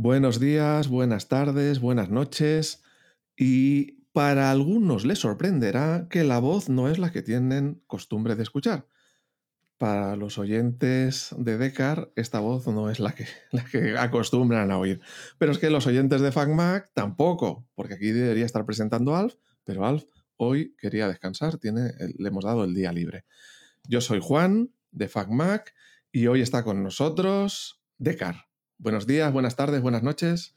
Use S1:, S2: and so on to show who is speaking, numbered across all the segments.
S1: Buenos días, buenas tardes, buenas noches. Y para algunos les sorprenderá que la voz no es la que tienen costumbre de escuchar. Para los oyentes de Decar, esta voz no es la que, acostumbran a oír. Pero es que los oyentes de FacMac tampoco, porque aquí debería estar presentando Alf, pero Alf hoy quería descansar, tiene, le hemos dado el día libre. Yo soy Juan, de FacMac, y hoy está con nosotros Decar. Buenos días, buenas tardes, buenas noches.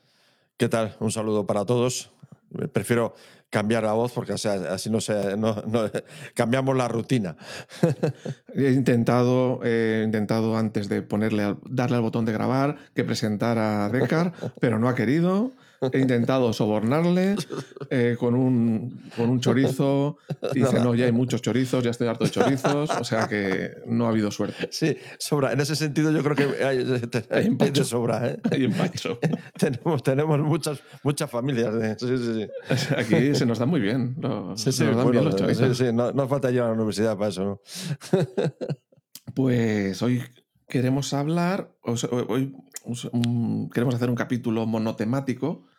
S2: ¿Qué tal? Un saludo para todos. Prefiero cambiar la voz porque así no, se, no, cambiamos la rutina.
S1: he intentado, he intentado antes de ponerle, darle al botón de grabar que presentara a Decar, pero no ha querido. He intentado sobornarle eh, con, un, con un chorizo. Y dice, no, ya hay muchos chorizos, ya estoy harto de chorizos. O sea que no ha habido suerte.
S2: Sí, sobra. En ese sentido yo creo que hay, hay, de sobra. ¿eh?
S1: Hay empacho.
S2: tenemos, tenemos muchas, muchas familias. Sí, sí,
S1: sí. Aquí se nos da muy bien.
S2: sí, sí, nos dan bien los chorizos. Sí, sí. No, no falta ir a la universidad para eso. ¿no?
S1: pues hoy queremos hablar, hoy queremos hacer un capítulo monotemático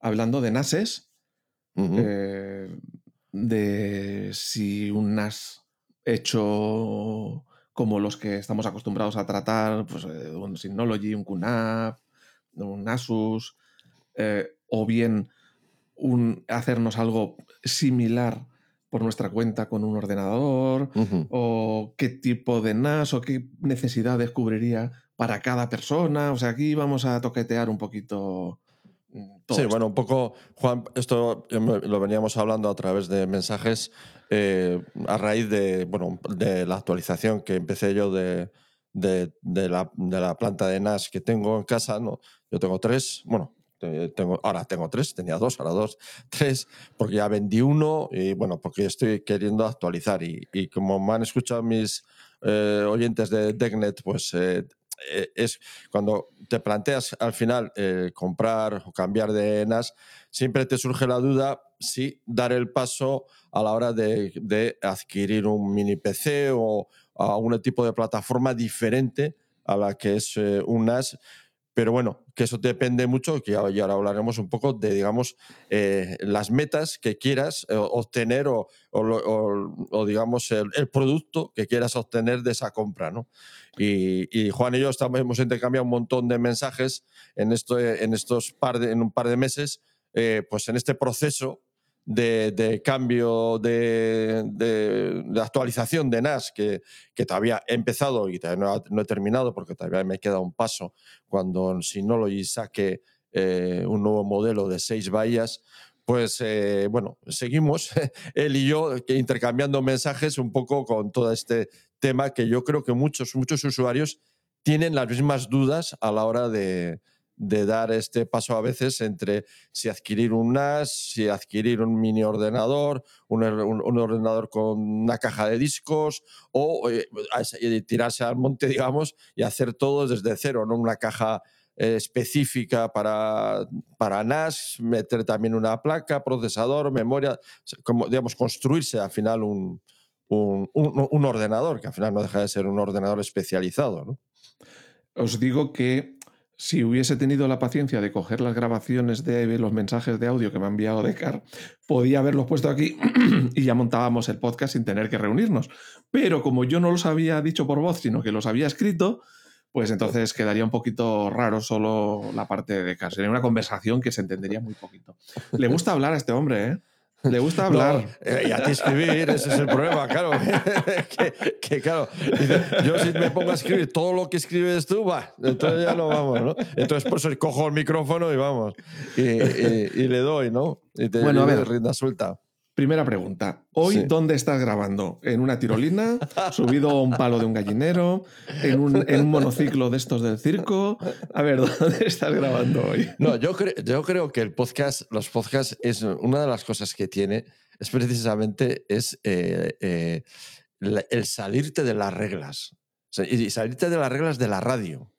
S1: hablando de NASes, eh, de si un NAS hecho como los que estamos acostumbrados a tratar, pues eh, un Synology, un QNAP, un Asus, eh, o bien un, hacernos algo similar por nuestra cuenta con un ordenador, o qué tipo de NAS o qué necesidades cubriría para cada persona. O sea, aquí vamos a toquetear un poquito
S2: sí, bueno, un poco, Juan, esto lo veníamos hablando a través de mensajes eh, a raíz de, bueno, de la actualización que empecé yo de, de, la, de, la, planta de NAS que tengo en casa. ¿no? Yo tengo tres, bueno, tengo, ahora tengo tres, tenía dos, ahora dos, tres, porque ya vendí uno y bueno, porque estoy queriendo actualizar. Y, y como me han escuchado mis eh, oyentes de DECnet, pues eh, es cuando te planteas al final eh, comprar o cambiar de NAS, siempre te surge la duda si dar el paso a la hora de, adquirir un mini PC o algún tipo de plataforma diferente a la que es eh, un NAS pero bueno, que eso depende mucho, que ahora hablaremos un poco de, digamos, eh, las metas que quieras eh, obtener o, digamos, el, producto que quieras obtener de esa compra, ¿no? Y, Juan y yo estamos, hemos intercambiado un montón de mensajes en, esto, en, estos par en un par de meses, eh, pues en este proceso de, cambio de, de, actualización de NAS que, que, todavía he empezado y todavía no, he terminado porque todavía me queda un paso cuando Synology saque eh, un nuevo modelo de seis bahías, pues eh, bueno, seguimos él y yo intercambiando mensajes un poco con todo este tema que yo creo que muchos, muchos usuarios tienen las mismas dudas a la hora de, de dar este paso a veces entre si adquirir un NAS, si adquirir un mini ordenador, un, ordenador con una caja de discos o eh, tirarse al monte, digamos, y hacer todo desde cero, no una caja eh, específica para, para NAS, meter también una placa, procesador, memoria, como, digamos, construirse al final un, un, ordenador, que al final no deja de ser un ordenador especializado. ¿no?
S1: Os digo que si hubiese tenido la paciencia de coger las grabaciones de los mensajes de audio que me ha enviado Decar, podía haberlos puesto aquí y ya montábamos el podcast sin tener que reunirnos. Pero como yo no los había dicho por voz, sino que los había escrito, pues entonces quedaría un poquito raro solo la parte de Decar. Sería una conversación que se entendería muy poquito. Le gusta hablar a este hombre, ¿eh? Le gusta hablar.
S2: Eh, y a ti escribir, ese es el problema, claro. que, claro, yo si me pongo a escribir todo lo que escribes tú, va, entonces ya no vamos, ¿no? Entonces por eso cojo el micrófono y vamos. Y, le doy, ¿no? Y te bueno, a ver, rinda suelta.
S1: Primera pregunta. ¿Hoy dónde estás grabando? ¿En una tirolina? ¿Subido a un palo de un gallinero? ¿En un, monociclo de estos del circo? A ver, ¿dónde estás grabando hoy?
S2: No, yo, yo creo que el podcast, los podcasts, es una de las cosas que tiene, es precisamente es, eh, eh, el salirte de las reglas. Y salirte de las reglas de la radio.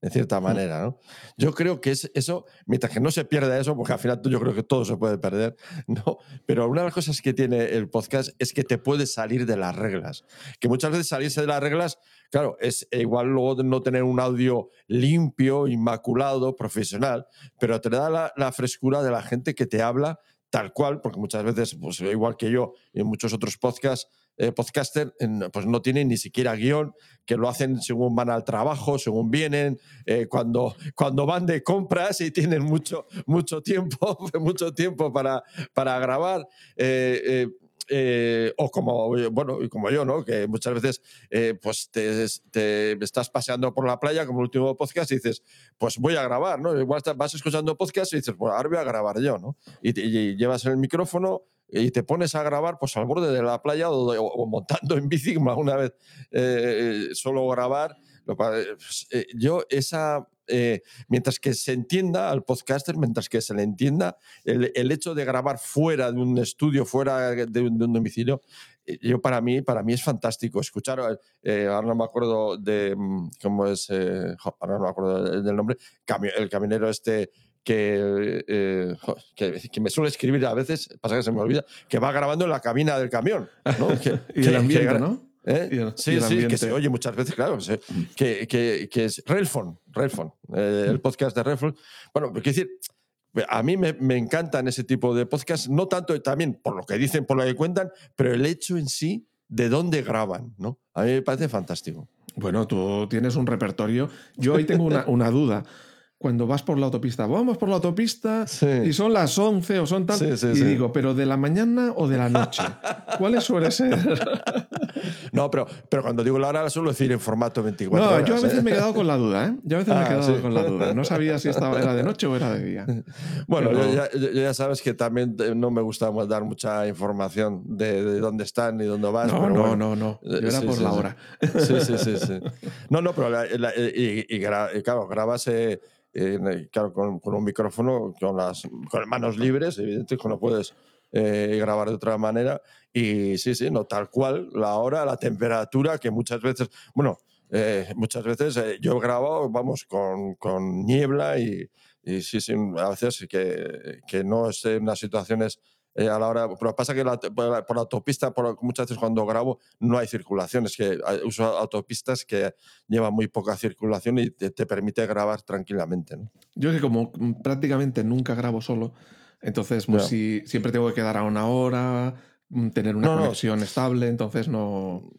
S2: En cierta manera, ¿no? Yo creo que es eso, mientras que no se pierda eso, porque al final yo creo que todo se puede perder, ¿no? Pero una de las cosas que tiene el podcast es que te puedes salir de las reglas. Que muchas veces salirse de las reglas, claro, es igual luego no tener un audio limpio, inmaculado, profesional, pero te da la, la frescura de la gente que te habla tal cual, porque muchas veces, pues igual que yo y en muchos otros podcasts, eh, podcaster pues no tienen ni siquiera guion, que lo hacen según van al trabajo, según vienen, eh, cuando, cuando van de compras y tienen mucho, mucho tiempo, mucho tiempo para, para grabar. Eh, o como, bueno, como yo, ¿no? Que muchas veces pues te, estás paseando por la playa, como el último podcast, y dices, pues voy a grabar, ¿no? Igual vas escuchando podcast y dices, pues ahora voy a grabar yo, ¿no? Y llevas el micrófono y te pones a grabar pues al borde de la playa o, montando en bici, una vez eh, solo grabar. Pues, eh, yo esa, eh, mientras que se entienda al podcaster, mientras que se le entienda el, el hecho de grabar fuera de un estudio, fuera de un, domicilio, yo para mí, para mí es fantástico escuchar, ahora no me acuerdo de mm, cómo es, ahora no me acuerdo del nombre, el camionero este eh, que, me suele escribir a veces, pasa que se me olvida, que va grabando en la cabina del camión. ¿no?
S1: y el ambiente, ¿no?
S2: ¿Eh? sí, sí, que se oye muchas veces, claro, que, que, es Relfon, Relfon eh, el podcast de Relfon. Bueno, quiero decir, a mí me, me, encantan ese tipo de podcasts, no tanto también por lo que dicen, por lo que cuentan, pero el hecho en sí de dónde graban, ¿no? A mí me parece fantástico.
S1: Bueno, tú tienes un repertorio. Yo ahí tengo una, una duda cuando vas por la autopista, vamos por la autopista y son las 11 o son tal. y digo, ¿pero de la mañana o de la noche? ¿Cuáles suele ser?
S2: no, pero, pero cuando digo la hora suelo decir en formato 24
S1: no,
S2: horas.
S1: yo a veces ¿eh? me he quedado con la duda, ¿eh? Yo a veces me he ah, quedado con la duda. No sabía si estaba, era de noche o era de día.
S2: Bueno, ya, ya, sabes que también no me gusta dar mucha información de, dónde están y dónde vas.
S1: No, no, no, no. Yo era por la hora.
S2: Sí, sí, sí, sí. No, no, pero y, claro, grabas... Eh, claro, con, un micrófono, con las con manos libres, evidentemente, no puedes eh, grabar de otra manera. Y sí, sí, no, tal cual, la hora, la temperatura, que muchas veces, bueno, eh, muchas veces eh, yo he grabado, vamos, con, con niebla y, y, sí, sí, a veces que, que no es en unas situaciones eh, a la hora. Pero pasa que por, la, autopista, muchas veces cuando grabo, no hay circulación. Es que uso autopistas que llevan muy poca circulación y te, permite grabar tranquilamente.
S1: Yo es que como prácticamente nunca grabo solo, entonces pues si, siempre tengo que quedar a una hora, tener una conexión estable, entonces no...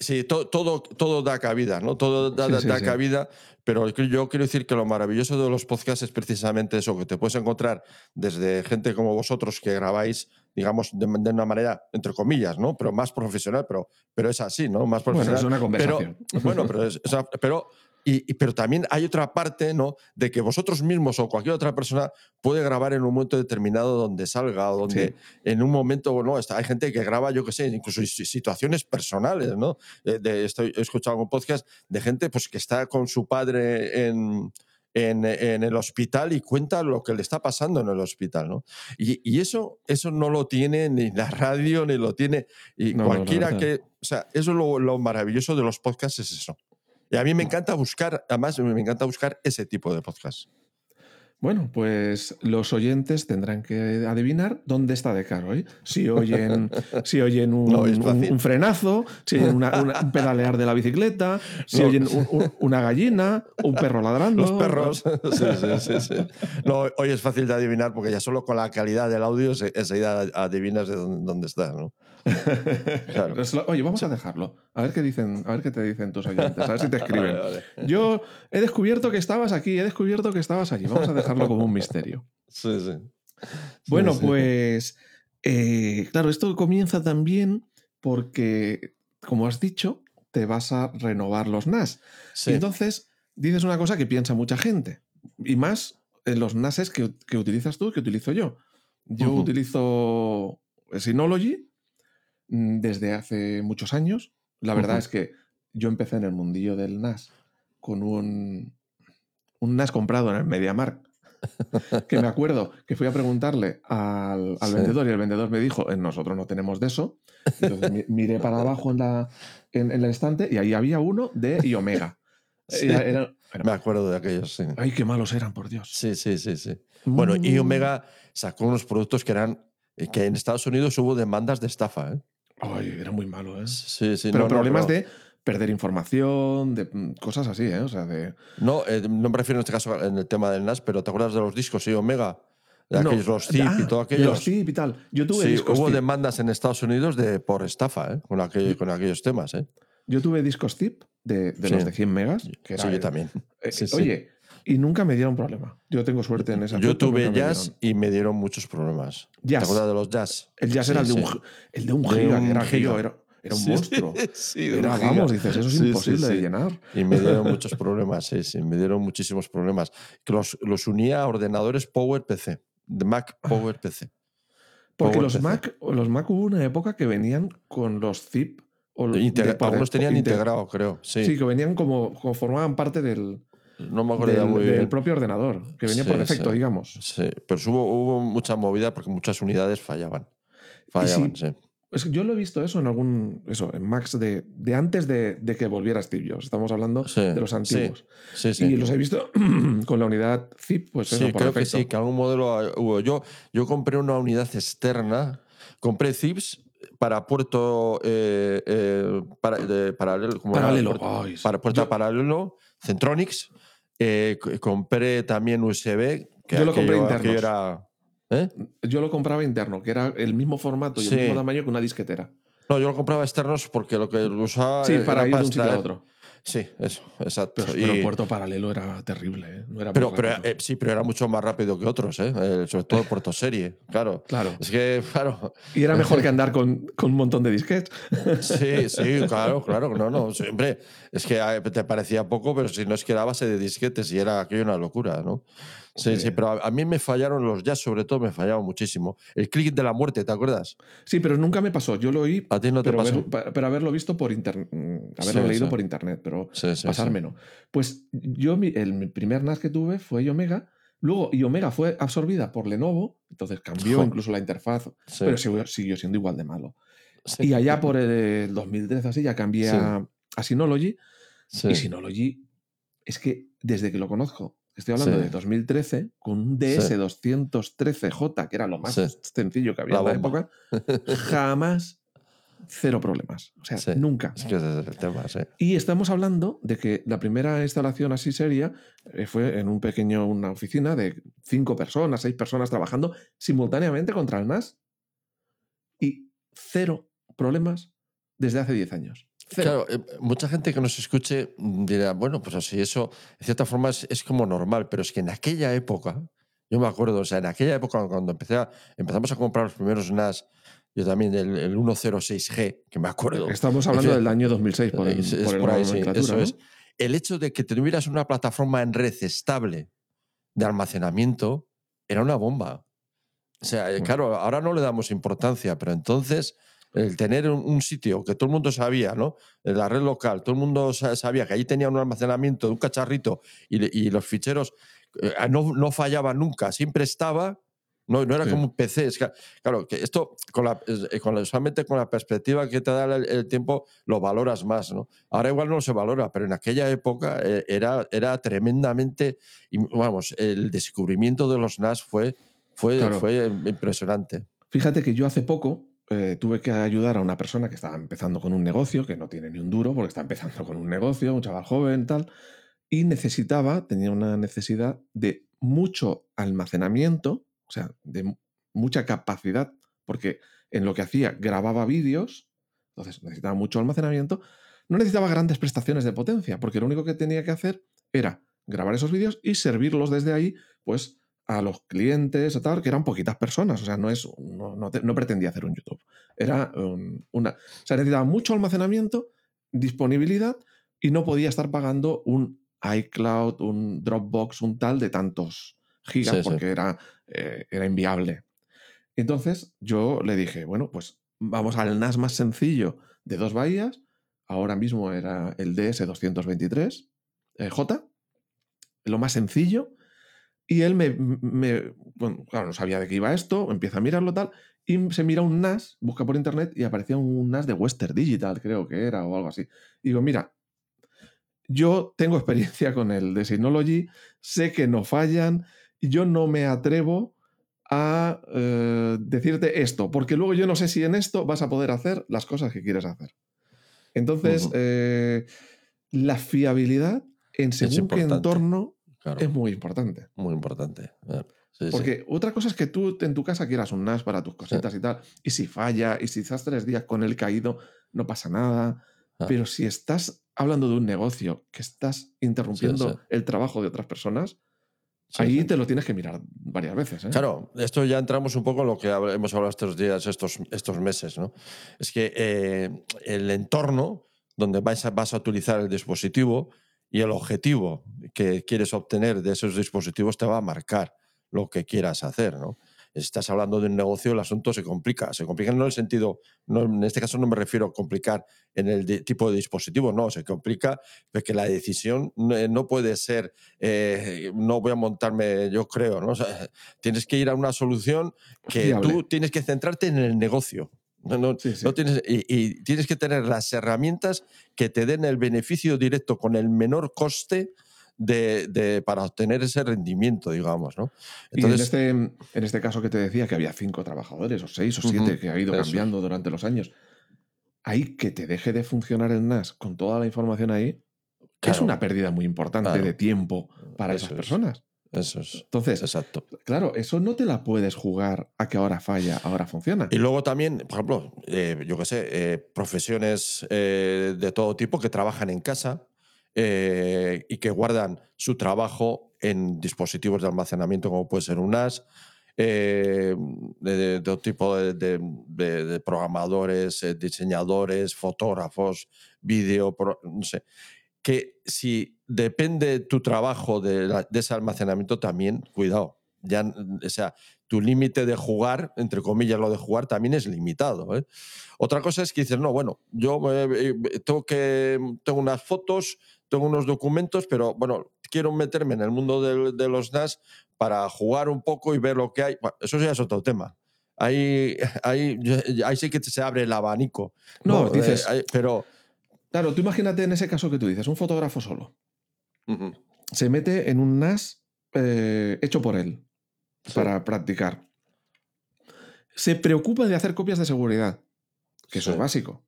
S2: Sí, todo, todo, da cabida, ¿no? Todo da, da cabida, pero yo quiero decir que lo maravilloso de los podcasts es precisamente eso, que te puedes encontrar desde gente como vosotros que grabáis, digamos, de, una manera, entre comillas, ¿no? Pero más profesional, pero, pero es así, ¿no? Más profesional.
S1: Bueno, es una conversación.
S2: bueno, pero, es, pero y, pero también hay otra parte, ¿no? De que vosotros mismos o cualquier otra persona puede grabar en un momento determinado donde salga o donde en un momento, bueno, está, hay gente que graba, yo qué sé, incluso situaciones personales, ¿no? Eh, de, estoy, he escuchado un podcast de gente pues, que está con su padre en, en, en, el hospital y cuenta lo que le está pasando en el hospital, ¿no? Y, y eso, eso no lo tiene ni la radio, ni lo tiene y cualquiera que... O sea, eso es lo, lo, maravilloso de los podcasts, es eso. Y a mí me encanta buscar, además me encanta buscar ese tipo de podcast.
S1: Bueno, pues los oyentes tendrán que adivinar dónde está de caro. ¿eh? Si oyen, si oyen un, frenazo, si oyen un pedalear de la bicicleta, si oyen una gallina, un perro ladrando.
S2: Los perros. Sí, sí, sí, sí. No, hoy es fácil de adivinar porque ya solo con la calidad del audio enseguida adivinas de dónde, está. ¿no?
S1: Oye, vamos a dejarlo. A ver qué dicen, a ver qué te dicen tus oyentes, a ver si te escriben. Yo he descubierto que estabas aquí, he descubierto que estabas allí. Vamos a dejarlo como un misterio.
S2: Sí, sí.
S1: Bueno, pues eh, claro, esto comienza también porque, como has dicho, te vas a renovar los NAS. Y entonces dices una cosa que piensa mucha gente. Y más en los NASes que, utilizas tú que utilizo yo. Yo utilizo Synology desde hace muchos años. La verdad es que yo empecé en el mundillo del NAS con un, un NAS comprado en el MediaMark. que me acuerdo que fui a preguntarle al, vendedor y el vendedor me dijo, eh, nosotros no tenemos de eso. Entonces miré para abajo en, la, en, el estante y ahí había uno de Iomega.
S2: Me acuerdo de aquellos, sí.
S1: Ay, qué malos eran, por Dios.
S2: Sí, sí, sí, sí. Bueno, y mm. Omega sacó unos productos que eran eh, que en Estados Unidos hubo demandas de estafa, ¿eh?
S1: Ay, era muy malo, ¿eh?
S2: Sí, sí.
S1: Pero problemas de perder información, de mm, cosas así, ¿eh? O sea, de...
S2: No, eh, no me refiero en este caso en el tema del NAS, pero ¿te acuerdas de los discos, sí, Omega? De aquellos, los ZIP y todo aquello.
S1: Los y tal. Yo tuve
S2: sí,
S1: discos
S2: hubo demandas en Estados Unidos de, por estafa, ¿eh? Con, con aquellos temas, ¿eh?
S1: Yo tuve discos ZIP de, de los de 100 megas. Que
S2: sí, yo también.
S1: Eh, oye, y nunca me dieron problema. Yo tengo suerte en esa
S2: Yo tuve jazz y me dieron muchos problemas. ¿Te acuerdas de los jazz?
S1: El jazz era el de un, el de un giga, que era era, era, un monstruo.
S2: Sí,
S1: era, vamos, dices, eso es imposible de llenar.
S2: Y me dieron muchos problemas, sí, sí, me dieron muchísimos problemas. Los, los unía a ordenadores PowerPC, de Mac ah. PowerPC.
S1: Porque los Mac, los Mac hubo una época que venían con los zip.
S2: O algunos tenían integrado, creo. Sí.
S1: sí, que venían como, como formaban parte del,
S2: no me acuerdo
S1: del,
S2: muy bien.
S1: del propio ordenador, que venía por defecto, digamos.
S2: Sí, pero hubo, hubo, mucha movida porque muchas unidades fallaban. Fallaban, sí.
S1: yo lo he visto eso en algún. Eso, en Max de, de antes de, de, que volviera Steve Jobs. Estamos hablando de los antiguos.
S2: Sí, sí,
S1: y los he visto con la unidad zip, pues eso,
S2: Sí,
S1: por
S2: creo
S1: defecto.
S2: que sí, que algún modelo hubo. Yo, yo compré una unidad externa, compré zips para puerto eh, eh, para, paralelo.
S1: Paralelo. Ay,
S2: para puerto
S1: yo-
S2: paralelo, Centronics. Eh, compré también USB. Que
S1: Yo lo compré internos.
S2: era. ¿Eh?
S1: Yo lo compraba interno, que era el mismo formato y
S2: Sí.
S1: el mismo tamaño que una disquetera.
S2: No, yo lo compraba externos porque lo que usaba.
S1: Sí,
S2: era
S1: para de un sitio a otro.
S2: Sí, eso, exacto.
S1: Pero,
S2: Y-
S1: pero puerto paralelo era terrible, ¿eh? No era
S2: pero, eh, sí, pero era mucho más rápido que otros, ¿eh? Eh, sobre todo puerto serie, claro.
S1: Claro.
S2: Es que, claro,
S1: Y era mejor que andar con, con un montón de disquetes.
S2: sí, sí, claro, claro, no, no, siempre. Es que eh, te parecía poco, pero si no es que era base de disquetes y era aquello una locura, ¿no? Sí,
S1: Sí.
S2: pero a, a mí me fallaron los jazz, sobre todo me fallaron muchísimo. El click de la muerte, ¿te acuerdas?
S1: Sí, pero nunca me pasó. Yo lo oí,
S2: A ti no te
S1: pero,
S2: pasó.
S1: pa- pero haberlo visto por internet. Haberlo
S2: Sí,
S1: leído
S2: sí.
S1: por internet, pero
S2: Sí, sí,
S1: pasarme no. Pues yo, el primer NAS que tuve fue Omega. Luego, y Omega fue absorbida por Lenovo, entonces cambió incluso la interfaz, pero siguió, siguió siendo igual de malo. Y allá por el 2013 así ya cambié a, a Synology. Y Synology, es que desde que lo conozco, estoy hablando
S2: Sí.
S1: de 2013, con un DS213J, que era lo más
S2: Sí.
S1: sencillo que había
S2: La
S1: en la época, jamás cero problemas. O sea, nunca.
S2: Es que ese es el tema.
S1: Y estamos hablando de que la primera instalación así seria eh, fue en un pequeño, una oficina de cinco personas, seis personas trabajando simultáneamente contra el NAS. Y cero problemas desde hace 10 años.
S2: Claro, eh, mucha gente que nos escuche mm, dirá, bueno, pues así, eso, en cierta forma es, es como normal, pero es que en aquella época, yo me acuerdo, o sea, en aquella época cuando empecé a- empezamos a comprar los primeros NAS, yo también el, el 106G, que me acuerdo.
S1: Estamos hablando del año 2006 por, el,
S2: Es-
S1: por el
S2: por ahí, sí, eso
S1: ¿no?
S2: es. El hecho de que tuvieras una plataforma en red estable de almacenamiento era una bomba. O sea, eh,
S1: Bueno.
S2: claro, ahora no le damos importancia, pero entonces el tener un, sitio que todo el mundo sabía, ¿no? En la red local, todo el mundo sa- sabía que allí tenía un almacenamiento de un cacharrito y, los ficheros eh, no, no fallaban nunca, siempre estaba. No, no era
S1: Sí.
S2: como un PC. Es que, claro, que esto, con la, eh, con la- solamente con la perspectiva que te da el, el tiempo, lo valoras más, ¿no? Ahora igual no se valora, pero en aquella época eh, era, era tremendamente. Vamos, el descubrimiento de los NAS fue, fue,
S1: Claro.
S2: fue impresionante.
S1: Fíjate que yo hace poco eh, tuve que ayudar a una persona que estaba empezando con un negocio, que no tiene ni un duro porque está empezando con un negocio, un chaval joven, tal, y necesitaba, tenía una necesidad de mucho almacenamiento, o sea, de mu- mucha capacidad, porque en lo que hacía grababa vídeos, entonces necesitaba mucho almacenamiento, no necesitaba grandes prestaciones de potencia, porque lo único que tenía que hacer era grabar esos vídeos y servirlos desde ahí, pues a los clientes, a tal, que eran poquitas personas. O sea, no, es, no, no te- no pretendía hacer un YouTube. Era um, una. O sea, necesitaba mucho almacenamiento, disponibilidad y no podía estar pagando un iCloud, un Dropbox, un tal de tantos gigas
S2: Sí, sí.
S1: porque Era, eh, era inviable. Entonces yo le dije, bueno, pues vamos al NAS más sencillo de dos bahías. Ahora mismo era el DS223 eh, J, lo más sencillo. Y él me, me- Bueno, claro, no sabía de qué iba esto, empieza a mirarlo tal, y se mira un NAS, busca por internet y aparecía un NAS de Western Digital, creo que era, o algo así. Y digo, mira, yo tengo experiencia con el de Synology, sé que no fallan, yo no me atrevo a eh, decirte esto, porque luego yo no sé si en esto vas a poder hacer las cosas que quieres hacer. Entonces, eh, la fiabilidad en según qué entorno es muy importante.
S2: Muy importante.
S1: Porque otra cosa es que tú en tu casa quieras un NAS para tus cositas y tal, y si falla, y si estás tres días con él caído, no pasa nada. Ah. Pero si estás hablando de un negocio que estás interrumpiendo el trabajo de otras personas, ahí te lo tienes que mirar varias veces. ¿eh?
S2: Claro, esto ya entramos un poco en lo que hemos hablado estos días, estos, estos meses. ¿no? Es que eh, el entorno donde vas a, vas a utilizar el dispositivo y el objetivo que quieres obtener de esos dispositivos te va a marcar lo que quieras hacer, ¿no? Estás hablando de un negocio, el asunto se complica. Se complica no en el sentido, no, en este caso no me refiero a complicar en el tipo de dispositivo, no, se complica porque la decisión no, eh, puede ser, eh, no voy a montarme, yo creo, ¿no? tienes que ir a una solución que tú tienes que centrarte en el negocio. No, tienes, y, tienes que tener las herramientas que te den el beneficio directo con el menor coste de, para obtener ese rendimiento, digamos. ¿no?
S1: Entonces, y en este, en este caso que te decía que había cinco trabajadores, o seis o siete, que ha ido cambiando durante los años, ahí que te deje de funcionar el NAS con toda la información ahí, es una pérdida muy importante de tiempo para esas personas.
S2: Eso es.
S1: Entonces,
S2: exacto.
S1: Claro, eso no te la puedes jugar a que ahora falla, ahora funciona.
S2: Y luego también, por ejemplo, eh, yo qué sé, eh, profesiones eh, de todo tipo que trabajan en casa, y que guardan su trabajo en dispositivos de almacenamiento como puede ser un NAS, de, todo tipo de, programadores, diseñadores, fotógrafos, vídeo, no sé, que si depende tu trabajo de, ese almacenamiento también, cuidado, ya, o sea, tu límite de jugar, entre comillas lo de jugar, también es limitado. Otra cosa es que dices, no, bueno, yo tengo, que, tengo unas fotos, tengo unos documentos, pero bueno, quiero meterme en el mundo de, los NAS para jugar un poco y ver lo que hay. eso ya es otro tema. Ahí, ahí, ahí sí que se abre el abanico.
S1: No, dices, pero... Claro, tú imagínate en ese caso que tú dices, un fotógrafo solo. Se mete en un NAS eh, hecho por él para practicar. Se preocupa de hacer copias de seguridad, que eso es básico.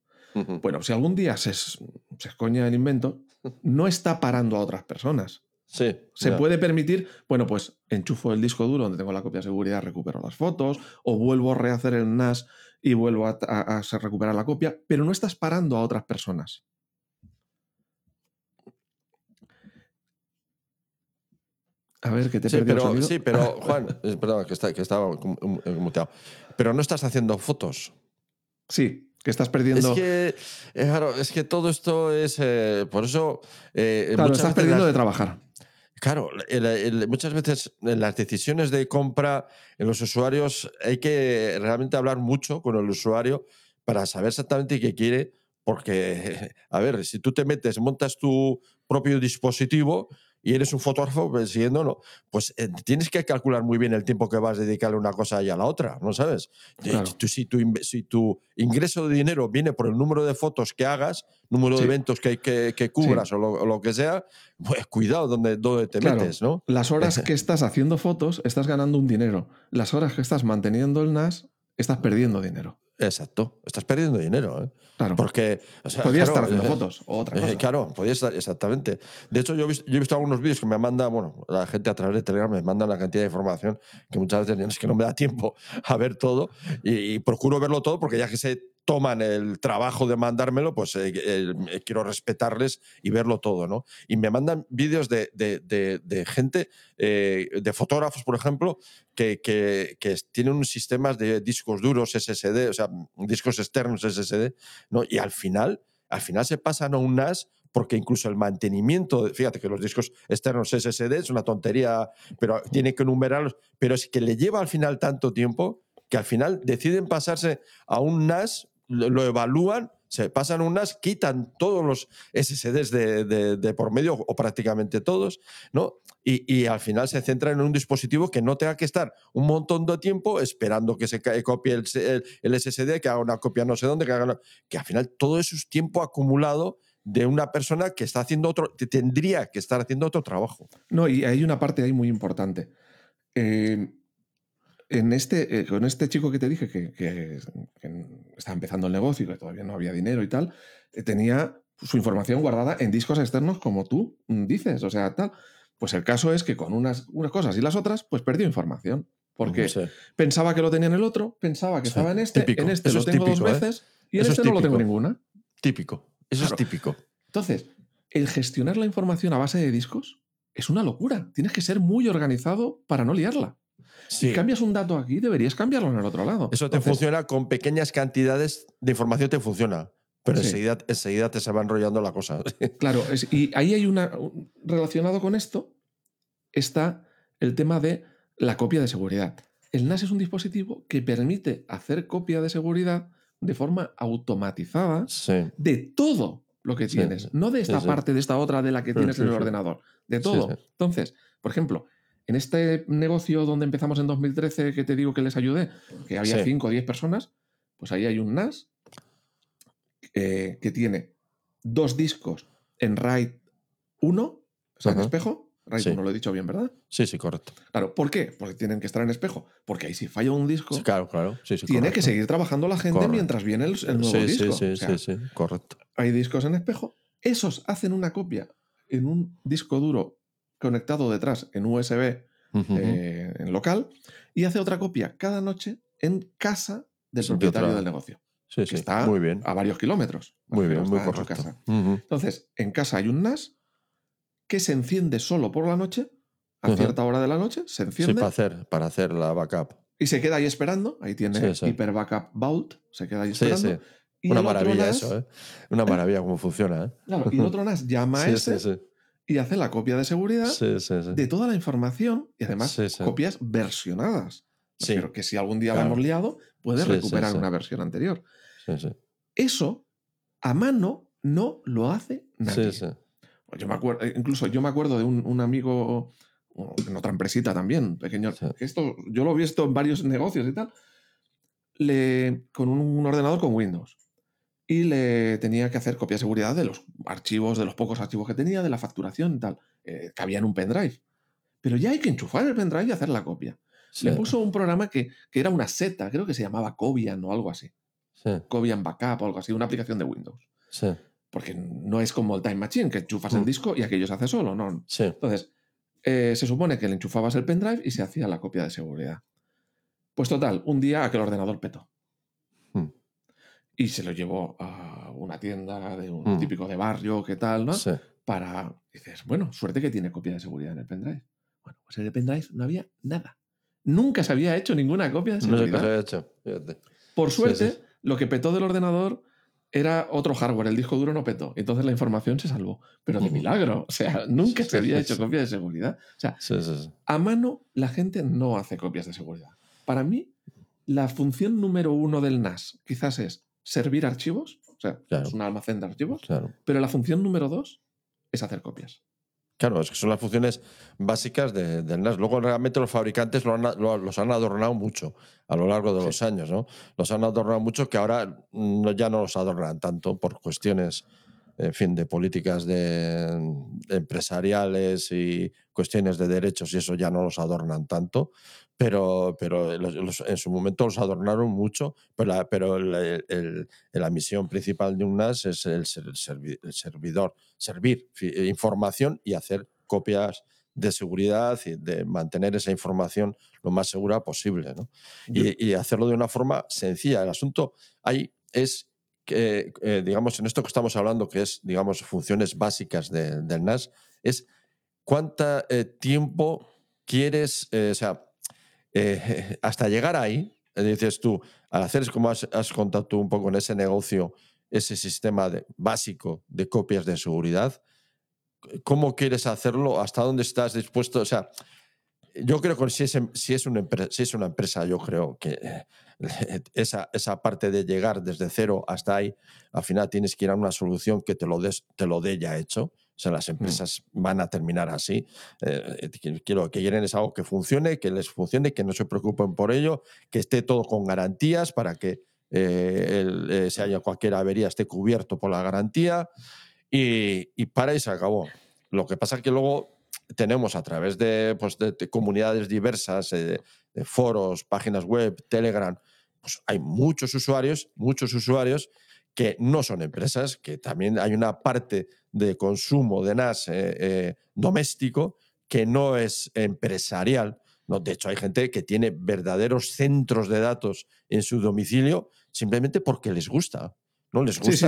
S1: Bueno, si algún día se, se escoña el invento, no está parando a otras personas.
S2: Sí.
S1: Se puede permitir, bueno, pues enchufo el disco duro donde tengo la copia de seguridad, recupero las fotos, o vuelvo a rehacer el NAS y vuelvo a, recuperar la copia, pero no estás parando a otras personas. A ver, que te
S2: sí, pero, Sí, pero Juan, perdón, que, está, que estaba muteado. Pero no estás haciendo fotos.
S1: Sí, que estás perdiendo.
S2: Es que, eh, claro, es que todo esto es. Eh, por eso.
S1: Eh, claro, estás perdiendo de trabajar.
S2: Claro, muchas veces en las decisiones de compra en los usuarios hay que realmente hablar mucho con el usuario para saber exactamente qué quiere, porque, a ver, si tú te metes, montas tu propio dispositivo, y eres un fotógrafo persiguiéndolo, pues eh, tienes que calcular muy bien el tiempo que vas a dedicarle a una cosa y a la otra, ¿no sabes? si, tu, si, tu, ingreso de dinero viene por el número de fotos que hagas, número de eventos que, que, que cubras o, lo, que sea, pues cuidado donde, donde te metes, ¿no?
S1: Las horas que estás haciendo fotos, estás ganando un dinero. Las horas que estás manteniendo el NAS, estás perdiendo dinero.
S2: Exacto, estás perdiendo dinero. ¿eh?
S1: Claro.
S2: Porque.
S1: podías estar haciendo fotos o otra cosa.
S2: claro, podías estar, exactamente. De hecho, yo he, visto, yo he visto algunos vídeos que me manda, bueno, la gente a través de Telegram me manda una cantidad de información que muchas veces es que no me da tiempo a ver todo y procuro verlo todo porque ya que sé toman el trabajo de mandármelo, pues eh, eh, quiero respetarles y verlo todo, ¿no? Y me mandan vídeos de, gente, eh, de fotógrafos, por ejemplo, que, que, tienen sistemas de discos duros SSD, o sea, discos externos SSD, ¿no? Y al final, al final se pasan a un NAS porque incluso el mantenimiento, fíjate que los discos externos SSD es una tontería, pero tiene que enumerarlos, pero es que le lleva al final tanto tiempo que al final deciden pasarse a un NAS lo, evalúan, se pasan unas, quitan todos los SSDs de, por medio, o prácticamente todos, ¿no? Y, al final se centran en un dispositivo que no tenga que estar un montón de tiempo esperando que se copie el, SSD, que haga una copia no sé dónde, que, haga que al final todo eso es tiempo acumulado de una persona que está haciendo otro, que tendría que estar haciendo otro trabajo.
S1: No, y hay una parte ahí muy importante. Eh, en este, eh, con este chico que te dije que, que, estaba empezando el negocio y que todavía no había dinero y tal, eh, tenía su información guardada en discos externos como tú dices, o sea, tal. Pues el caso es que con unas, unas cosas y las otras, pues perdió información. Porque pensaba que lo tenía en el otro, pensaba que estaba en este, en este lo tengo dos veces y en este no lo tengo ninguna.
S2: Típico. Eso es típico.
S1: Entonces, el gestionar la información a base de discos es una locura. Tienes que ser muy organizado para no liarla. Si cambias un dato aquí, deberías cambiarlo en el otro lado.
S2: Eso te funciona con pequeñas cantidades de información, te funciona. Pero enseguida, enseguida, te se va enrollando la cosa.
S1: claro, y ahí hay una. Relacionado con esto, está el tema de la copia de seguridad. El NAS es un dispositivo que permite hacer copia de seguridad de forma automatizada de todo lo que tienes, no de esta parte, de esta otra de la que tienes en el ordenador, de todo. Entonces, por ejemplo, en este negocio donde empezamos en 2013, que te digo que les ayudé, que había 5 o 10 personas, pues ahí hay un NAS eh, que tiene dos discos en RAID 1, o sea, en espejo, RAID no lo he dicho bien, ¿verdad?
S2: Sí, sí, correcto.
S1: Claro, ¿por qué? Porque tienen que estar en espejo. Porque ahí si falla un disco,
S2: claro, claro.
S1: tiene que seguir trabajando la gente mientras viene el, nuevo disco.
S2: Sí, sí, sí, correcto.
S1: Hay discos en espejo. Esos hacen una copia en un disco duro conectado detrás en USB eh, en local y hace otra copia cada noche en casa del propietario del negocio.
S2: Sí, sí, está muy bien.
S1: a varios kilómetros.
S2: Muy bien, muy correcto.
S1: Entonces, en casa hay un NAS que se enciende solo por la noche, a cierta hora de la noche, se enciende.
S2: Sí, para hacer, para hacer la backup.
S1: Y se queda ahí esperando. Ahí tiene Hyper Backup Vault, se queda ahí esperando.
S2: Y Una maravilla eso, ¿eh? Una maravilla cómo funciona, ¿eh?
S1: Claro, y el otro NAS llama a ese y hace la copia de seguridad de toda la información y además copias versionadas. Pero que si algún día la hemos liado, puedes recuperar una versión anterior. Eso a mano no lo hace nadie. Yo me acuerdo, eh, incluso yo me acuerdo de un, amigo en otra empresita también, pequeño, que esto yo lo he visto en varios negocios y tal, le, con un, ordenador con Windows. Y le tenía que hacer copia de seguridad de los archivos, de los pocos archivos que tenía, de la facturación y tal. Eh, cabía en un pendrive. Pero ya hay que enchufar el pendrive y hacer la copia. Le puso un programa que, que, era una seta, creo que se llamaba Cobian o algo así. Cobian Backup o algo así, una aplicación de Windows.
S2: Sí.
S1: Porque no es como el Time Machine, que enchufas el mm. disco y aquello se hace solo, ¿no? Entonces, eh, se supone que le enchufabas el pendrive y se hacía la copia de seguridad. Pues total, un día aquel ordenador petó. Y se lo llevó a una tienda de un mm. típico de barrio, ¿qué tal, no?
S2: Sí.
S1: Para. Dices, bueno, suerte que tiene copia de seguridad en el pendrive. Bueno, pues en el pendrive no había nada. Nunca se había hecho ninguna copia de seguridad.
S2: No se había hecho, fíjate.
S1: Por suerte, lo que petó del ordenador era otro hardware, el disco duro no petó. Entonces la información se salvó. Pero de milagro. O sea, nunca se había hecho copia de seguridad. O sea, a mano la gente no hace copias de seguridad. Para mí, la función número uno del NAS quizás es servir archivos. O sea, es un almacén de archivos. Pero la función número dos es hacer copias.
S2: Claro, es que son las funciones básicas de, del NAS. Luego, realmente, los fabricantes los han adornado mucho a lo largo de los años, ¿no? Los han adornado mucho que ahora ya no los adornan tanto por cuestiones, en fin, de políticas de, empresariales y cuestiones de derechos y eso ya no los adornan tanto. Pero, pero en su momento los adornaron mucho, pero, la, pero la misión principal de un NAS es el, el servidor servir información y hacer copias de seguridad y de mantener esa información lo más segura posible. ¿no? Y, hacerlo de una forma sencilla. El asunto ahí es eh, digamos, en esto que estamos hablando, que es, digamos, funciones básicas del NAS, es cuánto eh, tiempo quieres, eh, o sea, hasta llegar ahí, dices tú, al hacer, como has, has contado tú un poco en ese negocio, ese sistema de, básico de copias de seguridad. ¿Cómo quieres hacerlo? ¿Hasta dónde estás dispuesto? O sea, yo creo que si es, si es, una, empresa, si es una empresa, yo creo que eh, esa, esa parte de llegar desde cero hasta ahí, al final tienes que ir a una solución que te lo, des, te lo dé ya hecho. O sea, las mm. empresas van a terminar así. Eh, quiero que quieren es algo que funcione, que les funcione, que no se preocupen por ello, que esté todo con garantías para que eh, el, eh, cualquier avería esté cubierto por la garantía y, para y se acabó. Lo que pasa es que luego tenemos a través de, pues, de, comunidades diversas, eh, de, foros, páginas web, Telegram, pues hay muchos usuarios, muchos usuarios que no son empresas, que también hay una parte de consumo de NAS eh, eh, doméstico que no es empresarial. No, de hecho, hay gente que tiene verdaderos centros de datos en su domicilio simplemente porque les gusta. ¿no? Les gusta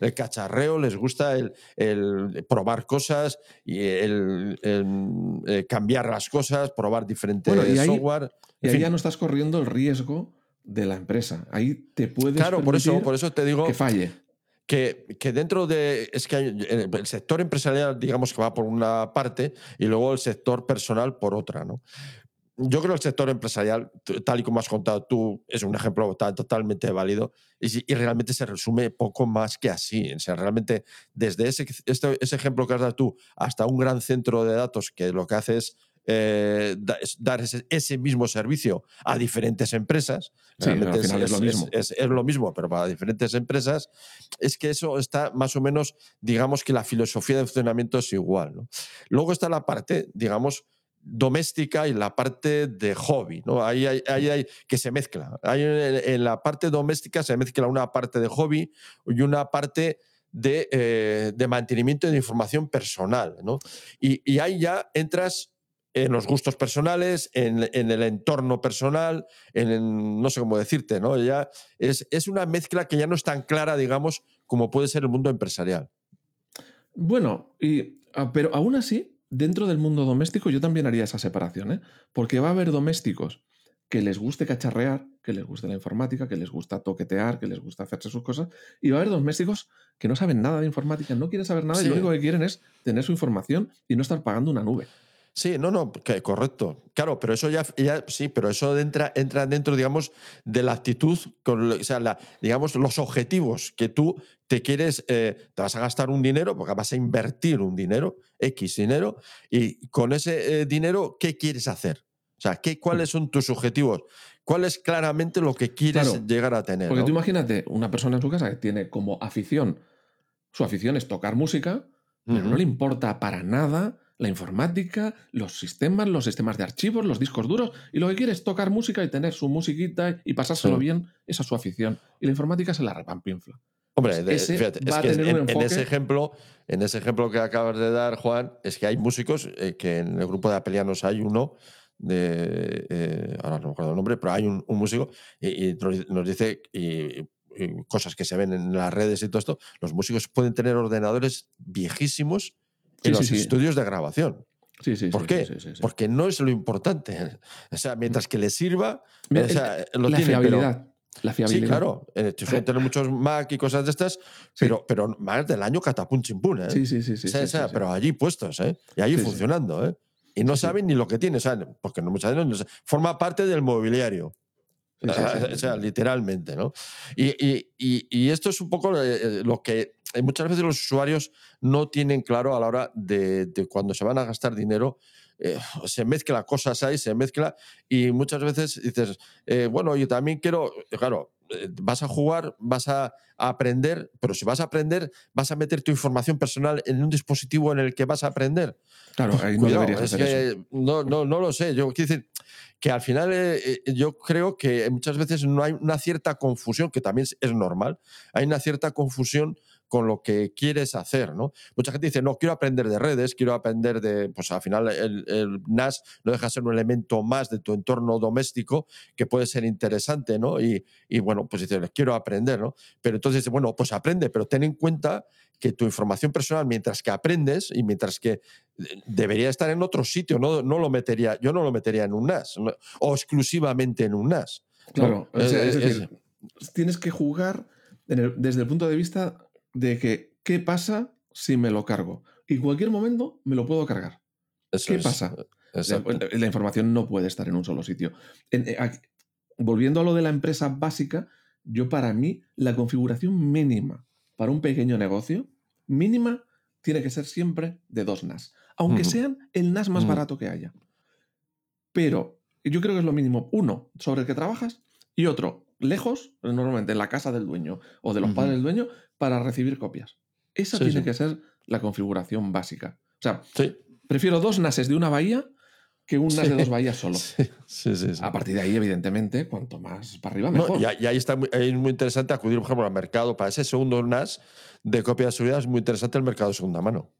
S2: el, cacharreo, les gusta el, probar cosas y el, eh, cambiar las cosas, probar diferentes software.
S1: Y ahí ya no estás corriendo el riesgo de la empresa. Ahí te puedes.
S2: Claro, por eso, por eso te digo.
S1: Que falle.
S2: Que, que, dentro de. Es que el sector empresarial, digamos que va por una parte y luego el sector personal por otra, ¿no? yo creo que el sector empresarial, tal y como has contado tú, es un ejemplo totalmente válido y, realmente se resume poco más que así. O sea, realmente desde ese, este, ese ejemplo que has dado tú hasta un gran centro de datos que lo que hace es eh, dar ese, mismo servicio a diferentes empresas.
S1: Sí, es, lo mismo.
S2: Es, lo mismo, pero para diferentes empresas, es que eso está más o menos, digamos que la filosofía de funcionamiento es igual. Luego está la parte, digamos, doméstica y la parte de hobby. ¿no? Ahí hay, hay que se mezcla. en, la parte doméstica se mezcla una parte de hobby y una parte de, eh, de mantenimiento de información personal. ¿no? Y, ahí ya entras en los gustos personales, en, el entorno personal, en, no sé cómo decirte, ¿no? Ya es, es una mezcla que ya no es tan clara, digamos, como puede ser el mundo empresarial.
S1: Bueno, y, ah, pero aún así, dentro del mundo doméstico yo también haría esa separación, ¿eh? porque va a haber domésticos que les guste cacharrear, que les guste la informática, que les gusta toquetear, que les gusta hacerse sus cosas, y va a haber domésticos que no saben nada de informática, no quieren saber nada y lo único que quieren es tener su información y no estar pagando una nube.
S2: Sí, no, no, que, correcto. Claro, pero eso ya, ya, sí, pero eso entra, entra dentro, digamos, de la actitud, con, o sea, la, digamos, los objetivos que tú te quieres, eh, te vas a gastar un dinero, porque vas a invertir un dinero, X dinero, y con ese eh, dinero, ¿qué quieres hacer? O sea, ¿qué, ¿cuáles son tus objetivos? ¿Cuál es claramente lo que quieres llegar a tener?
S1: Porque tú imagínate una persona en su casa que tiene como afición, su afición es tocar música, pero no le importa para nada la informática, los sistemas, los sistemas de archivos, los discos duros, y lo que quiere es tocar música y tener su musiquita y pasárselo bien, esa es su afición. Y la informática se la repampinfla.
S2: Hombre, pues fíjate, es que en, ese ejemplo, en ese ejemplo que acabas de dar, Juan, es que hay músicos eh, que en el grupo de apelianos hay uno de eh, ahora no recuerdo el nombre, pero hay un, músico y, nos dice y, cosas que se ven en las redes y todo esto, los músicos pueden tener ordenadores viejísimos en los estudios de grabación.
S1: Sí, sí,
S2: ¿Por qué? Porque no es lo importante. O sea, mientras que le sirva, o sea, lo
S1: la
S2: tiene,
S1: fiabilidad. la fiabilidad.
S2: Sí, claro. Eh, suelen tener muchos Mac y cosas de estas, pero, pero más del año catapum chimpún, ¿eh?
S1: Sí, sí, sí. sí,
S2: pero allí puestos, ¿eh? Y allí funcionando, ¿eh? Y no saben ni lo que tiene, o porque no, muchas veces no, forma parte del mobiliario. o sea, literalmente, ¿no? Y, y, esto es un poco eh, lo que muchas veces los usuarios no tienen claro a la hora de, cuando se van a gastar dinero. Eh, se mezcla cosas ahí, se mezcla y muchas veces dices, eh, bueno, yo también quiero, claro, eh, vas a jugar, vas a, aprender, pero si vas a aprender, vas a meter tu información personal en un dispositivo en el que vas a aprender.
S1: Claro, ahí no deberías hacer
S2: No, no, no lo sé. Yo quiero decir que al final yo creo que muchas veces no hay una cierta confusión, que también es normal, hay una cierta confusión con lo que quieres hacer, ¿no? Mucha gente dice, no, quiero aprender de redes, quiero aprender de, pues al final el, NAS no deja de ser un elemento más de tu entorno doméstico que puede ser interesante, ¿no? Y, bueno, pues dices, quiero aprender, ¿no? Pero entonces, bueno, pues aprende, pero ten en cuenta que tu información personal, mientras que aprendes y mientras que eh, debería estar en otro sitio, no, no lo metería, yo no lo metería en un NAS o exclusivamente en un NAS.
S1: Claro, es, decir, tienes que jugar desde el punto de vista de que, ¿qué pasa si me lo cargo? Y en cualquier momento me lo puedo cargar. ¿Qué pasa? La, información no puede estar en un solo sitio. Eh, volviendo a lo de la empresa básica, yo para mí la configuración mínima para un pequeño negocio, mínima, tiene que ser siempre de dos NAS, aunque sean el NAS más barato que haya. Pero yo creo que es lo mínimo, uno, sobre el que trabajas, y otro, lejos, normalmente en la casa del dueño o de los padres del dueño, para recibir copias. Esa
S2: Sí,
S1: tiene
S2: sí.
S1: que ser la configuración básica. O sea,
S2: Sí.
S1: prefiero dos NASes de una bahía que un NAS de dos bahías solo. A partir de ahí, evidentemente, cuanto más para arriba, mejor.
S2: y, ahí- y ahí está muy, ahí es muy interesante acudir, por ejemplo, al mercado. Para ese segundo NAS de copia de seguridad es muy interesante el mercado de segunda mano.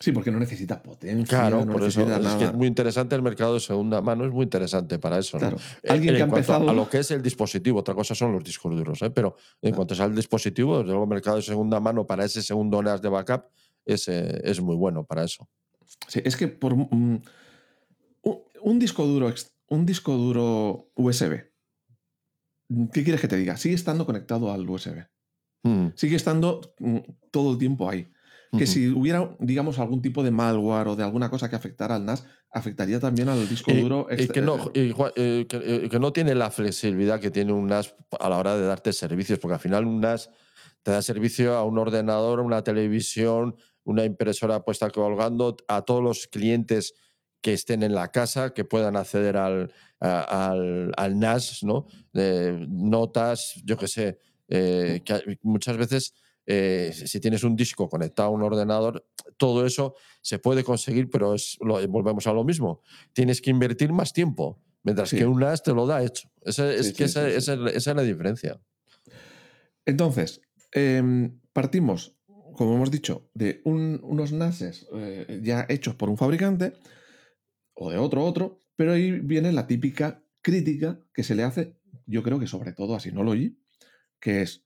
S1: Sí, porque no necesita potencia.
S2: Claro,
S1: no
S2: por eso es
S1: nada.
S2: que es muy interesante el mercado de segunda mano, es muy interesante para eso. ¿no?
S1: Claro.
S2: Eh,
S1: Alguien que ha empezado-
S2: a lo que es el dispositivo, otra cosa son los discos duros, ¿eh? pero en cuanto sea el dispositivo, desde luego el mercado de segunda mano para ese segundo NAS de backup es, eh, es muy bueno para eso.
S1: Sí, es que por un, disco duro, un disco duro USB, ¿qué quieres que te diga? Sigue estando conectado al USB.
S2: Mm,
S1: Sigue estando mm, todo el tiempo ahí. Que
S2: ujú.
S1: si hubiera, digamos, algún tipo de malware o de alguna cosa que afectara al NAS, afectaría también al disco
S2: Y-
S1: duro.
S2: y
S1: extra-
S2: que, no, y, Juan, eh, que, eh, que no tiene la flexibilidad que tiene un NAS a la hora de darte servicios, porque al final un NAS te da servicio a un ordenador, una televisión, una impresora puesta colgando, a todos los clientes que estén en la casa, que puedan acceder al, a- al, al NAS, ¿no? Eh, notas, yo qué sé, eh, que muchas veces eh, si tienes un disco conectado a un ordenador, todo eso se puede conseguir, pero es, lo- volvemos a lo mismo. Tienes que invertir más tiempo, mientras
S1: Sí.
S2: que un NAS te lo da hecho. Esa, es
S1: Sí,
S2: que
S1: sí,
S2: esa, es la- esa es la diferencia.
S1: Entonces, em, partimos, como hemos dicho, de un- unos NASes eh, ya hechos por un fabricante o de otro otro, pero ahí viene la típica crítica que se le hace, yo creo que sobre todo a Synology, que es,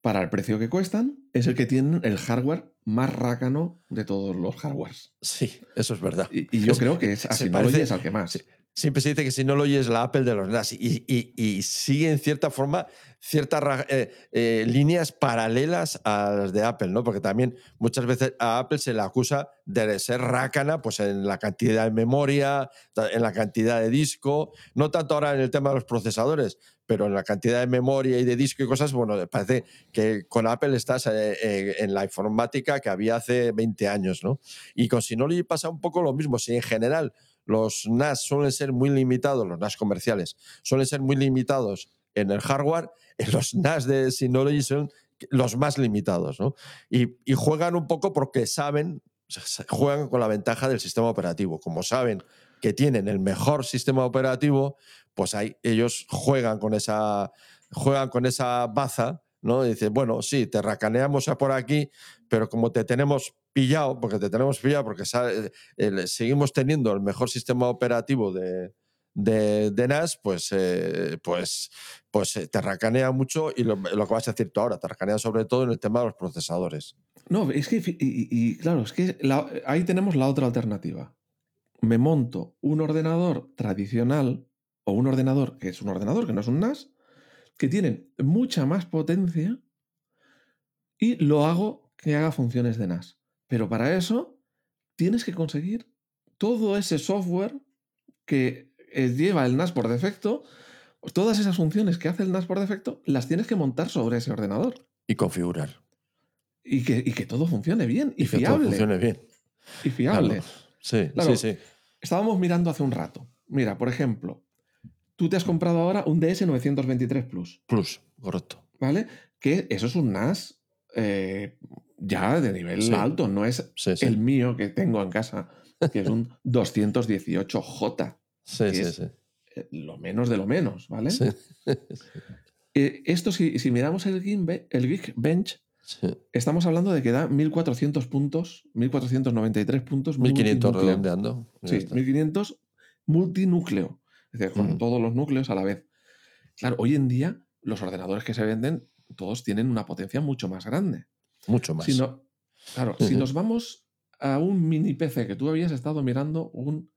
S1: para el precio que cuestan, es el que tienen el hardware más rácano de todos los hardwares.
S2: Sí, eso es verdad.
S1: Y, y yo
S2: Es-
S1: creo que es, a
S2: se
S1: Synology
S2: parece-
S1: es al que más.
S2: sí. Siempre se dice que si no lo oyes la Apple de los NAS y, y- y sigue en cierta forma ciertas eh, eh, líneas paralelas a las de Apple, ¿no? Porque también muchas veces a Apple se le acusa de ser rácana pues en la cantidad de memoria, en la cantidad de disco, no tanto ahora en el tema de los procesadores, pero en la cantidad de memoria y de disco y cosas, bueno, parece que con Apple estás eh, eh, en la informática que había hace 20 años, ¿no? Y con Synology pasa un poco lo mismo, si en general los NAS suelen ser muy limitados, los NAS comerciales, suelen ser muy limitados en el hardware, en los NAS de Synology son los más limitados, ¿no? Y, y juegan un poco porque saben, juegan con la ventaja del sistema operativo. Como saben que tienen el mejor sistema operativo, pues ahí ellos juegan con esa, juegan con esa baza, ¿no? Y dicen, bueno, sí, te racaneamos a por aquí, pero como te tenemos pillado, porque te tenemos pillado, porque eh, el- seguimos teniendo el mejor sistema operativo de, de, de NAS, pues, eh, pues, pues eh, te racanea mucho y lo, lo que vas a decir tú ahora, te racanea sobre todo en el tema de los procesadores.
S1: No, es que, y- y claro, es que la- ahí tenemos la otra alternativa. Me monto un ordenador tradicional o un ordenador que es un ordenador, que no es un NAS, que tienen mucha más potencia y lo hago que haga funciones de NAS. Pero para eso tienes que conseguir todo ese software que lleva el NAS por defecto, todas esas funciones que hace el NAS por defecto, las tienes que montar sobre ese ordenador.
S2: Y configurar.
S1: Y que, y que todo funcione bien y,
S2: Y, que todo
S1: fiable.
S2: funcione bien.
S1: Y fiable.
S2: Sí,
S1: Claro.
S2: sí, sí.
S1: Estábamos mirando hace un rato. Mira, por ejemplo, tú te has comprado ahora un DS923 Plus,
S2: Plus, correcto.
S1: ¿vale? Que eso es un NAS eh, ya de nivel
S2: Sí.
S1: alto, no es
S2: Sí, sí.
S1: el mío que tengo en casa, que es un 218J,
S2: Sí,
S1: que
S2: sí,
S1: es-
S2: sí.
S1: eh, lo menos de lo menos, ¿vale?
S2: Sí,
S1: Eh, esto, si, si miramos el Geekbench,
S2: sí.
S1: estamos hablando de que da 1400 puntos, 1493 puntos.
S2: 1500
S1: multinúcleo.
S2: redondeando.
S1: Sí,
S2: está.
S1: 1500 multinúcleo. Es decir, con todos los núcleos a la vez. Claro, hoy en día los ordenadores que se venden, todos tienen una potencia mucho más grande.
S2: Mucho más.
S1: Si no- claro, si nos vamos a un mini PC que tú habías estado mirando, un.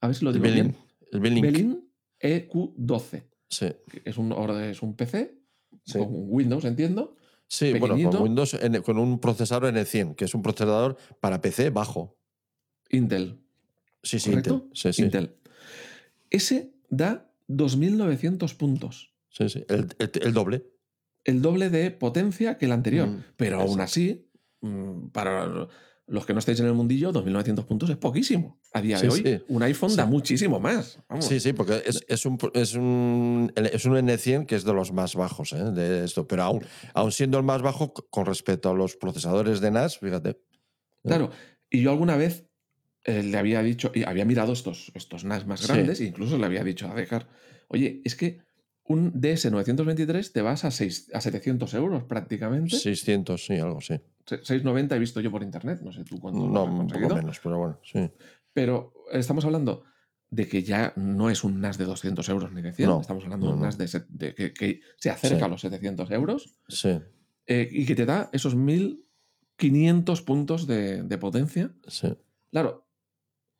S1: A ver si lo digo
S2: Belin.
S1: bien.
S2: El Belin.
S1: Belin EQ12.
S2: Sí.
S1: Es un, es un PC
S2: Sí.
S1: con Windows, entiendo.
S2: Sí, bueno, con Windows, con un procesador N100, que es un procesador para PC bajo.
S1: Intel.
S2: Sí, sí. Intel. Sí, sí.
S1: Intel. Ese da 2.900 puntos.
S2: Sí, sí. El, el- el doble.
S1: el doble de potencia que el anterior.
S2: Mm,
S1: pero aún así, mm, para, los que no estáis en el mundillo, 2.900 puntos es poquísimo. A día de
S2: Sí,
S1: hoy,
S2: sí.
S1: un iPhone da muchísimo más. Vamos.
S2: Sí, sí, porque es, es un, es, un, es un N100 que es de los más bajos ¿eh? de esto, pero aún, aún siendo el más bajo con respecto a los procesadores de NAS, fíjate.
S1: Claro. Y yo alguna vez eh, le había dicho, y había mirado estos, estos NAS más grandes, e incluso le había dicho a dejar, oye, es que un DS923 te vas a, seis- a 700 euros prácticamente.
S2: 600, sí, algo, sí.
S1: Se- 690 he visto yo por internet, no sé tú cuánto lo
S2: No,
S1: has
S2: un poco
S1: conseguido.
S2: menos, pero bueno, sí.
S1: Pero estamos hablando de que ya no es un NAS de 200 euros ni de 100,
S2: No,
S1: estamos hablando de
S2: no,
S1: un
S2: no.
S1: NAS de, de que, que se acerca
S2: Sí.
S1: a los 700 euros
S2: Sí,
S1: eh, y que te da esos 1500 puntos de, de potencia.
S2: sí.
S1: Claro,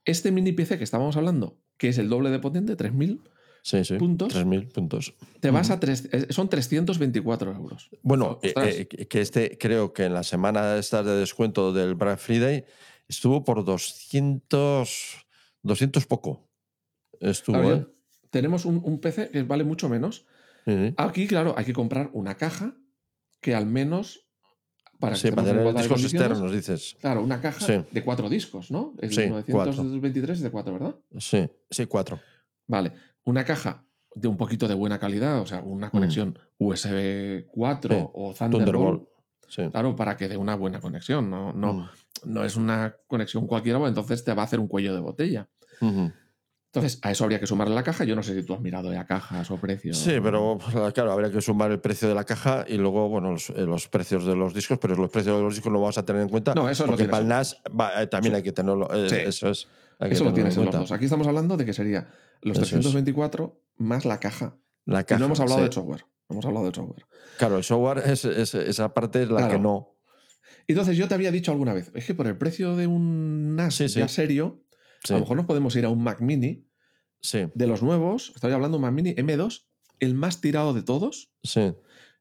S1: este mini PC que estábamos hablando, que es el doble de potente, 3000,
S2: Sí, sí.
S1: Puntos.
S2: 3.000 puntos.
S1: te vas a tres, eh, son 324 euros.
S2: Bueno, eh, eh, que este creo que en la semana esta de descuento del Black Friday estuvo por 200, 200 poco. Estuvo,
S1: Claro,
S2: ¿eh?
S1: tenemos un, un PC que vale mucho menos.
S2: Sí, sí.
S1: Aquí, claro, hay que comprar una caja que al menos para que
S2: Sí, para
S1: estemos en
S2: tener discos externos, dices.
S1: Claro, una caja
S2: Sí.
S1: de cuatro discos, ¿no? El
S2: Sí,
S1: 923 es de cuatro, ¿verdad?
S2: Sí, sí, cuatro.
S1: Vale. Una caja de un poquito de buena calidad, o sea, una conexión USB 4
S2: Mm. Sí,
S1: o Thunderbolt.
S2: Sí.
S1: Claro, para que dé una buena conexión. No, no,
S2: Mm.
S1: no es una conexión cualquiera, porque entonces te va a hacer un cuello de botella. Entonces, a eso habría que sumarle la caja. Yo no sé si tú has mirado ya cajas o precios.
S2: Sí, pero pues, claro, habría que sumar el precio de la caja y luego, bueno, los, eh, los precios de los discos, pero los precios de los discos no vamos a tener en cuenta.
S1: No, eso lo
S2: porque
S1: tienes
S2: para el
S1: en
S2: NAS va, eh, también hay que tenerlo. eh,
S1: Sí.
S2: Eso es.
S1: Eso lo tienes en los dos. Aquí estamos hablando de que sería los
S2: Eso es.
S1: 324 más la caja.
S2: La
S1: Y
S2: caja.
S1: no hemos hablado
S2: sí.
S1: de software. No hemos hablado de software.
S2: Claro, el software, es, es- esa parte es la
S1: Claro.
S2: que no.
S1: Entonces, yo te había dicho alguna vez, es que por el precio de un NAS
S2: Sí, sí.
S1: ya serio, a lo mejor nos podemos ir a un Mac Mini
S2: sí,
S1: de los nuevos. Estoy hablando de un Mac Mini M2, el más tirado de todos.
S2: sí.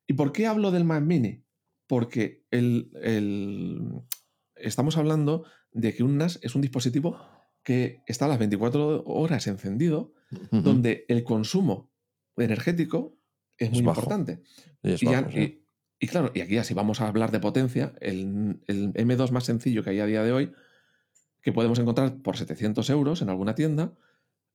S1: ¿Y por qué hablo del Mac Mini? Porque el, el- estamos hablando de que un NAS es un dispositivo que está a las 24 horas encendido, donde el consumo energético es muy
S2: bajo.
S1: importante.
S2: Y es
S1: Y, ya-
S2: bajo, sí.
S1: y- y claro, y aquí así vamos a hablar de potencia, el, el M2 más sencillo que hay a día de hoy, que podemos encontrar por 700 euros en alguna tienda,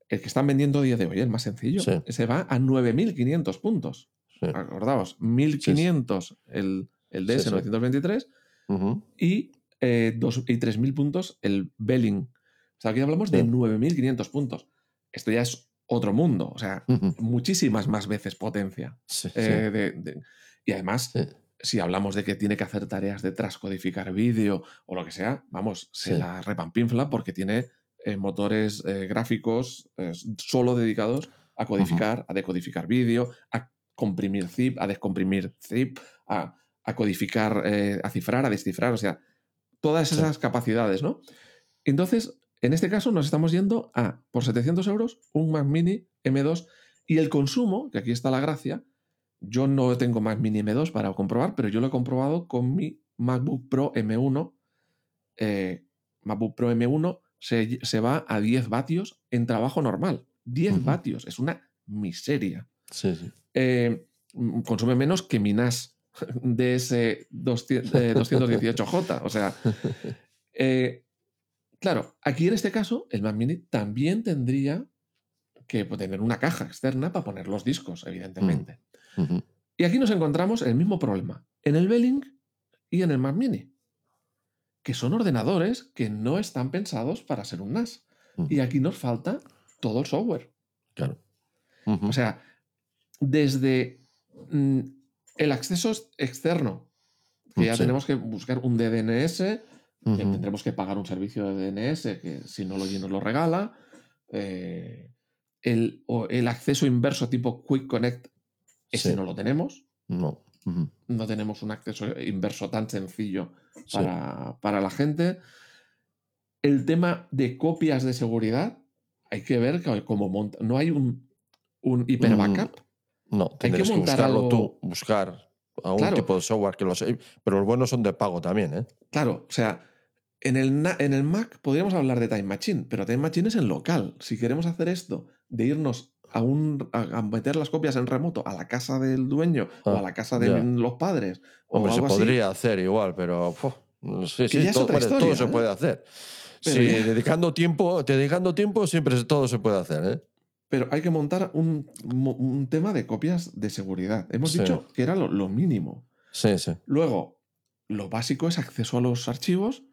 S1: el que están vendiendo a día de hoy, el más sencillo,
S2: Sí.
S1: se va a 9.500 puntos.
S2: Sí.
S1: Acordaos, 1.500 el, el
S2: Sí, sí.
S1: DS923
S2: Ujú.
S1: y, eh, dos- y 3.000 puntos el Belling. O sea, aquí hablamos de
S2: Sí.
S1: 9.500 puntos. Esto ya es otro mundo, o sea, muchísimas más veces potencia.
S2: Sí.
S1: Eh, de- de- y además, si hablamos de que tiene que hacer tareas de transcodificar vídeo o lo que sea, vamos, se la repampinfla porque tiene eh, motores eh, gráficos solo dedicados a codificar, a decodificar vídeo, a comprimir zip, a descomprimir zip, a, a codificar, eh, a cifrar, a descifrar, o sea, todas
S2: Sí.
S1: esas capacidades, ¿no? Entonces, en este caso nos estamos yendo a, por 700 euros, un Mac Mini M2 y el consumo, que aquí está la gracia, yo no tengo Mac Mini M2 para comprobar, pero yo lo he comprobado con mi MacBook Pro M1. Eh, MacBook Pro M1 se, se va a 10 vatios en trabajo normal. 10
S2: Ujú.
S1: vatios, es una miseria.
S2: Sí, sí.
S1: Eh, consume menos que mi NAS DS 200, eh, 218J. O sea, eh, claro, aquí en este caso, el Mac Mini también tendría que tener una caja externa para poner los discos, evidentemente.
S2: Ujú.
S1: Y aquí nos encontramos el mismo problema, en el Belling y en el Mac Mini, que son ordenadores que no están pensados para ser un NAS. Y aquí nos falta todo el software.
S2: Claro.
S1: O sea, desde mm, el acceso ex- externo, que ya
S2: Sí.
S1: tenemos que buscar un DDNS, que tendremos que pagar un servicio de DNS que si no lo nos lo regala. eh, el, o el acceso inverso tipo Quick Connect, ese
S2: Sí.
S1: no lo tenemos.
S2: No.
S1: No tenemos un acceso inverso tan sencillo
S2: Sí.
S1: para, para la gente. El tema de copias de seguridad, hay que ver que cómo monta. No hay un, un hiper backup.
S2: No, tendrías que,
S1: montar
S2: buscarlo
S1: algo-
S2: tú, buscar a un
S1: Claro.
S2: tipo de software que los... Pero los buenos son de pago también, ¿eh?
S1: Claro, o sea, en el, en el Mac podríamos hablar de Time Machine, pero Time Machine es en local. Si queremos hacer esto, de irnos a, un, a, meter las copias en remoto a la casa del dueño o
S2: Ah,
S1: a la casa de los padres o
S2: Hombre, se
S1: así,
S2: podría hacer igual, pero... Sí, sí, todo, todo se puede hacer. sí, dedicando tiempo, dedicando tiempo siempre todo se puede hacer, ¿eh?
S1: Pero hay que montar un, un tema de copias de seguridad. Hemos dicho que era lo, mínimo.
S2: Sí, sí.
S1: Luego, lo básico es acceso a los archivos.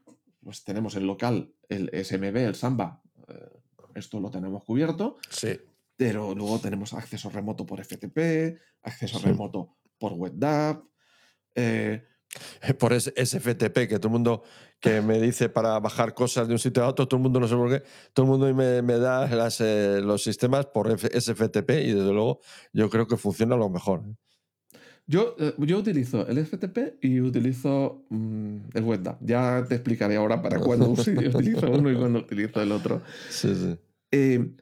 S1: Pues tenemos el local, el SMB, el Samba. Eh, esto lo tenemos cubierto.
S2: Sí.
S1: Pero luego tenemos acceso remoto por FTP, acceso remoto por WebDAV. Eh,
S2: por SFTP, que todo el mundo que me dice para bajar cosas de un sitio a otro, todo el mundo no sé por qué, todo el mundo me, me da las, eh, los sistemas por SFTP y desde luego yo creo que funciona lo mejor. ¿eh?
S1: Yo, eh, yo utilizo el FTP y utilizo mm, el WebDAV. Ya te explicaré ahora para cuándo utilizo uno y cuándo utilizo el otro.
S2: Sí, sí.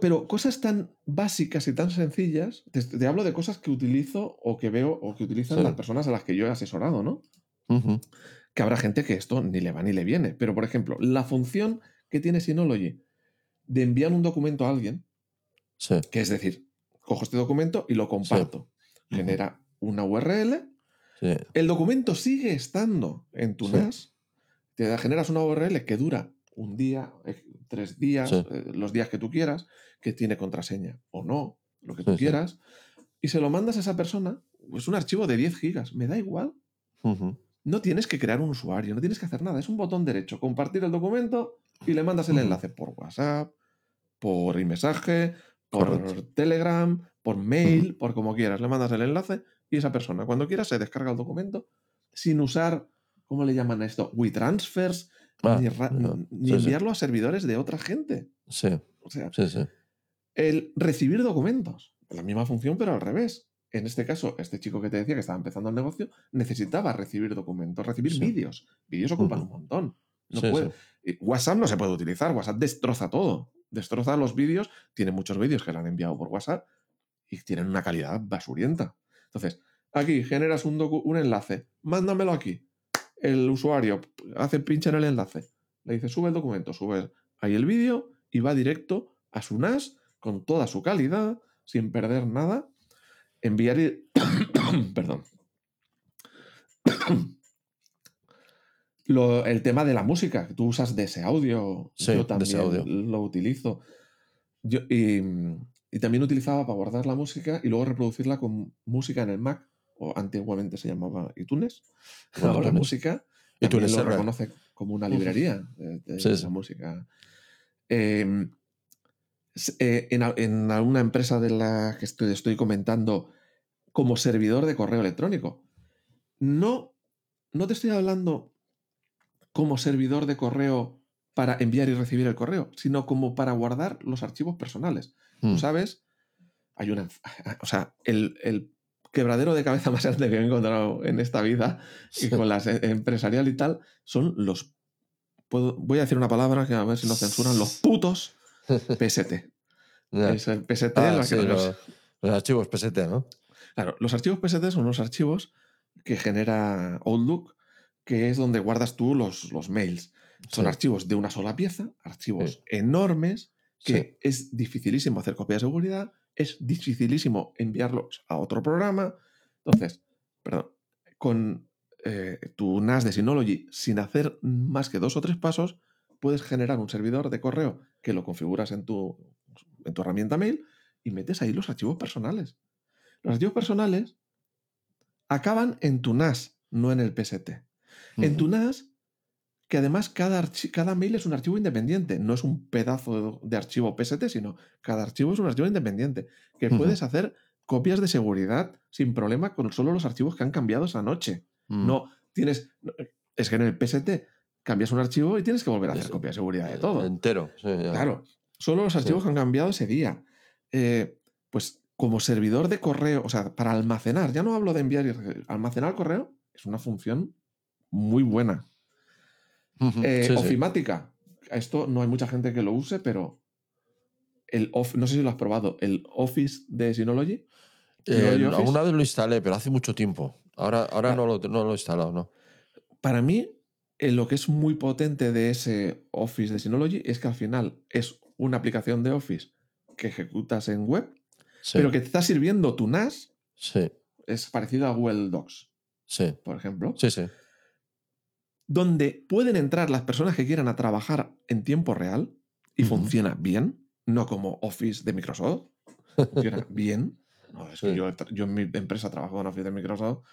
S1: pero cosas tan básicas y tan sencillas, te, hablo de cosas que utilizo o que veo o que utilizan las personas a las que yo he asesorado, ¿no? que habrá gente que esto ni le va ni le viene. Pero, por ejemplo, la función que tiene Synology de enviar un documento a alguien, que es decir, cojo este documento y lo comparto, genera una URL, el documento sigue estando en tu NAS, te generas una URL que dura un día, eh, tres días, eh, los días que tú quieras, que tiene contraseña o no, lo que tú quieras, y se lo mandas a esa persona, es un archivo de 10 gigas, me da igual. No tienes que crear un usuario, no tienes que hacer nada. Es un botón derecho, compartir el documento y le mandas el enlace por WhatsApp, por mensaje, por Telegram, por mail, por como quieras. Le mandas el enlace y esa persona, cuando quiera, se descarga el documento sin usar, ¿cómo le llaman a esto? WeTransfers, ah, ni, enviarlo a servidores de otra gente.
S2: Sí.
S1: O sea,
S2: sí, sí.
S1: el recibir documentos, la misma función, pero al revés en este caso, este chico que te decía que estaba empezando el negocio necesitaba recibir documentos, recibir vídeos. Vídeos ocupan un montón. No puede. WhatsApp no se puede utilizar. WhatsApp destroza todo. Destroza los vídeos. Tiene muchos vídeos que le han enviado por WhatsApp y tienen una calidad basurienta. Entonces, aquí generas un, un enlace. Mándamelo aquí. El usuario hace pinche en el enlace. Le dice, sube el documento, sube ahí el vídeo y va directo a su NAS con toda su calidad, sin perder nada enviar Perdón. El tema de la música, tú usas de ese audio. yo también lo utilizo. y, también utilizaba para guardar la música y luego reproducirla con música en el Mac, o antiguamente se llamaba iTunes. Ahora música iTunes lo reconoce como una librería de, esa música. Em, eh, en, en, alguna empresa de la que estoy, estoy, comentando como servidor de correo electrónico. No, no te estoy hablando como servidor de correo para enviar y recibir el correo, sino como para guardar los archivos personales. Tú mm. sabes, hay una. O sea, el, quebradero de cabeza más grande que he encontrado en esta vida y con las empresarial y tal son los. voy a decir una palabra que a ver si no censuran: los putos PST. Es el PST.
S2: Ah, los, archivos PST, ¿no?
S1: Claro, los archivos PST son unos archivos que genera Outlook, que es donde guardas tú los, los mails. Son archivos de una sola pieza, archivos enormes, que es dificilísimo hacer copia de seguridad, es dificilísimo enviarlos a otro programa. Entonces, perdón, con eh, tu NAS de Synology, sin hacer más que dos o tres pasos, puedes generar un servidor de correo que lo configuras en tu, en tu herramienta mail y metes ahí los archivos personales. Los archivos personales acaban en tu NAS, no en el PST. En tu NAS, que además cada, cada mail es un archivo independiente, no es un pedazo de, archivo PST, sino cada archivo es un archivo independiente, que puedes hacer copias de seguridad sin problema con solo los archivos que han cambiado esa noche. Mm. No tienes. Es que en el PST cambias un archivo y tienes que volver a hacer copia de seguridad de todo.
S2: Entero.
S1: claro. Solo los archivos que han cambiado ese día. Eh, pues como servidor de correo, o sea, para almacenar, ya no hablo de enviar y almacenar correo, es una función muy buena. Eh, ofimática, esto no hay mucha gente que lo use, pero el no sé si lo has probado, el Office de Synology.
S2: Eh, alguna vez lo instalé, pero hace mucho tiempo. Ahora, ahora ah. no, lo, no, lo, he instalado, ¿no?
S1: Para mí, eh, lo que es muy potente de ese Office de Synology es que al final es una aplicación de Office que ejecutas en web pero que te está sirviendo tu NAS
S2: sí.
S1: es parecido a Google Docs.
S2: Sí.
S1: Por ejemplo.
S2: Sí, sí.
S1: Donde pueden entrar las personas que quieran a trabajar en tiempo real y funciona bien, no como Office de Microsoft. Funciona bien. No, es que yo, yo en mi empresa trabajo en Office de Microsoft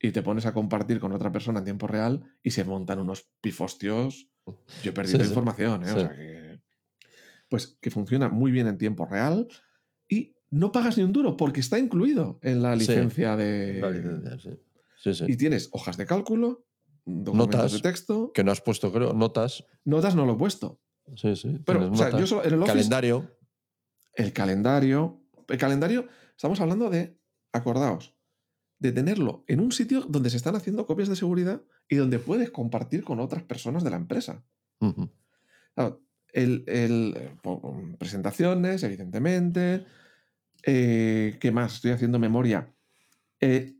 S1: y te pones a compartir con otra persona en tiempo real y se montan unos pifostios. Yo he perdido información, ¿eh? O sea que, pues que funciona muy bien en tiempo real y no pagas ni un duro porque está incluido en la licencia de.
S2: La licencia, sí.
S1: Y tienes hojas de cálculo, documentos
S2: Notas,
S1: de texto.
S2: Que no has puesto, creo, notas.
S1: Notas no lo he puesto.
S2: Sí, sí.
S1: Pero, o sea,
S2: notas.
S1: yo solo- en el Office-
S2: Calendario.
S1: El calendario. El calendario, estamos hablando de, acordaos, de tenerlo en un sitio donde se están haciendo copias de seguridad y donde puedes compartir con otras personas de la empresa. Claro, el, el, eh, presentaciones, evidentemente. Eh, ¿Qué más? Estoy haciendo memoria. Eh,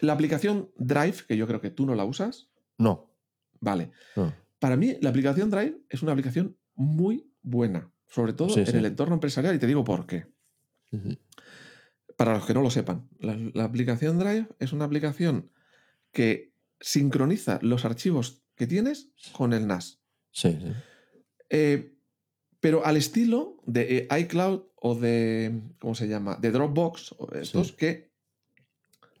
S1: la aplicación Drive, que yo creo que tú no la usas,
S2: No.
S1: vale.
S2: no.
S1: Para mí, la aplicación Drive es una aplicación muy buena, sobre todo
S2: Sí,
S1: en
S2: sí.
S1: el entorno empresarial, y te digo por qué. Para los que no lo sepan, la, la aplicación Drive es una aplicación que sincroniza los archivos que tienes con el NAS.
S2: Sí, sí.
S1: Eh, pero al estilo de eh, iCloud o de. ¿Cómo se llama? De Dropbox, o estos
S2: Sí.
S1: que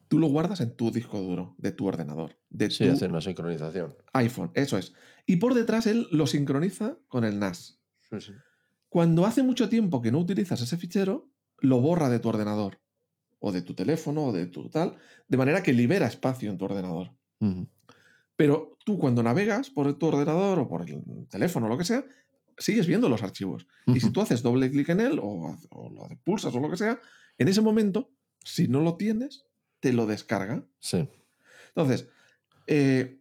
S1: tú lo guardas en tu disco duro de tu ordenador, de
S2: Sí,
S1: tu
S2: hacer una sincronización.
S1: iPhone. Eso es. Y por detrás él lo sincroniza con el NAS.
S2: Sí, sí.
S1: Cuando hace mucho tiempo que no utilizas ese fichero, lo borra de tu ordenador, o de tu teléfono, o de tu tal, de manera que libera espacio en tu ordenador. Pero tú cuando navegas por tu ordenador o por el teléfono o lo que sea, sigues viendo los archivos. Y si tú haces doble clic en él o, o lo pulsas o lo que sea, en ese momento, si no lo tienes, te lo descarga.
S2: Sí.
S1: Entonces, eh,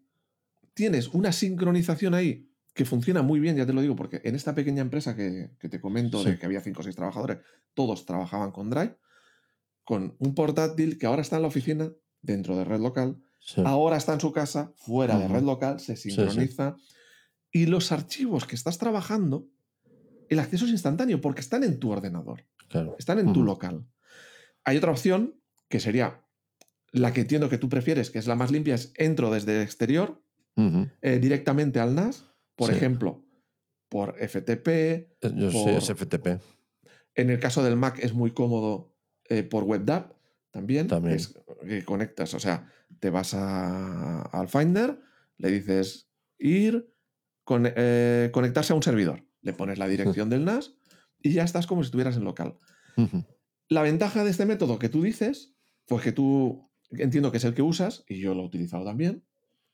S1: tienes una sincronización ahí que funciona muy bien, ya te lo digo, porque en esta pequeña empresa que, que te comento
S2: Sí.
S1: de que había 5 o 6 trabajadores, todos trabajaban con Drive, con un portátil que ahora está en la oficina, dentro de red local,
S2: sí.
S1: ahora está en su casa, fuera de red local, se
S2: sí.
S1: sincroniza. Y los archivos que estás trabajando, el acceso es instantáneo porque están en tu ordenador,
S2: Claro.
S1: están en tu local. Hay otra opción que sería la que entiendo que tú prefieres, que es la más limpia, es entro desde el exterior eh, directamente al NAS, por
S2: Sí.
S1: ejemplo, por FTP.
S2: Eh, Yo sí, es FTP.
S1: En el caso del Mac es muy cómodo eh, por WebDAV también.
S2: También.
S1: Es que conectas, o sea, te vas a- al Finder, le dices ir, con- eh, conectarse a un servidor, le pones la dirección del NAS y ya estás como si estuvieras en local. La ventaja de este método que tú dices, pues que tú entiendo que es el que usas, y yo lo he utilizado también,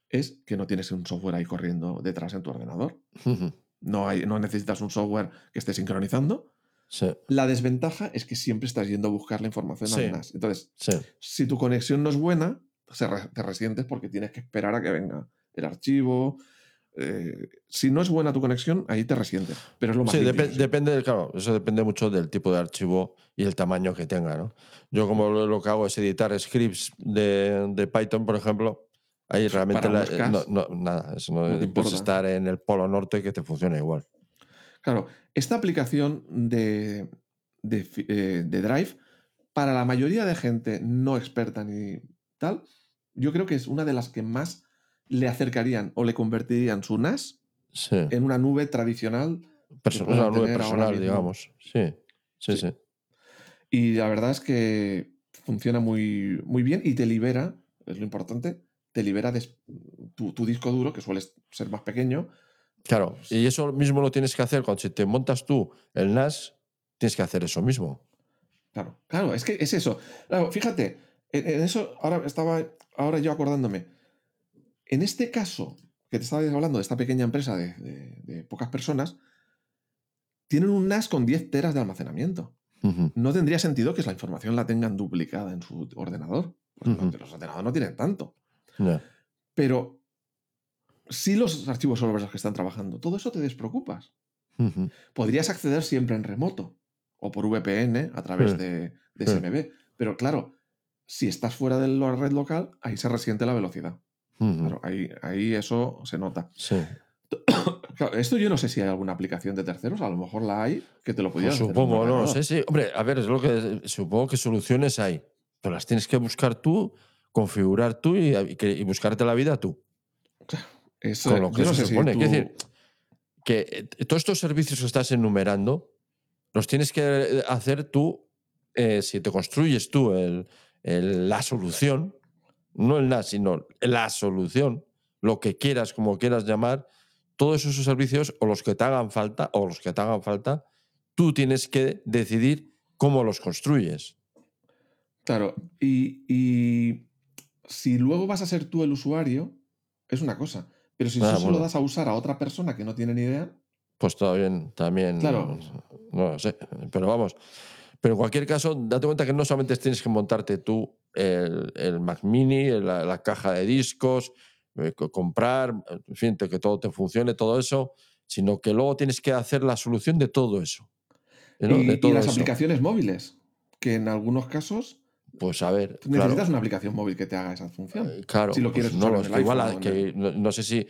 S1: es que no tienes un software ahí corriendo detrás en tu ordenador. No, hay, no necesitas un software que esté sincronizando.
S2: Sí,
S1: La desventaja es que siempre estás yendo a buscar la información
S2: Sí.
S1: NAS. Entonces,
S2: sí.
S1: si tu conexión no es buena, te resientes porque tienes que esperar a que venga el archivo. Eh, si no es buena tu conexión, ahí te resientes. Pero es lo más
S2: Sí,
S1: sí.
S2: depende, del- claro, eso depende mucho del tipo de archivo y el tamaño que tenga, ¿no? Yo como lo, que hago es editar scripts de, de Python, por ejemplo, ahí realmente la- no, no, nada, eso no,
S1: no te
S2: puedes
S1: importa.
S2: estar en el polo norte que te funciona igual.
S1: Claro, esta aplicación de, de, eh, de Drive, para la mayoría de gente no experta ni tal, yo creo que es una de las que más le acercarían o le convertirían su NAS
S2: Sí.
S1: en una nube tradicional.
S2: Perso-
S1: puedan
S2: una nube personal, digamos. Sí, sí,
S1: Sí.
S2: sí.
S1: Y la verdad es que funciona muy, muy bien y te libera, es lo importante, te libera de tu, tu disco duro, que suele ser más pequeño.
S2: Claro, y eso mismo lo tienes que hacer cuando si te montas tú el NAS, tienes que hacer eso mismo.
S1: Claro, claro, es que es eso. Claro, fíjate, en, en eso ahora estaba ahora yo acordándome. En este caso, que te estaba hablando de esta pequeña empresa de, de- de pocas personas, tienen un NAS con 10 teras de almacenamiento. No tendría sentido que la información la tengan duplicada en su ordenador. Porque los, los ordenadores no tienen tanto. Pero si los archivos son los que están trabajando, todo eso te despreocupas. Podrías acceder siempre en remoto o por VPN a través de, de. SMB. Pero claro, si estás fuera de la red local, ahí se resiente la velocidad. Claro, ahí, ahí eso se nota.
S2: Sí.
S1: Claro, esto yo no sé si hay alguna aplicación de terceros, a lo mejor la hay, que te lo
S2: Pues
S1: hacer en
S2: supongo,
S1: un
S2: no
S1: ordenador.
S2: sé si. Hombre, a ver, es lo que. Supongo que soluciones hay. Pero las tienes que buscar tú, configurar tú y, y buscarte la vida tú. con lo que se supone. decir, que eh, todos estos servicios que estás enumerando los tienes que hacer tú, eh, si te construyes tú el, la solución, no el NAS, sino la solución, lo que quieras, como quieras llamar, todos esos servicios o los que te hagan falta, o los que te hagan falta, tú tienes que decidir cómo los construyes.
S1: Claro, y, si luego vas a ser tú el usuario, es una cosa. Pero si ah, solo das a usar a otra persona que no tiene ni idea.
S2: Pues todavía también.
S1: Claro.
S2: No, lo sé. Pero vamos. Pero en cualquier caso, date cuenta que no solamente tienes que montarte tú el, Mac Mini, la, caja de discos, eh, comprar, en fin, que todo te funcione, todo eso, sino que luego tienes que hacer la solución de todo eso.
S1: Y, las aplicaciones móviles, que en algunos casos
S2: pues a ver.
S1: necesitas una aplicación móvil que te haga esa función.
S2: Eh, claro.
S1: Si lo
S2: pues
S1: quieres no,
S2: igual que, no, sé si.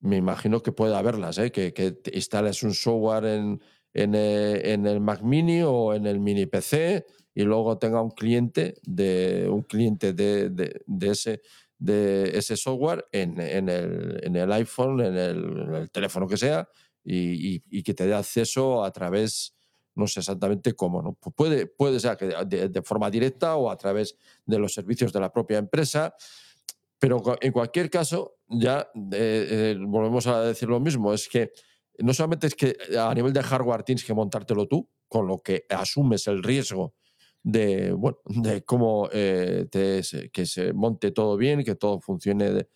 S2: Me imagino que puede haberlas, ¿eh? que, que instales un software en, en, en, el Mac Mini o en el Mini PC y luego tenga un cliente de un cliente de, de, ese de ese software en, en, el, en el, iPhone, en el, teléfono que sea, y, y, que te dé acceso a través no sé exactamente cómo, ¿no? Puede, puede ser que de, forma directa o a través de los servicios de la propia empresa, pero en cualquier caso, ya eh, eh, volvemos a decir lo mismo, es que no solamente es que a nivel de hardware tienes que montártelo tú, con lo que asumes el riesgo de, bueno, de cómo eh, que se monte todo bien, que todo funcione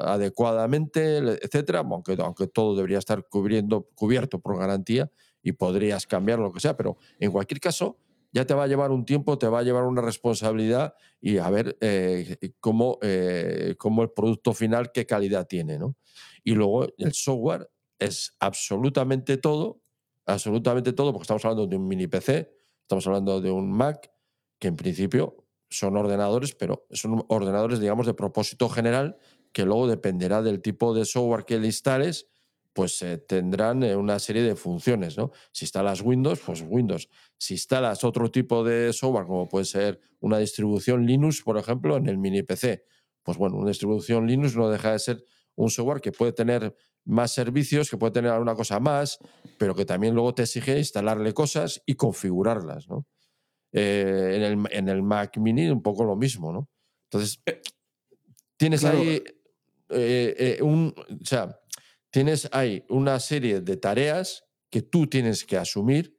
S2: adecuadamente, etcétera, aunque, aunque todo debería estar cubriendo, cubierto por garantía, y podrías cambiar lo que sea, pero en cualquier caso ya te va a llevar un tiempo, te va a llevar una responsabilidad y a ver eh, cómo, eh, cómo, el producto final, qué calidad tiene. ¿no? Y luego el software es absolutamente todo, absolutamente todo, porque estamos hablando de un mini PC, estamos hablando de un Mac, que en principio son ordenadores, pero son ordenadores, digamos, de propósito general, que luego dependerá del tipo de software que le instales pues eh, tendrán eh, una serie de funciones, ¿no? Si instalas Windows, pues Windows. Si instalas otro tipo de software, como puede ser una distribución Linux, por ejemplo, en el mini PC, pues bueno, una distribución Linux no deja de ser un software que puede tener más servicios, que puede tener alguna cosa más, pero que también luego te exige instalarle cosas y configurarlas, ¿no? Eh, en, el, en, el, Mac Mini un poco lo mismo, ¿no? Entonces, tienes ahí un... O sea, tienes ahí una serie de tareas que tú tienes que asumir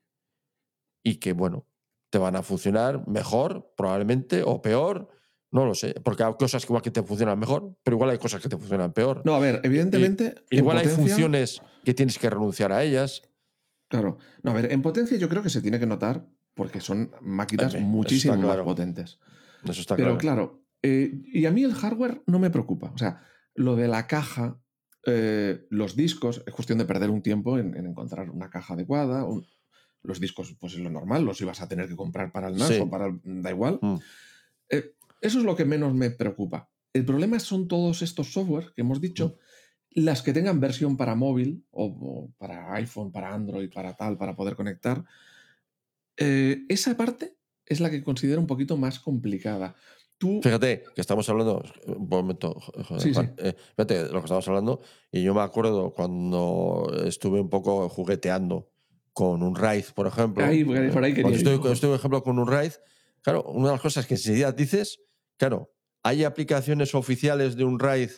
S2: y que, bueno, te van a funcionar mejor, probablemente, o peor. No lo sé, porque hay cosas que igual que te funcionan mejor, pero igual hay cosas que te funcionan peor.
S1: No, a ver, evidentemente.
S2: igual hay funciones que tienes que renunciar a ellas.
S1: Claro. No, a ver, en potencia yo creo que se tiene que notar porque son máquinas muchísimo más potentes.
S2: Eso está
S1: pero
S2: claro.
S1: Eh, y a mí el hardware no me preocupa. O sea, lo de la caja, eh, los discos, es cuestión de perder un tiempo en, encontrar una caja adecuada. los discos, pues es lo normal, los ibas a tener que comprar para el NAS o para el, da igual. Mm. Eh, eso es lo que menos me preocupa. El problema son todos estos software que hemos dicho, mm. las que tengan versión para móvil o, para iPhone, para Android, para tal, para poder conectar. Eh, esa parte es la que considero un poquito más complicada.
S2: Fíjate que estamos hablando, un momento, eh, fíjate lo que estamos hablando, y yo me acuerdo cuando estuve un poco jugueteando con un RAID, por ejemplo.
S1: Ahí, por ahí
S2: cuando estoy, por ejemplo, con un RAID, claro, una de las cosas que enseguida dices, claro, hay aplicaciones oficiales de un RAID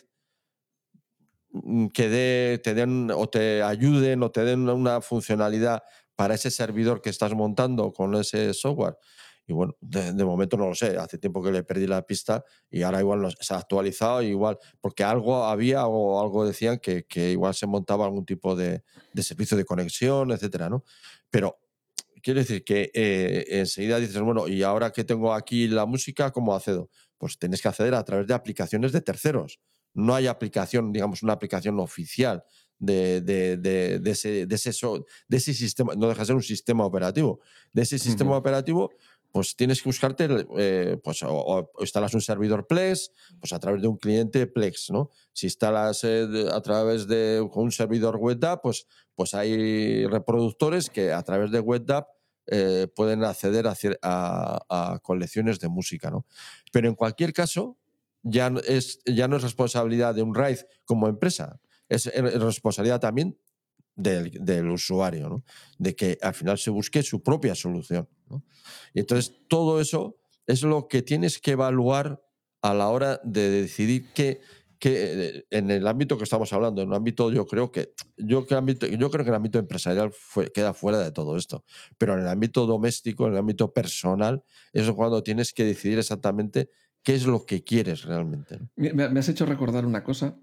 S2: mm, que te den o te ayuden o te den una funcionalidad para ese servidor que estás montando con ese software. Y bueno, de, momento no lo sé, hace tiempo que le perdí la pista y ahora igual se ha actualizado, igual, porque algo había o algo decían que, igual se montaba algún tipo de, de, servicio de conexión, etcétera, ¿no? Pero quiero decir que eh, enseguida dices, bueno, y ahora que tengo aquí la música, ¿cómo accedo? Pues tienes que acceder a través de aplicaciones de terceros. No hay aplicación, digamos, una aplicación oficial de, de, de, ese, de, ese, de ese sistema, no deja de ser un sistema operativo, de ese sistema operativo pues tienes que buscarte, eh, pues o, instalas un servidor Plex, pues a través de un cliente Plex, ¿no? Si instalas eh, a través de un servidor WebDAV, pues, pues hay reproductores que a través de WebDAV eh, pueden acceder a, colecciones de música, ¿no? Pero en cualquier caso, ya, es, ya no es responsabilidad de un RAID como empresa, es responsabilidad también del, usuario, ¿no? de que al final se busque su propia solución. Y entonces todo eso es lo que tienes que evaluar a la hora de decidir que, que en el ámbito que estamos hablando, en un ámbito yo creo que yo, que ámbito, yo creo que el ámbito empresarial queda fuera de todo esto, pero en el ámbito doméstico, en el ámbito personal, es cuando tienes que decidir exactamente qué es lo que quieres realmente.
S1: Me, has hecho recordar una cosa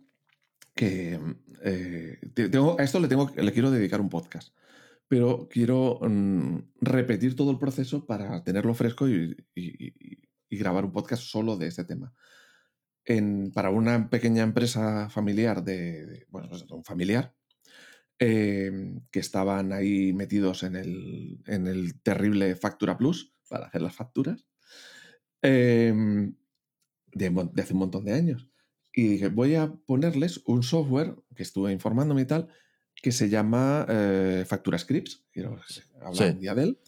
S1: que eh, tengo, a esto le, tengo, le quiero dedicar un podcast, pero quiero mm, repetir todo el proceso para tenerlo fresco y, grabar un podcast solo de este tema. En, para una pequeña empresa familiar, de, bueno, pues un familiar, em, que estaban ahí metidos en el, en el terrible Factura Plus para hacer las facturas. Em, de, hace un montón de años. Y dije, voy a ponerles un software que estuve informándome y tal, que se llama eh, Factura Scripts, quiero hablar un día de él,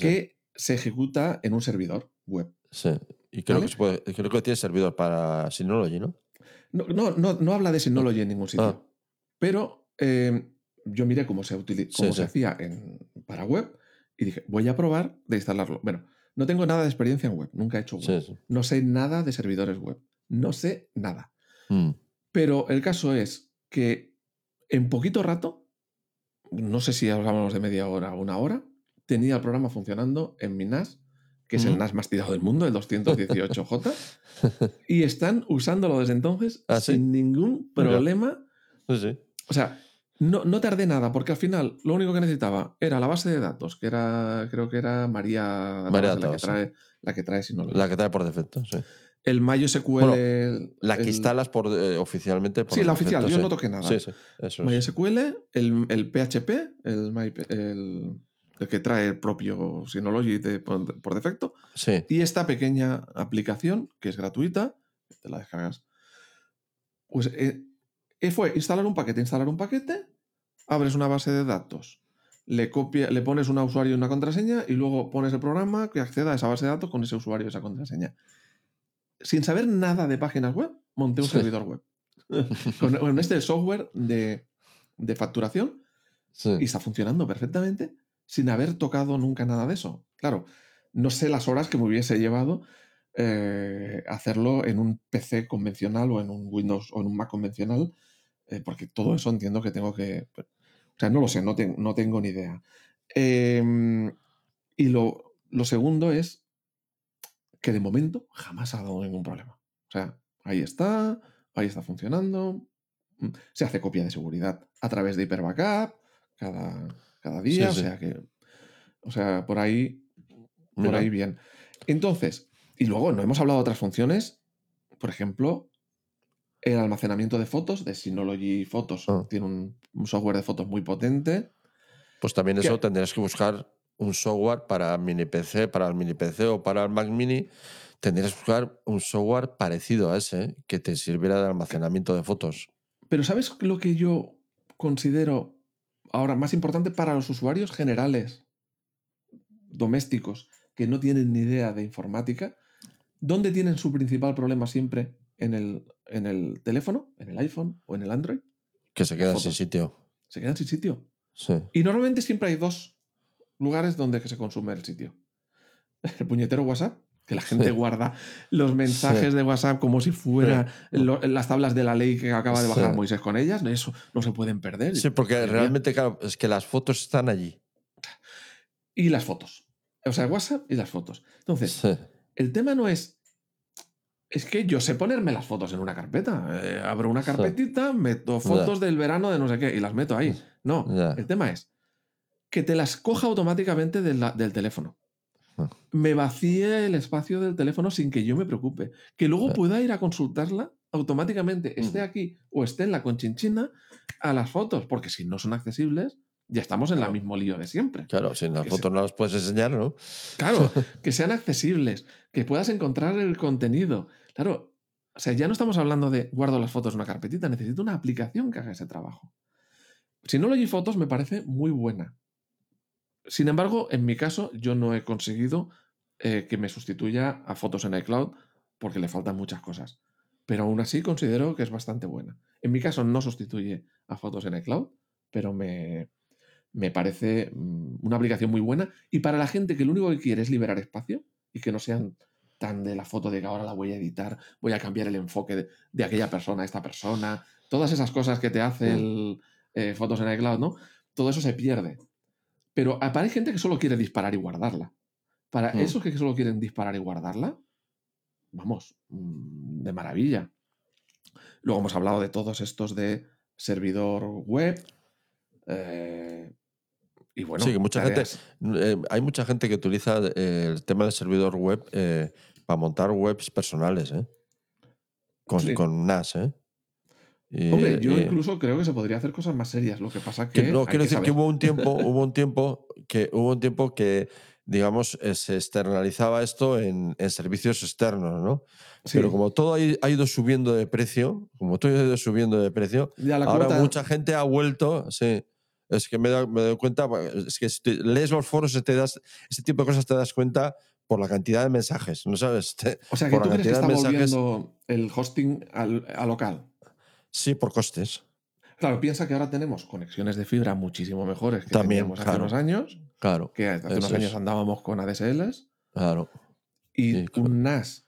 S1: que se ejecuta en un servidor web.
S2: Sí, y creo, que, creo que tiene servidor para Synology, ¿no?
S1: No, no, no, habla de Synology en ningún sitio. Ah. Pero eh, yo miré cómo se, cómo se hacía en, para web y dije, voy a probar de instalarlo. Bueno, no tengo nada de experiencia en web, nunca he hecho web. No sé nada de servidores web. No sé nada. Mm. Pero el caso es que en poquito rato, no sé si hablamos de media hora o una hora, tenía el programa funcionando en mi NAS, que es el NAS más tirado del mundo, el 218J, y están usándolo desde entonces ¿Ah, sin ningún problema. O sea, no, no tardé nada, porque al final lo único que necesitaba era la base de datos, que era, creo que era María,
S2: la,
S1: que trae, la que trae, si no
S2: La que trae por defecto, sí.
S1: El MySQL.
S2: la que instalas por, eh, oficialmente.
S1: sí, la oficial, yo no toqué nada. Sí, sí, eso MySQL, el, el, PHP, el, el, que trae el propio Synology por, defecto.
S2: Sí.
S1: Y esta pequeña aplicación, que es gratuita, te la descargas. Pues eh, y fue instalar un paquete, instalar un paquete, abres una base de datos, le, copia, le pones un usuario y una contraseña y luego pones el programa que acceda a esa base de datos con ese usuario y esa contraseña. Sin saber nada de páginas web, monté un servidor web. con, este software de, facturación y está funcionando perfectamente sin haber tocado nunca nada de eso. Claro, no sé las horas que me hubiese llevado eh, hacerlo en un PC convencional o en un Windows o en un Mac convencional eh, porque todo eso entiendo que tengo que... Pues, o sea, no lo sé, no, tengo ni idea. Em, y lo, segundo es que de momento jamás ha dado ningún problema. O sea, ahí está, ahí está funcionando. Mm, se hace copia de seguridad a través de Hyperbackup cada, cada día. O sea que. O sea, por ahí. Por ahí bien. Entonces, y luego no hemos hablado de otras funciones. Por ejemplo, el almacenamiento de fotos de Synology Photos. Ah. Tiene un, software de fotos muy potente.
S2: Pues también eso tendrías que buscar un software para mini PC, para el mini PC o para el Mac mini. Tendrías que buscar un software parecido a ese que te sirviera de almacenamiento de fotos.
S1: Pero ¿sabes lo que yo considero ahora más importante para los usuarios generales, domésticos, que no tienen ni idea de informática? ¿Dónde tienen su principal problema siempre? en el, en el teléfono, en el iPhone o en el Android.
S2: Que se quedan sin sitio.
S1: Se quedan sin sitio.
S2: Sí.
S1: Y normalmente siempre hay dos lugares donde se consume el sitio. El puñetero WhatsApp, que la gente guarda los mensajes de WhatsApp como si fuera las tablas de la ley que acaba de bajar Moisés con ellas. Eso no se pueden perder.
S2: Sí, porque realmente, claro, es que las fotos están allí.
S1: Y las fotos. O sea, WhatsApp y las fotos. Entonces, el tema no es es que yo sé ponerme las fotos en una carpeta. Eh, abro una carpetita, meto fotos del verano de no sé qué y las meto ahí. No, el tema es que te las coja automáticamente del, teléfono. Me vacíe el espacio del teléfono sin que yo me preocupe. Que luego pueda ir a consultarla automáticamente, esté aquí o esté en la conchinchina, a las fotos, porque si no son accesibles, ya estamos en el mismo lío de siempre.
S2: Claro, si las fotos no las puedes enseñar, ¿no?
S1: Claro, que sean accesibles, que puedas encontrar el contenido. Claro, o sea, ya no estamos hablando de guardo las fotos en una carpetita, necesito una aplicación que haga ese trabajo. Si no Synology Fotos me parece muy buena. Sin embargo, en mi caso, yo no he conseguido eh, que me sustituya a fotos en iCloud porque le faltan muchas cosas. pero aún así considero que es bastante buena. En mi caso no sustituye a fotos en iCloud, pero me, me parece mm, una aplicación muy buena. Y para la gente que lo único que quiere es liberar espacio y que no sean tan de la foto de que ahora la voy a editar, voy a cambiar el enfoque de, aquella persona a esta persona, todas esas cosas que te hace mm. el eh, fotos en iCloud, ¿no? Todo eso se pierde. Pero hay gente que solo quiere disparar y guardarla. Para mm. esos que solo quieren disparar y guardarla, vamos, de maravilla. Luego hemos hablado de todos estos de servidor web. Eh, y bueno,
S2: sí, que mucha gente, eh, hay mucha gente que utiliza eh, el tema del servidor web para montar webs personales, con, NAS.
S1: Hombre, yo incluso creo que se podría hacer cosas más serias. Lo que pasa que.
S2: que no, quiero decir que hubo un tiempo, hubo un tiempo que hubo un tiempo que digamos, eh, se externalizaba esto en, servicios externos, ¿no? Pero como todo ha, ido subiendo de precio, como todo ha ido subiendo de precio, ahora mucha gente ha vuelto, sí. Es que me, doy cuenta, es que si lees los foros, te das, ese tipo de cosas te das cuenta por la cantidad de mensajes, ¿no sabes?
S1: o sea, que tú crees que está volviendo el hosting al, a local.
S2: Sí, por costes.
S1: Claro, piensa que ahora tenemos conexiones de fibra muchísimo mejores que teníamos hace unos años.
S2: Claro.
S1: Que hace unos años andábamos con ADSLs.
S2: Claro.
S1: Y un NAS,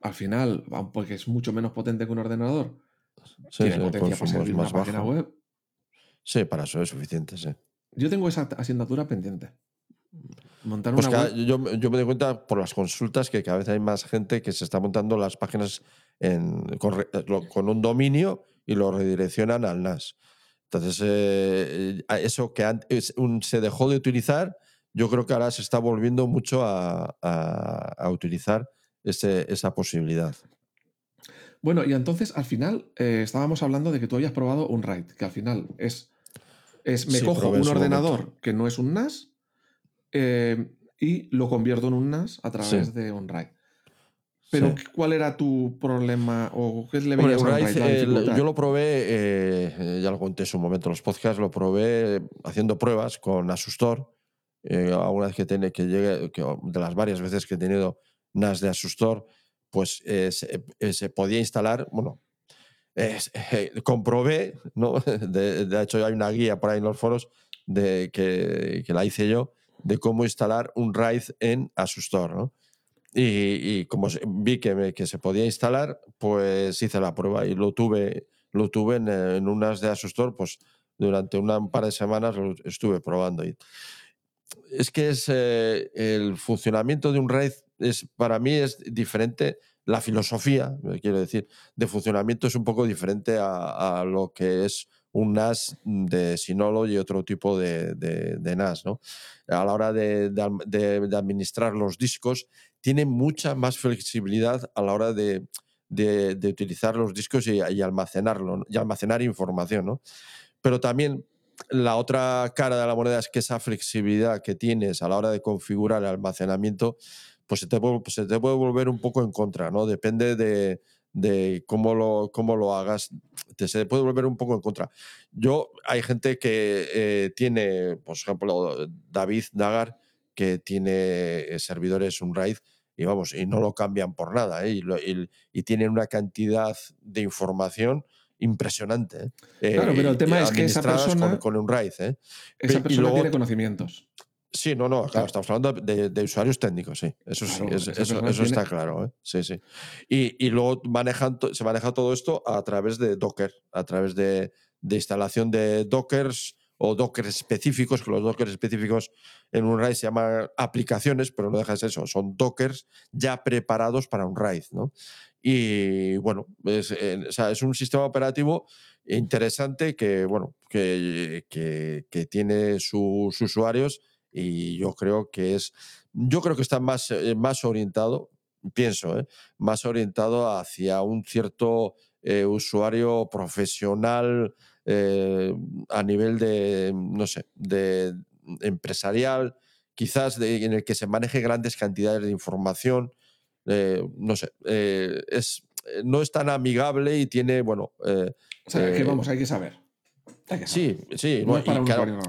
S1: al final, porque es mucho menos potente que un ordenador, sí, tiene potencia para servir más una página web.
S2: Sí, para eso es suficiente, sí.
S1: Yo tengo esa asignatura pendiente.
S2: Montar pues una web. Yo, yo, me doy cuenta por las consultas que cada vez hay más gente que se está montando las páginas en, con un dominio y lo redireccionan al NAS. Entonces, eh, eh, eso que antes se dejó de utilizar, yo creo que ahora se está volviendo mucho a, utilizar ese, esa posibilidad.
S1: Bueno, y entonces al final eh, estábamos hablando de que tú habías probado un RAID, que al final es, es me cojo un ordenador que no es un NAS y lo convierto en un NAS a través de un RAID. Pero ¿cuál era tu problema o qué le veías
S2: Yo lo probé, eh, ya lo conté en su momento en los podcasts, lo probé haciendo pruebas con Asustor. Eh, alguna vez que, tiene, que llegue, de las varias veces que he tenido NAS de Asustor, pues eh, se, podía instalar, bueno, comprobé, ¿no? De, de, hecho hay una guía por ahí en los foros de, que, que la hice yo, de cómo instalar un RAID en Asustor, ¿no? Y, como vi que, que, se podía instalar, pues hice la prueba y lo tuve, lo tuve en, unas de Asustor, pues durante un par de semanas lo estuve probando. Y es que es eh, el funcionamiento de un RAID es, para mí es diferente. La filosofía, quiero decir, de funcionamiento es un poco diferente a, a lo que es un NAS de Synology y otro tipo de, de, NAS. ¿no? A la hora de, de, administrar los discos, tiene mucha más flexibilidad a la hora de, utilizar los discos y, almacenarlo, y almacenar información. ¿no? Pero también la otra cara de la moneda es que esa flexibilidad que tienes a la hora de configurar el almacenamiento, pues se te puede, se te puede volver un poco en contra, ¿no? Depende de, de cómo lo, cómo lo hagas, te se puede volver un poco en contra. Yo, hay gente que eh, tiene, por ejemplo, David Dagar, que tiene eh, servidores Unraid y vamos, y no lo cambian por nada, ¿eh? y, y, tienen una cantidad de información impresionante.
S1: claro, pero el tema es que esa persona.
S2: Con, con RAID.
S1: Esa persona tiene conocimientos.
S2: Sí, no, no, claro, estamos hablando de, usuarios técnicos, sí. Eso sí, eso, está claro. ¿eh? Sí, sí. Y, luego manejan, se maneja todo esto a través de Docker, a través de, instalación de Dockers o Docker específicos, que los Dockers específicos en un RAID se llaman aplicaciones, pero no dejas eso, son Dockers ya preparados para un RAID, ¿no? Y bueno, es, es un sistema operativo interesante que, bueno, que, que tiene sus usuarios y yo creo que es, yo creo que está más, eh, más orientado, pienso, ¿eh? más orientado hacia un cierto eh, usuario profesional a nivel de, no sé, de empresarial, quizás en el que se maneje grandes cantidades de información, no sé, es, no es tan amigable y tiene, bueno...
S1: o sea, que vamos, hay que saber.
S2: Sí, sí,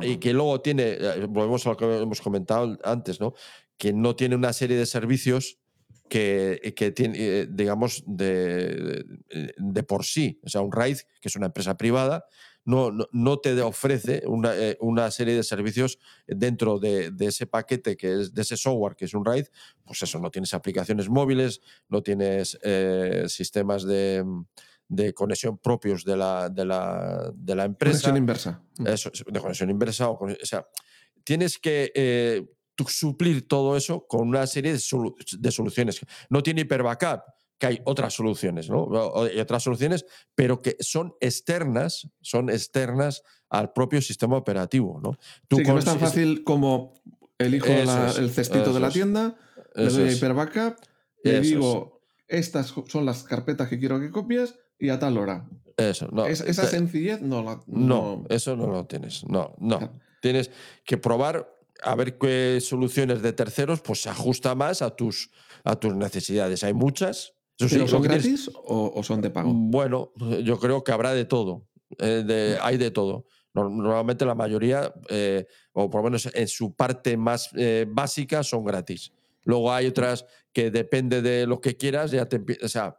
S2: y, que, luego tiene, eh, volvemos a lo que hemos comentado antes, ¿no? Que no tiene una serie de servicios que, que tiene, eh, digamos, de, de, por sí, o sea, un RAID, que es una empresa privada, no, no, te ofrece una, eh, una, serie de servicios dentro de, de, ese paquete, que es de ese software, que es un RAID, pues eso, no tienes aplicaciones móviles, no tienes eh, sistemas de, de, conexión propios de la, de la, de la empresa.
S1: Conexión inversa.
S2: Eso, de conexión inversa. O, o sea, tienes que eh, suplir todo eso con una serie de, de soluciones. No tiene hiperbackup que hay otras soluciones, ¿no? Hay otras soluciones, pero que son externas, son externas al propio sistema operativo, ¿no?
S1: sí, que no es tan fácil como elijo el cestito de la tienda, le doy a Hyper Backup, le digo, estas son las carpetas que quiero que copies y a tal hora.
S2: Eso, no.
S1: esa sencillez no la.
S2: No, eso no lo tienes. No, no. Tienes que probar a ver qué soluciones de terceros pues se ajusta más a tus, a tus necesidades. Hay muchas,
S1: son gratis o, son de pago?
S2: Bueno, yo creo que habrá de todo. Eh, hay de todo. Normalmente la mayoría, eh, o por lo menos en su parte más eh, básica, son gratis. Luego hay otras que depende de lo que quieras, ya te o sea,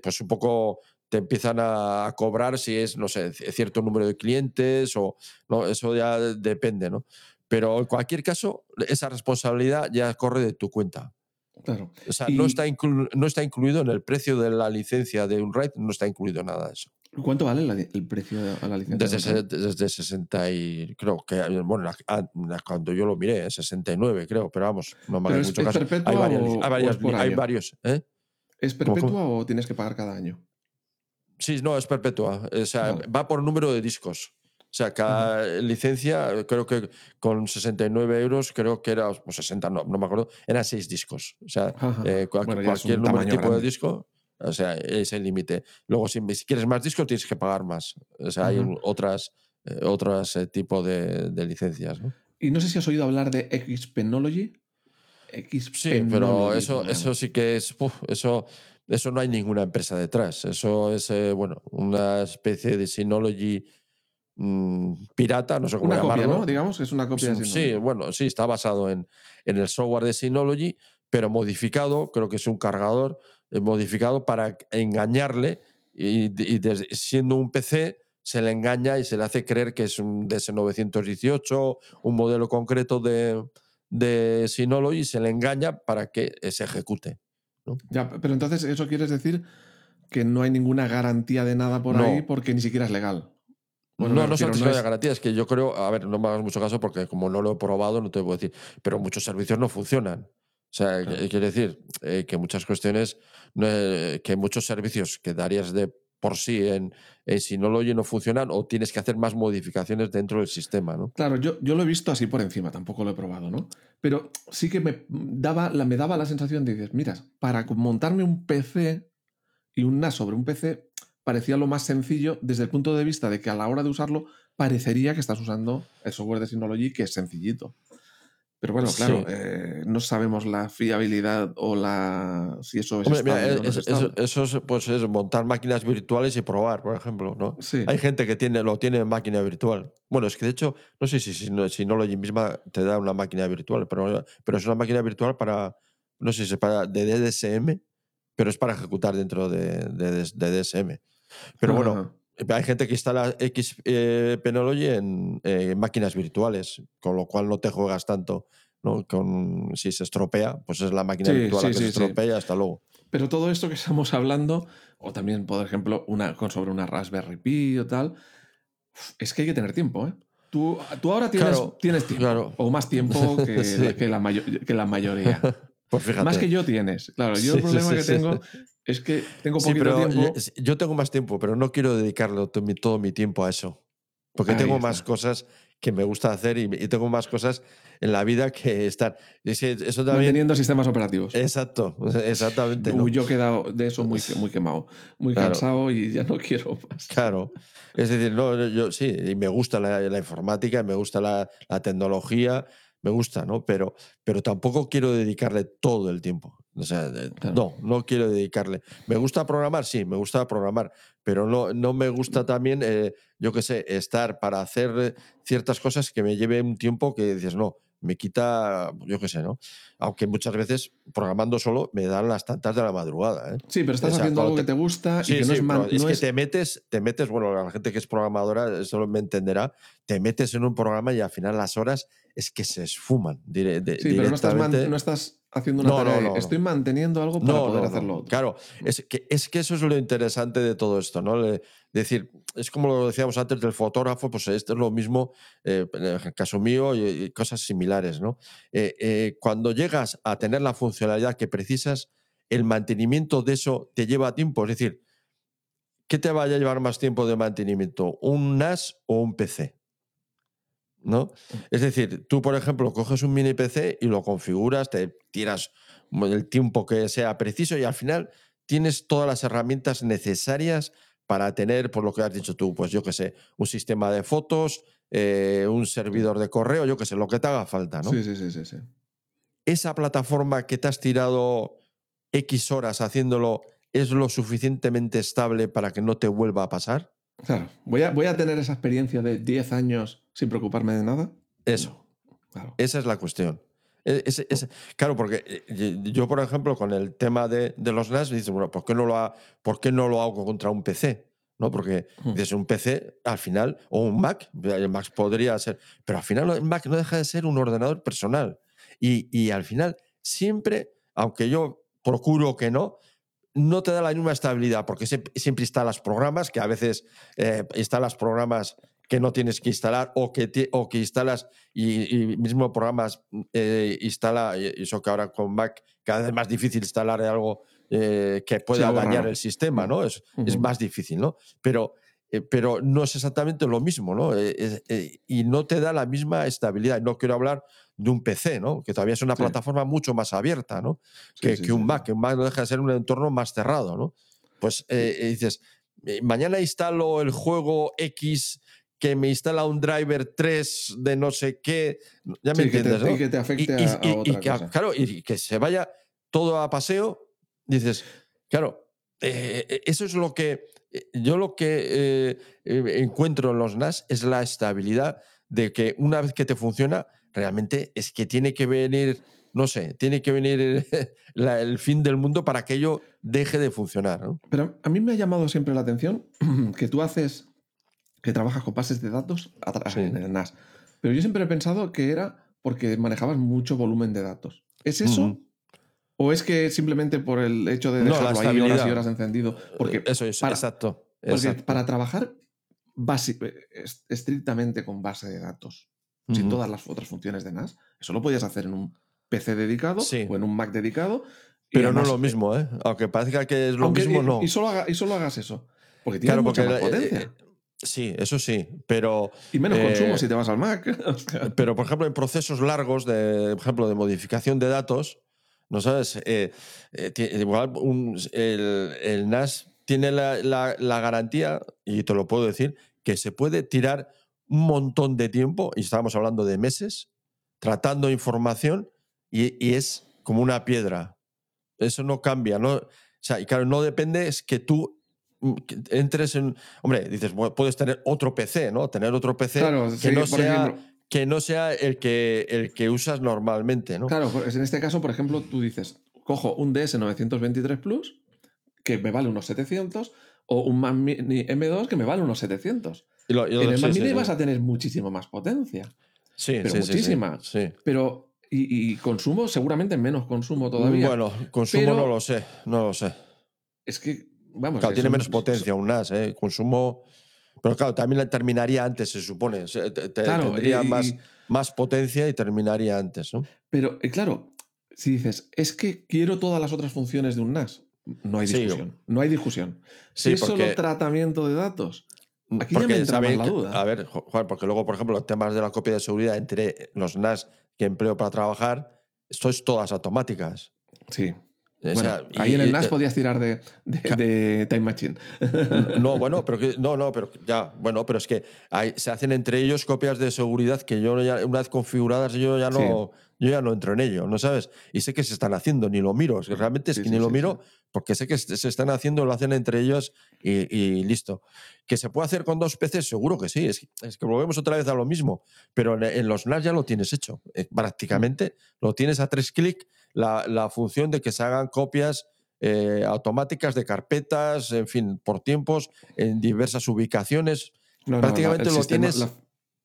S2: pues un poco te empiezan a, cobrar si es, no sé, cierto número de clientes o no, eso ya depende, ¿no? Pero en cualquier caso, esa responsabilidad ya corre de tu cuenta.
S1: Claro.
S2: O sea, no, está no está incluido en el precio de la licencia de un RAID, no está incluido nada de eso.
S1: ¿Cuánto vale el precio de la licencia?
S2: Desde, desde 60 y creo que, bueno, cuando yo lo miré, 69 creo, pero vamos, no me
S1: mucho caso.
S2: Hay, varias, hay, varios. ¿eh?
S1: ¿Es perpetua o tienes que pagar cada año?
S2: Sí, no, es perpetua. O sea, va por número de discos. O sea, cada licencia, creo que con 69 euros, creo que era, o 60, no, no me acuerdo, eran seis discos. O sea, eh, cualquier número tipo de disco, o sea, es el límite. Luego, si, quieres más discos, tienes que pagar más. O sea, hay otras, eh, otras eh, tipo de, de licencias. ¿no?
S1: Y no sé si has oído hablar de Xpenology.
S2: Sí, pero eso, eso sí que es. eso, eso no hay ninguna empresa detrás. Eso es, bueno, una especie de Synology pirata, no sé cómo
S1: una
S2: llamarlo.
S1: Copia, ¿no? Digamos, es una copia
S2: de Synology. Sí, bueno, sí, está basado en, en el software de Synology, pero modificado, creo que es un cargador eh, modificado para engañarle y, siendo un PC se le engaña y se le hace creer que es un DS918, un modelo concreto de, de Synology, y se le engaña para que se ejecute.
S1: Ya, pero entonces eso quiere decir que no hay ninguna garantía de nada por ahí porque ni siquiera es legal
S2: no, no son no garantía, es que yo creo, a ver, no me hagas mucho caso porque como no lo he probado no te puedo decir, pero muchos servicios no funcionan. O sea, quiere decir eh, que muchas cuestiones, que muchos servicios que darías de por sí en, en Synology no funcionan o tienes que hacer más modificaciones dentro del sistema, ¿no?
S1: Claro, yo, yo lo he visto así por encima, tampoco lo he probado, ¿no? Pero sí que me daba, la, me daba la sensación de decir, mira, para montarme un PC y un NAS sobre un PC parecía lo más sencillo desde el punto de vista de que a la hora de usarlo parecería que estás usando el software de Synology que es sencillito. Pero bueno, claro, eh, no sabemos la fiabilidad o la si eso es,
S2: eso, pues es montar máquinas virtuales y probar, por ejemplo, ¿no? Hay gente que tiene lo tiene en máquina virtual. Bueno, es que de hecho no sé si Synology misma te da una máquina virtual, pero, pero es una máquina virtual para no sé si es para de DSM, pero es para ejecutar dentro de, de, de DSM. Pero bueno, hay gente que instala X eh, en, máquinas virtuales, con lo cual no te juegas tanto. ¿no? Con, si se estropea, pues es la máquina virtual la que se estropea y hasta luego.
S1: Pero todo esto que estamos hablando, o también, por ejemplo, una, sobre una Raspberry Pi o tal, es que hay que tener tiempo, ¿eh? Tú, tú ahora tienes, tienes tiempo, o más tiempo que, que, la, que la mayoría.
S2: Pues fíjate.
S1: Más que yo tienes. Claro, yo el problema que tengo es que tengo poquito tiempo.
S2: Yo tengo más tiempo, pero no quiero dedicarlo todo mi tiempo a eso. Porque tengo más cosas que me gusta hacer y, tengo más cosas en la vida que estar. Eso también...
S1: Manteniendo sistemas operativos.
S2: Exacto, exactamente.
S1: Yo he quedado de eso muy, muy quemado, muy cansado y ya no quiero más.
S2: Claro. Es decir, no, yo sí, y me gusta la, la informática, me gusta la, la, tecnología, me gusta, ¿no? Pero, pero tampoco quiero dedicarle todo el tiempo. O sea, no, no quiero dedicarle. ¿Me gusta programar? Sí, me gusta programar, pero no, no me gusta también, eh, yo qué sé, estar para hacer ciertas cosas que me lleve un tiempo que dices, no, me quita, yo qué sé, ¿no? Aunque muchas veces programando solo me dan las tantas de la madrugada. ¿eh?
S1: Sí, pero estás haciendo algo que te gusta y que no es,
S2: es que te metes, te metes, bueno, la gente que es programadora eso me entenderá, te metes en un programa y al final las horas es que se esfuman.
S1: sí, pero no estás, no estás haciendo una tarea. Estoy manteniendo algo para poder hacerlo.
S2: Claro, es que, es que eso es lo interesante de todo esto, ¿no? decir, es como lo decíamos antes del fotógrafo, pues esto es lo mismo eh, en el caso mío y, cosas similares, ¿no? Eh, eh, cuando llegas a tener la funcionalidad que precisas, el mantenimiento de eso te lleva tiempo. Es decir, ¿qué te vaya a llevar más tiempo de mantenimiento? ¿Un NAS o un PC? ¿No? Es decir, tú, por ejemplo, coges un mini PC y lo configuras, te tiras el tiempo que sea preciso y al final tienes todas las herramientas necesarias para tener, por lo que has dicho tú, pues yo qué sé, un sistema de fotos, eh, un servidor de correo, yo qué sé, lo que te haga falta, ¿no?
S1: Sí, sí, sí, sí, sí.
S2: Esa plataforma que te has tirado X horas haciéndolo es lo suficientemente estable para que no te vuelva a pasar.
S1: Claro, voy a, voy a tener esa experiencia de 10 años sin preocuparme de nada.
S2: Eso. Esa es la cuestión. E, claro, porque eh, yo, por ejemplo, con el tema de, los NAS, dices, bueno, ¿por qué, no lo ¿por qué no lo hago contra un PC? ¿no? Porque hmm. desde un PC, al final, o un Mac, el Mac podría ser, pero al final el Mac no deja de ser un ordenador personal. Y, y al final, siempre, aunque yo procuro que no, no te da la misma estabilidad, porque siempre instalas programas, que a veces eh, instalas programas que no tienes que instalar o que, o que instalas y, mismo programas eh, instala, y eso que ahora con Mac cada vez es más difícil instalar algo eh, que pueda dañar el sistema, ¿no? Es, es, más difícil, ¿no? Pero, pero no es exactamente lo mismo, ¿no? y no te da la misma estabilidad. No quiero hablar de un PC, ¿no? Que todavía es una plataforma mucho más abierta, ¿no? que, que, un Mac, que un Mac no deja de ser un entorno más cerrado, ¿no? Pues eh, eh, dices, eh, mañana instalo el juego X que me instala un driver 3 de no sé qué, ya me entiendes,
S1: ¿no? Y que te afecte a, otra
S2: cosa. Claro, y que se vaya todo a paseo, dices, claro, eso es lo que yo lo que encuentro en los NAS es la estabilidad de que una vez que te funciona, realmente es que tiene que venir, no sé, tiene que venir el, fin del mundo para que ello deje de funcionar.
S1: Pero a mí me ha llamado siempre la atención que tú haces, que trabajas con bases de datos atrás en el NAS. Pero yo siempre he pensado que era porque manejabas mucho volumen de datos. ¿Es eso? ¿O es que simplemente por el hecho de dejarlo ahí horas y horas encendido? Porque
S2: eso es, exacto.
S1: Porque para trabajar estrictamente con base de datos, sin todas las otras funciones de NAS. Eso lo podías hacer en un PC dedicado o en un Mac dedicado.
S2: Pero no es lo mismo, ¿eh? Aunque parezca que es lo mismo, no.
S1: Y solo, y solo hagas eso. Porque tiene mucha más potencia. Eh,
S2: sí, eso sí, pero...
S1: Y menos consumo eh, si te vas al Mac.
S2: pero, por ejemplo, en procesos largos, de, por ejemplo, de modificación de datos, ¿no sabes? Eh, igual el, NAS tiene la, la garantía, y te lo puedo decir, que se puede tirar un montón de tiempo, y estábamos hablando de meses, tratando información y, es como una piedra. Eso no cambia, ¿no? O sea, y claro, no depende, es que tú entres en. Hombre, dices, puedes tener otro PC, ¿no? Tener otro PC que, no sea, que no sea el que, el que usas normalmente, ¿no?
S1: Claro, en este caso, por ejemplo, tú dices, cojo un DS923 Plus, que me vale unos 700, o un Mac Mini M2 que me vale unos 700 en el Mac Mini vas a tener muchísimo más potencia.
S2: Sí,
S1: pero muchísima. Pero, y, consumo, seguramente menos consumo todavía.
S2: Bueno, consumo no lo sé, no lo sé.
S1: Es que, vamos.
S2: Claro, tiene menos potencia un NAS, ¿eh? Consumo. Pero claro, también terminaría antes, se supone. tendría más, más potencia y terminaría antes, ¿no?
S1: Pero, eh, claro, si dices, es que quiero todas las otras funciones de un NAS, no hay discusión. no hay discusión. Si es solo tratamiento de datos, Mm, Aquí porque ya me la duda.
S2: A ver, Juan, porque luego, por ejemplo, los temas de la copia de seguridad entre los NAS que empleo para trabajar, esto es todas automáticas.
S1: Sí. Ahí en el NAS podías tirar de, Time Machine.
S2: No, bueno, pero que, no, no, pero ya, bueno, pero es que se hacen entre ellos copias de seguridad que yo ya, una vez configuradas, yo ya no, yo ya no entro en ello, ¿no sabes? Y sé que se están haciendo, ni lo miro, realmente es que ni lo miro porque sé que se están haciendo, lo hacen entre ellos y, listo. ¿Que se puede hacer con dos PCs? Seguro que sí, es, que volvemos otra vez a lo mismo, pero en, los NAS ya lo tienes hecho, eh, prácticamente. Lo tienes a tres clics, la, función de que se hagan copias eh, automáticas de carpetas, en fin, por tiempos, en diversas ubicaciones. prácticamente lo tienes...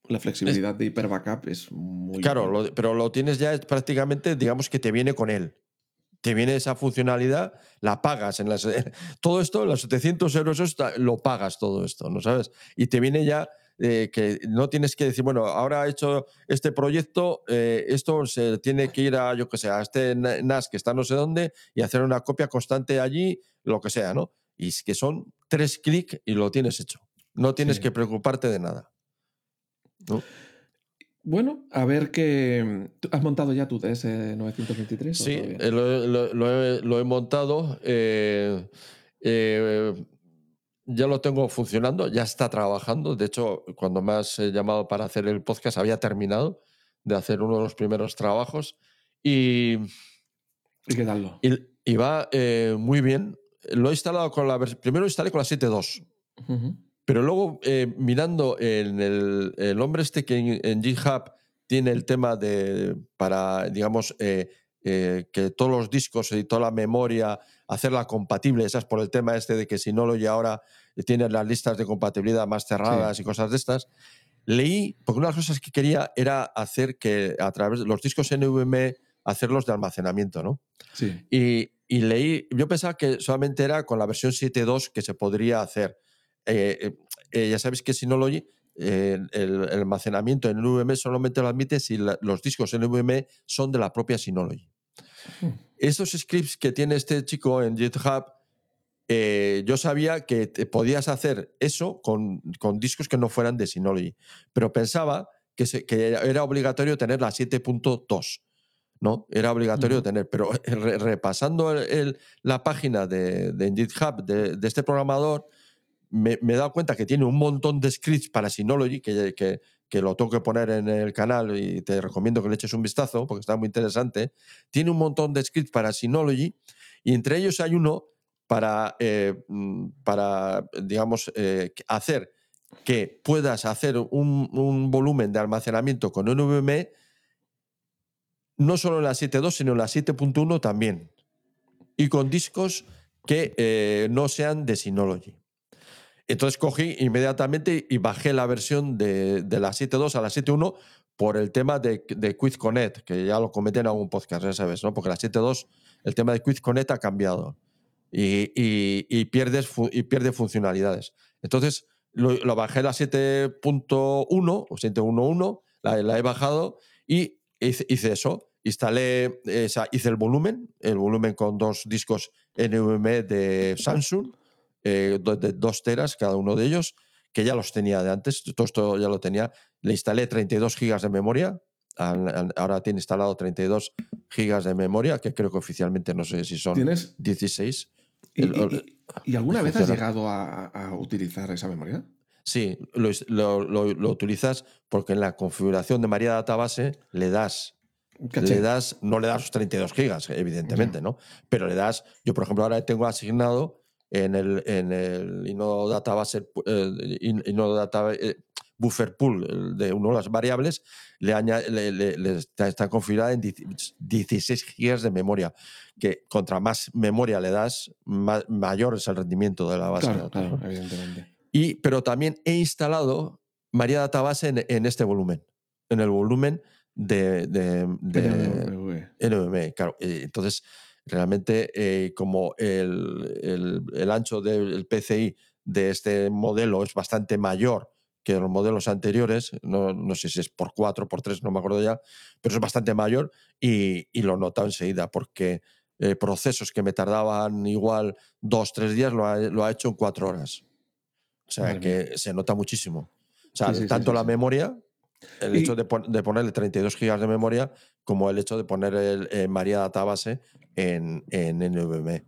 S1: La, flexibilidad de hiper backup es muy...
S2: Claro, pero lo tienes ya prácticamente, digamos que te viene con él te viene esa funcionalidad, la pagas. En las, todo esto, los 700 euros, lo pagas todo esto, ¿no sabes? Y te viene ya eh, que no tienes que decir, bueno, ahora he hecho este proyecto, eh, esto se tiene que ir a, yo que sé, a este NAS que está no sé dónde y hacer una copia constante allí, lo que sea, ¿no? Y es que son tres clics y lo tienes hecho. No tienes que preocuparte de nada. ¿no?
S1: Bueno, a ver qué. ¿Has montado ya tu DS923?
S2: Sí, eh, lo, he, montado. Eh, eh, ya lo tengo funcionando, ya está trabajando. De hecho, cuando me has llamado para hacer el podcast, había terminado de hacer uno de los primeros trabajos. Y.
S1: ¿Y qué tal?
S2: Y, va muy bien. Lo he instalado con la. Primero instalé con la 7.2. Pero luego, eh, mirando en el, el, hombre este que en, GitHub tiene el tema de, para, digamos, eh, eh, que todos los discos y toda la memoria, hacerla compatible, esas por el tema este de que si no lo y ahora tiene las listas de compatibilidad más cerradas y cosas de estas. Leí, porque una de las cosas que quería era hacer que a través de los discos NVMe, hacerlos de almacenamiento, ¿no?
S1: Sí.
S2: Y, y leí, yo pensaba que solamente era con la versión 7.2 que se podría hacer eh, eh, eh, ya sabéis que Synology, el, el, almacenamiento en NVMe solamente lo admite si los discos NVMe son de la propia Synology. Hmm. Estos scripts que tiene este chico en GitHub, yo sabía que podías hacer eso con, con, discos que no fueran de Synology, pero pensaba que, que era obligatorio tener la 7.2. ¿no? Era obligatorio tener, pero repasando la página de, de GitHub de, de, este programador, me, he dado cuenta que tiene un montón de scripts para Synology, que, que, que, lo tengo que poner en el canal y te recomiendo que le eches un vistazo porque está muy interesante. Tiene un montón de scripts para Synology y entre ellos hay uno para, eh, mm, para digamos, eh, hacer que puedas hacer un, un, volumen de almacenamiento con NVMe no solo en la 7.2, sino en la 7.1 también. Y con discos que eh, no sean de Synology. Entonces cogí inmediatamente y bajé la versión de, la 7.2 a la 7.1 por el tema de, de Quiz Connect, que ya lo comenté en algún podcast, ya sabes, ¿no? Porque la 7.2, el tema de Quiz Connect ha cambiado y, y, pierdes y pierde funcionalidades. Entonces lo, bajé a la 7.1 o 7.1.1, la, he bajado y hice, eso. Instalé, hice el volumen, el volumen con dos discos NVMe de Samsung eh, de dos teras cada uno de ellos, que ya los tenía de antes, todo esto ya lo tenía. Le instalé 32 gigas de memoria, ahora tiene instalado 32 gigas de memoria, que creo que oficialmente no sé si son ¿Tienes? 16.
S1: ¿Y, alguna vez has llegado a, utilizar esa memoria?
S2: Sí, lo, lo, utilizas porque en la configuración de María Database le das le das, no le das 32 gigas, evidentemente, ¿no? Pero le das, yo por ejemplo ahora tengo asignado en el, en el Database, eh, Data, eh, Buffer Pool de una de las variables, le, le, está, configurada en 16 GB de memoria, que contra más memoria le das, mayor es el rendimiento de la base
S1: de datos. Claro, evidentemente.
S2: Y, pero también he instalado María Database en, en este volumen, en el volumen de, de, de NVMe. Claro, entonces Realmente, eh, como el, el, ancho del PCI de este modelo es bastante mayor que los modelos anteriores, no, no, sé si es por 4, por 3, no me acuerdo ya, pero es bastante mayor y, y lo notado enseguida porque eh, procesos que me tardaban igual dos, tres días lo ha, lo ha hecho en cuatro horas. O sea que se nota muchísimo. O sea, tanto la memoria, el hecho de, de, ponerle 32 gigas de memoria, como el hecho de poner el eh, María Database en, en NVMe.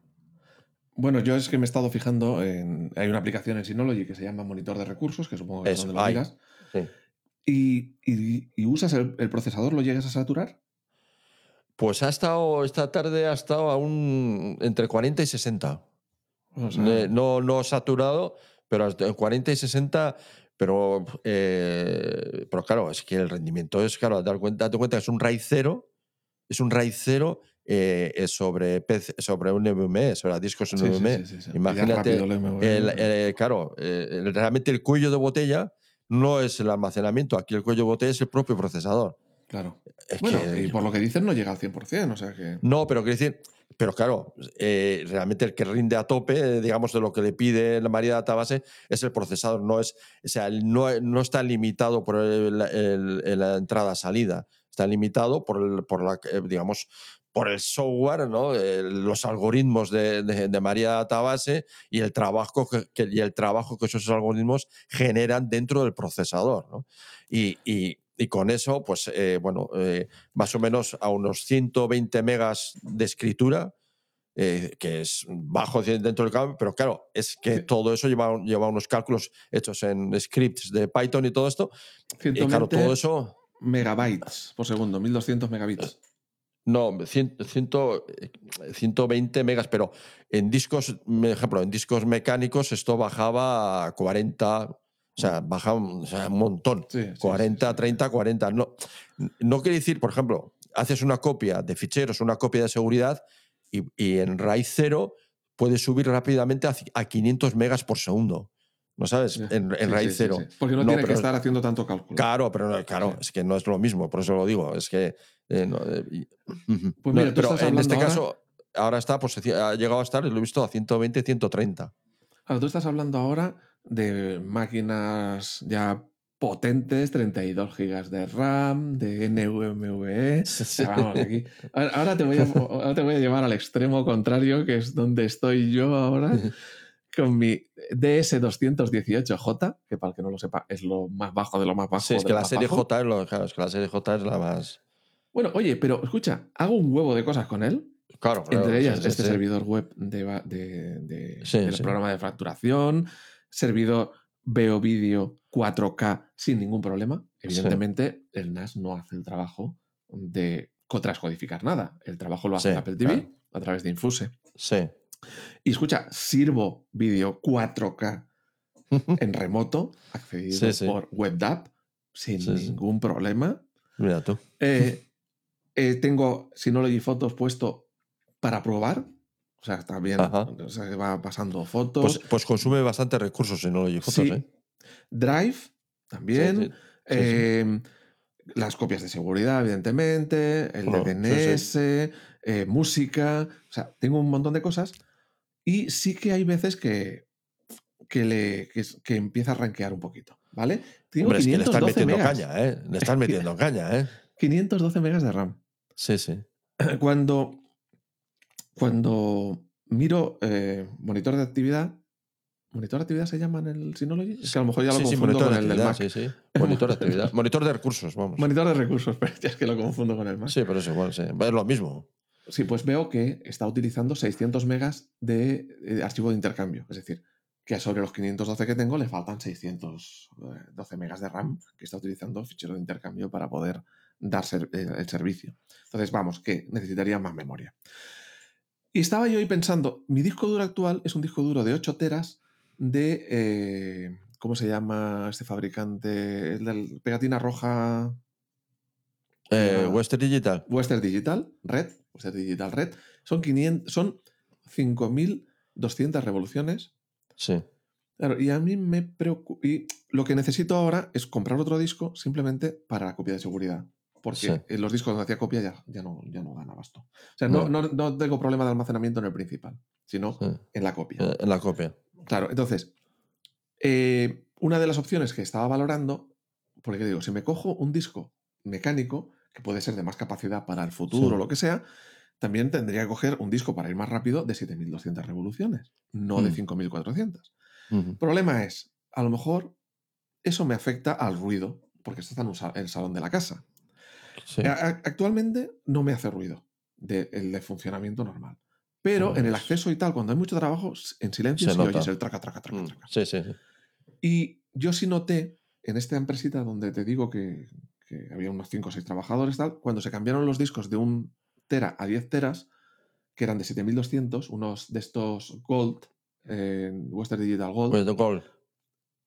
S1: Bueno, yo es que me he estado fijando en. Hay una aplicación en Synology que se llama Monitor de Recursos, que supongo que es donde lo digas. Sí. Y, y, usas el, procesador, ¿lo llegas a saturar?
S2: Pues ha estado, esta tarde ha estado a un, entre 40 y 60. no, no saturado, pero entre 40 y 60 pero, eh, pero claro, es que el rendimiento es, claro, date cuenta, date cuenta que es un RAID cero, es un RAID cero eh, sobre, sobre un NVMe, sobre discos NVMe. Imagínate, el, claro, eh, realmente el cuello de botella no es el almacenamiento, aquí el cuello de botella es el propio procesador.
S1: Claro. bueno, y por lo que dicen no llega al 100%, o sea que...
S2: No, pero quiero decir, pero claro, eh, realmente el que rinde a tope, digamos, de lo que le pide la María Database es el procesador, no es, o sea, no, no está limitado por la entrada-salida, está limitado por, el, por la, eh, digamos, por el software, ¿no? los algoritmos de, de, María Database y el, trabajo que, y el trabajo que esos algoritmos generan dentro del procesador. ¿no? Y, y, y con eso, pues eh, bueno, eh, más o menos a unos 120 megas de escritura, eh, que es bajo dentro del cambio, pero claro, es que todo eso lleva, lleva unos cálculos hechos en scripts de Python y todo esto. Y claro, todo eso.
S1: Megabytes por segundo, 1200 megabits.
S2: No, 120 megas, pero en discos, por ejemplo, en discos mecánicos esto bajaba a 40, o sea, baja un, montón. 40, 30, 40. No, no quiere decir, por ejemplo, haces una copia de ficheros, una copia de seguridad y, en RAID 0 puedes subir rápidamente a, 500 megas por segundo. ¿No sabes? En, en RAID 0.
S1: Porque no, tiene que estar haciendo tanto cálculo.
S2: Claro, pero claro, es que no es lo mismo, por eso lo digo. Es que. Eh, eh,
S1: pues mira,
S2: pero en este caso, ahora está, pues ha llegado a estar, lo he visto, a 120, 130.
S1: Ahora, tú estás hablando ahora de máquinas ya potentes, 32 GB de RAM, de NVMe. Ahora, te voy a, te voy a llevar al extremo contrario, que es donde estoy yo ahora, con mi DS218J, que para el que no lo sepa es lo más bajo de lo más bajo.
S2: Sí, es que la serie J es lo, claro, es que la serie J es la más.
S1: Bueno, oye, pero escucha, hago un huevo de cosas con él.
S2: Claro,
S1: Entre ellas, este servidor web de, de, del programa de fracturación, servidor veo vídeo 4K sin ningún problema. Evidentemente, el NAS no hace el trabajo de transcodificar nada. El trabajo lo hace Apple TV a través de Infuse.
S2: Sí.
S1: Y escucha, sirvo vídeo 4K en remoto, accedido por WebDAV, sin ningún problema.
S2: Mira tú.
S1: Eh, eh, tengo Synology Fotos puesto para probar o sea, está bien. O sea, va pasando fotos.
S2: Pues, pues, consume bastante recursos en Nology Fotos, ¿eh?
S1: Drive también. Em, las copias de seguridad, evidentemente. El DNS, eh, música. O sea, tengo un montón de cosas. Y sí que hay veces que, que, le, que, empieza a rankear un poquito. ¿Vale?
S2: Tengo Hombre, es que le estás metiendo caña, ¿eh? Le estás metiendo caña, ¿eh?
S1: 512 megas de RAM.
S2: Sí, sí.
S1: Cuando cuando miro eh, monitor de actividad, ¿Monitor de actividad se llama en el Synology? Es que a lo mejor ya lo confundo con el del Mac.
S2: Sí, sí. Monitor de actividad. Monitor de recursos, vamos.
S1: Monitor de recursos, pero es que lo confundo con el Mac.
S2: Sí, pero es igual, sí. Es lo mismo.
S1: Sí, pues veo que está utilizando 600 megas de, de, archivo de intercambio. Es decir, que sobre los 512 que tengo le faltan 612 megas de RAM que está utilizando fichero de intercambio para poder dar eh, el servicio. Entonces, vamos, que necesitaría más memoria. Y estaba yo ahí pensando, mi disco duro actual es un disco duro de 8 teras de... Eh, ¿Cómo se llama este fabricante? El de pegatina roja...
S2: Eh, Western Digital.
S1: Western Digital, Red. Western Digital Red. Son, 500, son 5.200 revoluciones.
S2: Sí.
S1: Claro, y a mí me preocupa... Y lo que necesito ahora es comprar otro disco simplemente para la copia de seguridad porque en los discos donde hacía copia ya, ya, no, ya no dan abasto. O sea, no, no, tengo problema de almacenamiento en el principal, sino en la copia.
S2: Eh, en la copia.
S1: Claro, entonces, eh, una de las opciones que estaba valorando, porque digo, si me cojo un disco mecánico, que puede ser de más capacidad para el futuro o lo que sea, también tendría que coger un disco para ir más rápido de 7200 revoluciones, no de 5400. El mm. Problema es, a lo mejor eso me afecta al ruido, porque esto está en el salón de la casa. Actualmente no me hace ruido de, el de funcionamiento normal. Pero en el acceso y tal, cuando hay mucho trabajo, en silencio se, oyes el traca, traca, traca, mm, traca.
S2: Sí, sí,
S1: Y yo sí noté en esta empresita donde te digo que, había unos 5 o 6 trabajadores, tal, cuando se cambiaron los discos de un tera a 10 teras, que eran de 7200, unos de estos Gold, en Western Digital Gold.
S2: Pues de Gold.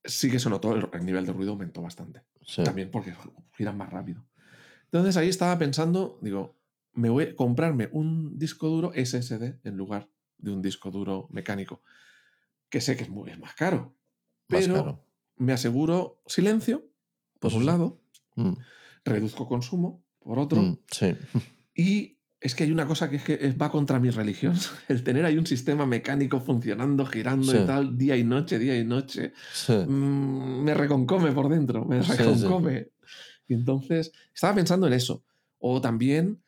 S1: Sí que se notó, el, el nivel de ruido aumentó bastante. También porque giran más rápido. Entonces ahí estaba pensando, digo, me voy a comprarme un disco duro SSD en lugar de un disco duro mecánico, que sé que es, muy, es más caro. Pero me aseguro silencio, por un lado,
S2: Mm,
S1: reduzco consumo, por otro,
S2: mm, sí.
S1: y es que hay una cosa que, es que va contra mi religión, el tener ahí un sistema mecánico funcionando, girando
S2: Sí.
S1: y tal, día y noche, día y noche,
S2: sí.
S1: mm, me reconcome por dentro, me reconcome. Y entonces estaba pensando en eso. O también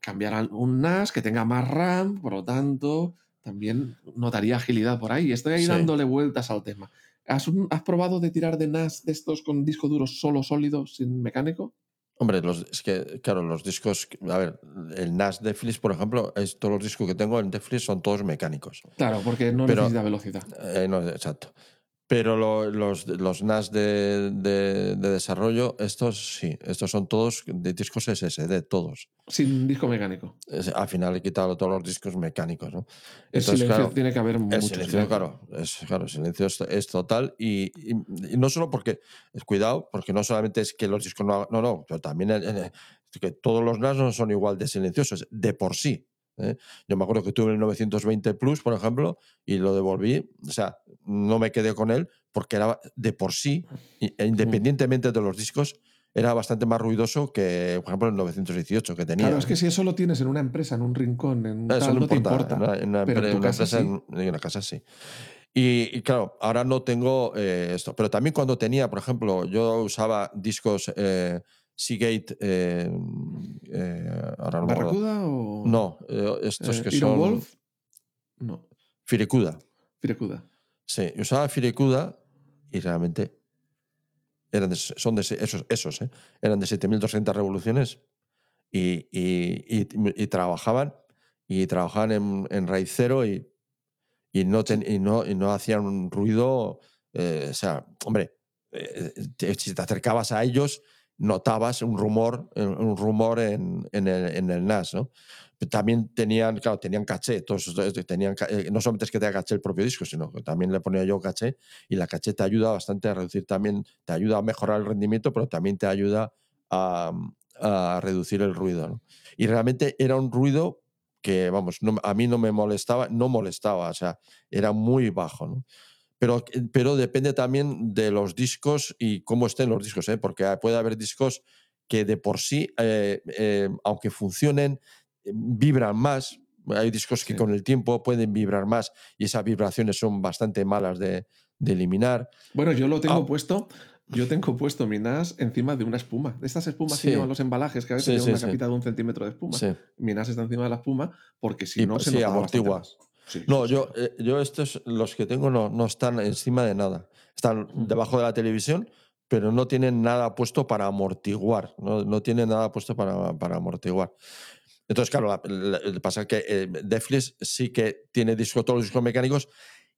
S1: cambiar un NAS que tenga más RAM, por lo tanto, también notaría agilidad por ahí. Estoy ahí
S2: Sí.
S1: dándole vueltas al tema. ¿Has, probado de tirar de NAS de estos con disco duro solo sólido, sin mecánico?
S2: Hombre, los, es que, claro, los discos. A ver, el NAS Netflix, por ejemplo, es, todos los discos que tengo en Netflix son todos mecánicos.
S1: Claro, porque no
S2: Pero-
S1: necesita velocidad.
S2: Eh, no, exacto. Pero lo- los, los NAS de, de- de desarrollo, estos sí, estos son todos de discos SSD, todos.
S1: Sin disco mecánico.
S2: Es- al final he quitado todos los discos mecánicos, ¿no?
S1: El
S2: Entonces,
S1: silencio
S2: claro,
S1: tiene que haber mucho
S2: El silencio,
S1: silencio.
S2: claro, es, claro, el silencio es, es total y, y- y no solo porque, cuidado, porque no solamente es que los discos no hagan- no, no, pero también el- el- que todos los NAS no son igual de silenciosos, de por sí. ¿eh? Yo me acuerdo que tuve el 920 Plus, por ejemplo, y lo devolví, o sea, no me quedé con él porque era de por sí, e independientemente de los discos, era bastante más ruidoso que, por ejemplo, el 918 que tenía.
S1: Claro, es que si eso lo tienes en una empresa, en un rincón, en un
S2: Eso
S1: tal,
S2: no
S1: no te
S2: importa.
S1: importa.
S2: En una, en una
S1: Pero en
S2: una
S1: casa sí.
S2: en- una casa sí. Y, y claro, ahora no tengo eh, esto. Pero también cuando tenía, por ejemplo, yo usaba discos eh, Seagate. eh, eh, ahora no.
S1: ¿Barracuda o.?
S2: No, estos que son.
S1: Wolf? No,
S2: Firecuda.
S1: Firecuda.
S2: Sí, usaba Firecuda y realmente eran de- son de esos, esos ¿eh? eran de 7200 revoluciones y, y- y- y trabajaban y trabajaban en, en raíz cero y, no, ten- no, y no hacían un ruido. eh, o sea, hombre, eh, te- si te acercabas a ellos, notabas un rumor, eh, un rumor en, en el, en el NAS, ¿no? También tenían, claro, tenían caché, todos tenían, eh, no solamente es que te da caché el propio disco, sino que también le ponía yo caché y la caché te ayuda bastante a reducir también, te ayuda a mejorar el rendimiento, pero también te ayuda a, a reducir el ruido, ¿no? Y realmente era un ruido que, vamos, no- a mí no me molestaba, no molestaba, o sea, era muy bajo, ¿no? Pero, pero depende también de los discos y cómo estén los discos, ¿eh? porque puede haber discos que de por sí, eh, eh, aunque funcionen, vibran más. Hay discos que
S1: Sí.
S2: con el tiempo pueden vibrar más y esas vibraciones son bastante malas de, de eliminar.
S1: Bueno, yo lo tengo
S2: Ah.
S1: puesto. Yo tengo puesto mi NAS encima de una espuma. De estas espumas
S2: Sí.
S1: que llevan los embalajes, que a veces
S2: Sí,
S1: llevan una capita de un centímetro de espuma. Mi NAS está encima de la espuma porque si
S2: Y
S1: no
S2: pa-
S1: se bastante
S2: amortigua.
S1: Sí,
S2: No,
S1: sí,
S2: yo,
S1: sí.
S2: eh, yo estos, los que tengo no, no están encima de nada. Están debajo de la televisión, pero no tienen nada puesto para amortiguar. No, no tienen nada puesto para, para amortiguar. Entonces, claro, la- la- pasa que eh, Netflix sí que tiene disco, todos los discos mecánicos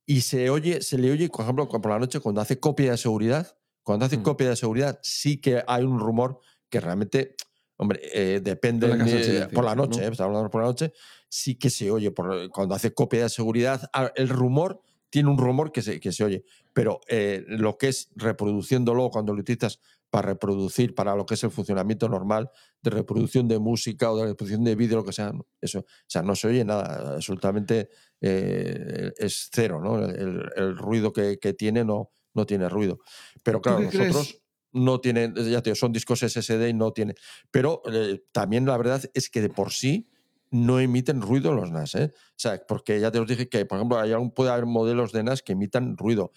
S2: y se oye, se le oye, por ejemplo, por la noche cuando hace copia de seguridad, cuando hace
S1: Mm.
S2: copia de seguridad, sí que hay un rumor que realmente, hombre, eh, depende
S1: la
S2: por la noche,
S1: ¿no?
S2: eh, estamos hablando por la noche, sí que se oye. Por, cuando hace copia de seguridad, el rumor tiene un rumor que se, que se oye, pero eh, lo que es reproduciéndolo cuando lo utilizas para reproducir, para lo que es el funcionamiento normal de reproducción de música o de reproducción de vídeo, lo que sea, eso, o sea, no se oye nada, absolutamente eh, es cero, ¿no? El, ruido que, que tiene no, no tiene ruido. Pero claro,
S1: crees?
S2: No tienen, ya te digo, son discos SSD y no tienen. Pero eh, también la verdad es que de por sí no emiten ruido los NAS, ¿eh? O sea, porque ya te os dije que, por ejemplo, hay puede haber modelos de NAS que emitan ruido.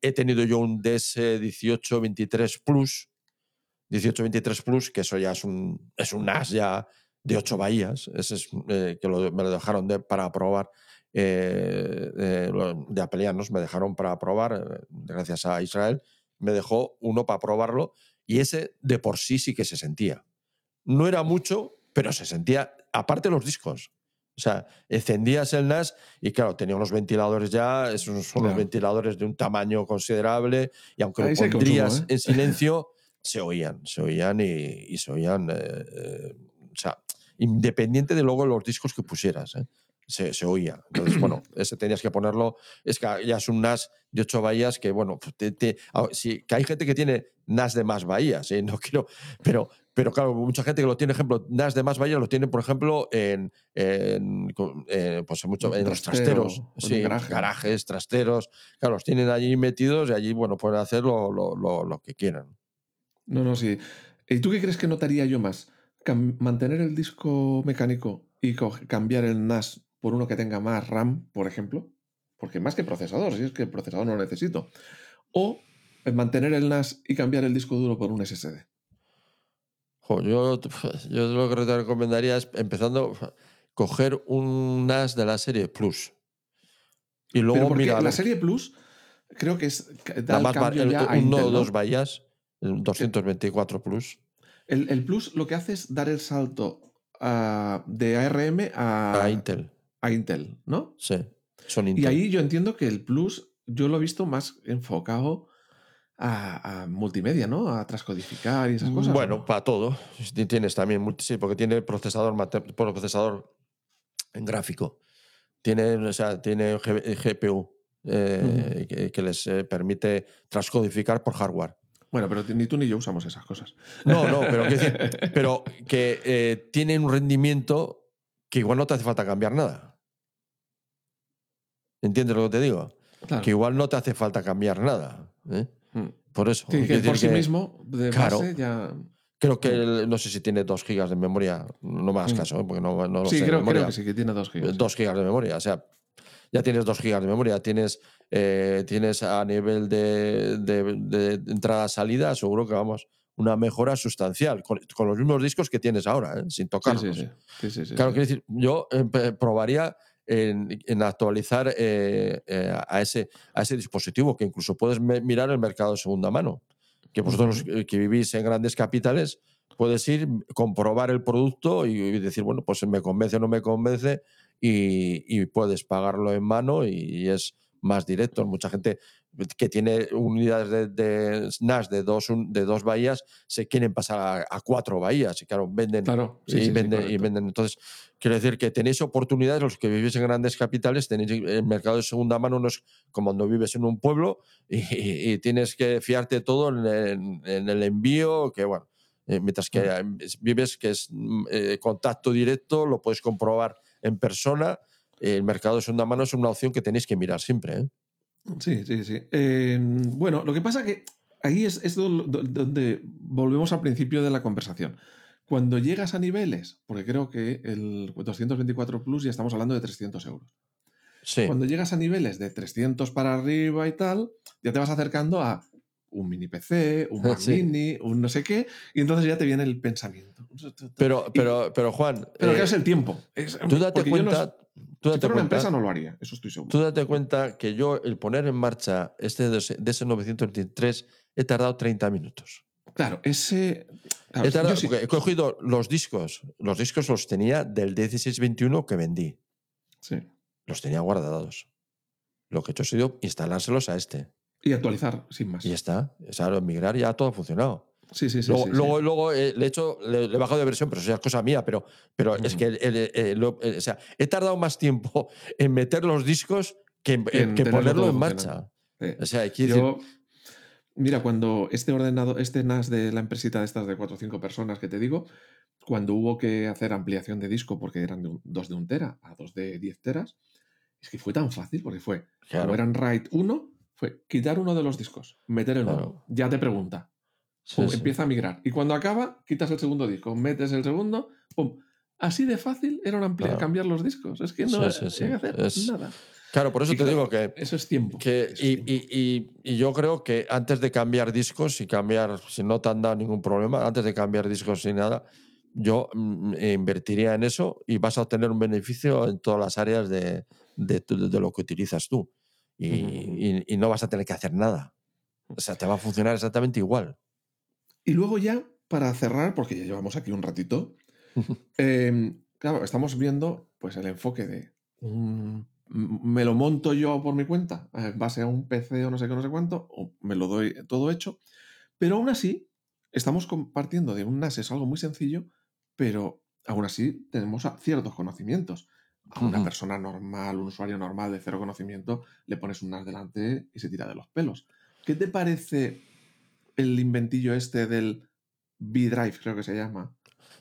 S2: He tenido yo un DS1823 Plus, 1823 Plus, que eso ya es un, es un NAS ya de 8 bahías, ese es, eh, que me lo dejaron de- para probar eh, de apelianos, me dejaron para probar, gracias a Israel, me dejó uno para probarlo y ese de por sí sí que se sentía. No era mucho, pero se sentía, aparte los discos. O sea, encendías el NAS y claro, tenía unos ventiladores ya, esos son los
S1: Ya.
S2: ventiladores de un tamaño considerable y aunque
S1: Ahí
S2: lo
S1: consumo,
S2: pondrías
S1: ¿eh?
S2: en silencio, se oían, se oían y, y se oían, eh, eh, o sea, independiente de luego los discos que pusieras. Se, se, oía. Entonces, bueno, ese tenías que ponerlo. Es que ya es un NAS de ocho bahías que, bueno, te, te, sí, que hay gente que tiene NAS de más bahías, ¿eh? no quiero, pero pero claro, mucha gente que lo tiene, ejemplo, NAS de más bahía lo tiene, por ejemplo, en, en, eh, pues en, mucho, en los trasteros, sí, garajes, trasteros. Claro, los tienen allí metidos y allí, bueno, pueden hacer lo, lo, lo, lo que quieran.
S1: No, no, sí. ¿Y tú qué crees que notaría yo más? ¿Mantener el disco mecánico y cambiar el NAS por uno que tenga más RAM, por ejemplo? Porque más que procesador, si es que el procesador no lo necesito. O mantener el NAS y cambiar el disco duro por un SSD.
S2: Yo, yo lo que te recomendaría es empezando coger un NAS de la serie Plus.
S1: Y luego mira. La serie Plus creo que es.
S2: Da más el, ya uno o dos vallas, el 224 Plus.
S1: El, el, Plus lo que hace es dar el salto a, de ARM a,
S2: a Intel.
S1: A Intel, ¿no?
S2: Sí, son Intel.
S1: Y ahí yo entiendo que el Plus yo lo he visto más enfocado a, multimedia, ¿no? A transcodificar y esas mm, cosas.
S2: Bueno, para todo. Tienes también, sí, porque tiene procesador, procesador en gráfico. Tiene, o sea, tiene GPU eh, que, les eh, permite transcodificar por hardware.
S1: Bueno, pero ni tú ni yo usamos esas cosas.
S2: No, no, pero, que, pero que eh, tienen un rendimiento que igual no te hace falta cambiar nada. ¿Entiendes lo que te digo? Que igual no te hace falta cambiar nada. ¿eh? Mm. Por eso.
S1: que por sí mismo, de base, ya.
S2: Creo que no sé si tiene 2 gigas de memoria, no me hagas mm. caso, ¿eh? porque no, no lo
S1: sí,
S2: sé.
S1: Creo, creo, que sí, que tiene 2 gigas.
S2: 2 gigas de memoria, o sea, ya tienes 2 gigas de memoria, tienes, eh, tienes a nivel de, de, de entrada-salida, seguro que vamos, una mejora sustancial, con, con, los mismos discos que tienes ahora, ¿eh? sin tocarlos.
S1: Sí, sí, sí. sí
S2: claro, quiero decir, yo probaría en, actualizar eh, eh, a, ese, a ese dispositivo, que incluso puedes mirar el mercado de segunda mano. Que vosotros que vivís en grandes capitales, puedes ir, comprobar el producto y, decir, bueno, pues me convence o no me convence, y, puedes pagarlo en mano y, es más directo. Mucha gente que tiene unidades de, NAS de dos, de dos bahías se quieren pasar a, cuatro bahías y claro, venden, y, venden y venden. Entonces, quiero decir que tenéis oportunidades, los que vivís en grandes capitales, tenéis el mercado de segunda mano, no es como cuando vives en un pueblo y, tienes que fiarte todo en, el envío, que bueno, eh, mientras que mm. vives que es mm, eh, contacto directo, lo puedes comprobar en persona. El mercado de segunda mano es una opción que tenéis que mirar siempre. ¿eh?
S1: Sí, sí, sí. Em, bueno, lo que pasa que ahí es, es, donde volvemos al principio de la conversación. Cuando llegas a niveles, porque creo que el 224 Plus ya estamos hablando de 300 euros.
S2: Sí.
S1: Cuando llegas a niveles de 300 para arriba y tal, ya te vas acercando a un mini PC, un Mac mini, un no sé qué, y entonces ya te viene el pensamiento.
S2: Pero, pero, pero Juan.
S1: Pero eh, es el tiempo.
S2: tú date cuenta.
S1: Tú si fuera una empresa no lo haría, eso estoy seguro.
S2: Tú date cuenta que yo, el poner en marcha este de ese 923, he tardado 30 minutos.
S1: Claro, ese.
S2: he, tardado, he cogido los discos. Los discos los tenía del 1621 que vendí.
S1: Sí.
S2: Los tenía guardados. Lo que he hecho ha sido instalárselos a este.
S1: Y actualizar, sin más.
S2: Y ya está. O sea, migrar ya todo ha funcionado.
S1: Sí, sí, sí.
S2: Luego,
S1: sí,
S2: luego,
S1: sí.
S2: luego eh, le he hecho, le, le, he bajado de versión, pero eso es cosa mía. Pero, pero mm. es que el, el, el, o sea, he tardado más tiempo en meter los discos que en, en que ponerlo en marcha.
S1: Sí.
S2: O sea, hay que
S1: Yo, decir... Mira, cuando este ordenado, este NAS de la empresita de estas de 4 o 5 personas que te digo, cuando hubo que hacer ampliación de disco porque eran de un, dos de un tera a dos de 10 teras, es que fue tan fácil porque fue,
S2: claro.
S1: como eran RAID 1, fue quitar uno de los discos, meter el
S2: Claro.
S1: nuevo, ya te pregunta.
S2: Sí,
S1: Pum,
S2: sí.
S1: Empieza a migrar. Y cuando acaba, quitas el segundo disco, metes el segundo, pum. Así de fácil era una amplia-
S2: Claro.
S1: cambiar los discos. Es que no
S2: Sí,
S1: hay que hacer
S2: Es-
S1: nada.
S2: Claro, por eso
S1: Y
S2: te
S1: claro,
S2: digo que,
S1: Eso es tiempo.
S2: que
S1: Eso es
S2: y,
S1: tiempo.
S2: y- y- y yo creo que antes de cambiar discos y cambiar, si no te han dado ningún problema, antes de cambiar discos y nada, yo mm, invertiría en eso y vas a obtener un beneficio en todas las áreas de, de, tu- de lo que utilizas tú. Y- y no vas a tener que hacer nada. O sea, te va a funcionar exactamente igual.
S1: Y luego ya, para cerrar, porque ya llevamos aquí un ratito, eh, claro, estamos viendo pues el enfoque de me lo monto yo por mi cuenta, en base a un PC o no sé qué, no sé cuánto, o me lo doy todo hecho, pero aún así estamos compartiendo de un NAS, es algo muy sencillo, pero aún así tenemos ciertos conocimientos. A una persona normal, un usuario normal de cero conocimiento, le pones un NAS delante y se tira de los pelos. ¿Qué te parece el inventillo este del B-Drive, creo que se llama?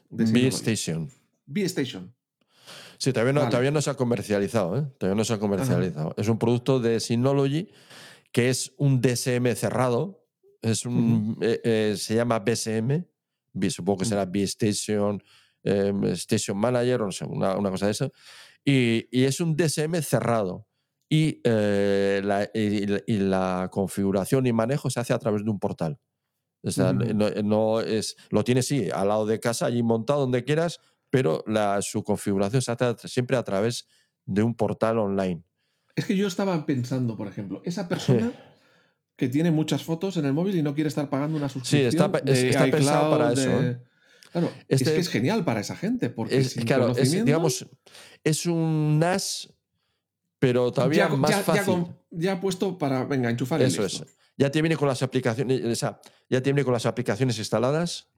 S2: B-Station.
S1: B-Station.
S2: Sí, todavía no, todavía no se ha comercializado. ¿eh? Todavía no se ha comercializado. Es un producto de Synology que es un DSM cerrado. Es un, eh, eh, se llama BSM. Supongo que será B-Station, Station Manager, o no sé, una, cosa de eso. Y, y, es un DSM cerrado. Y, la, y, la, configuración y manejo se hace a través de un portal. O sea, no, es, lo tienes, sí, al lado de casa, allí montado donde quieras, pero la, su configuración se hace siempre a través de un portal online.
S1: Es que yo estaba pensando, por ejemplo, esa persona que tiene muchas fotos en el móvil y no quiere estar pagando una suscripción.
S2: Sí, está, pensado para eso. ¿eh?
S1: Claro, es este que es genial para esa gente, porque
S2: es, claro, digamos, es un NAS, pero todavía más fácil.
S1: Ya, puesto para, venga, enchufar
S2: Eso es. Ya te viene con las aplicaciones, o sea, ya te viene con las aplicaciones instaladas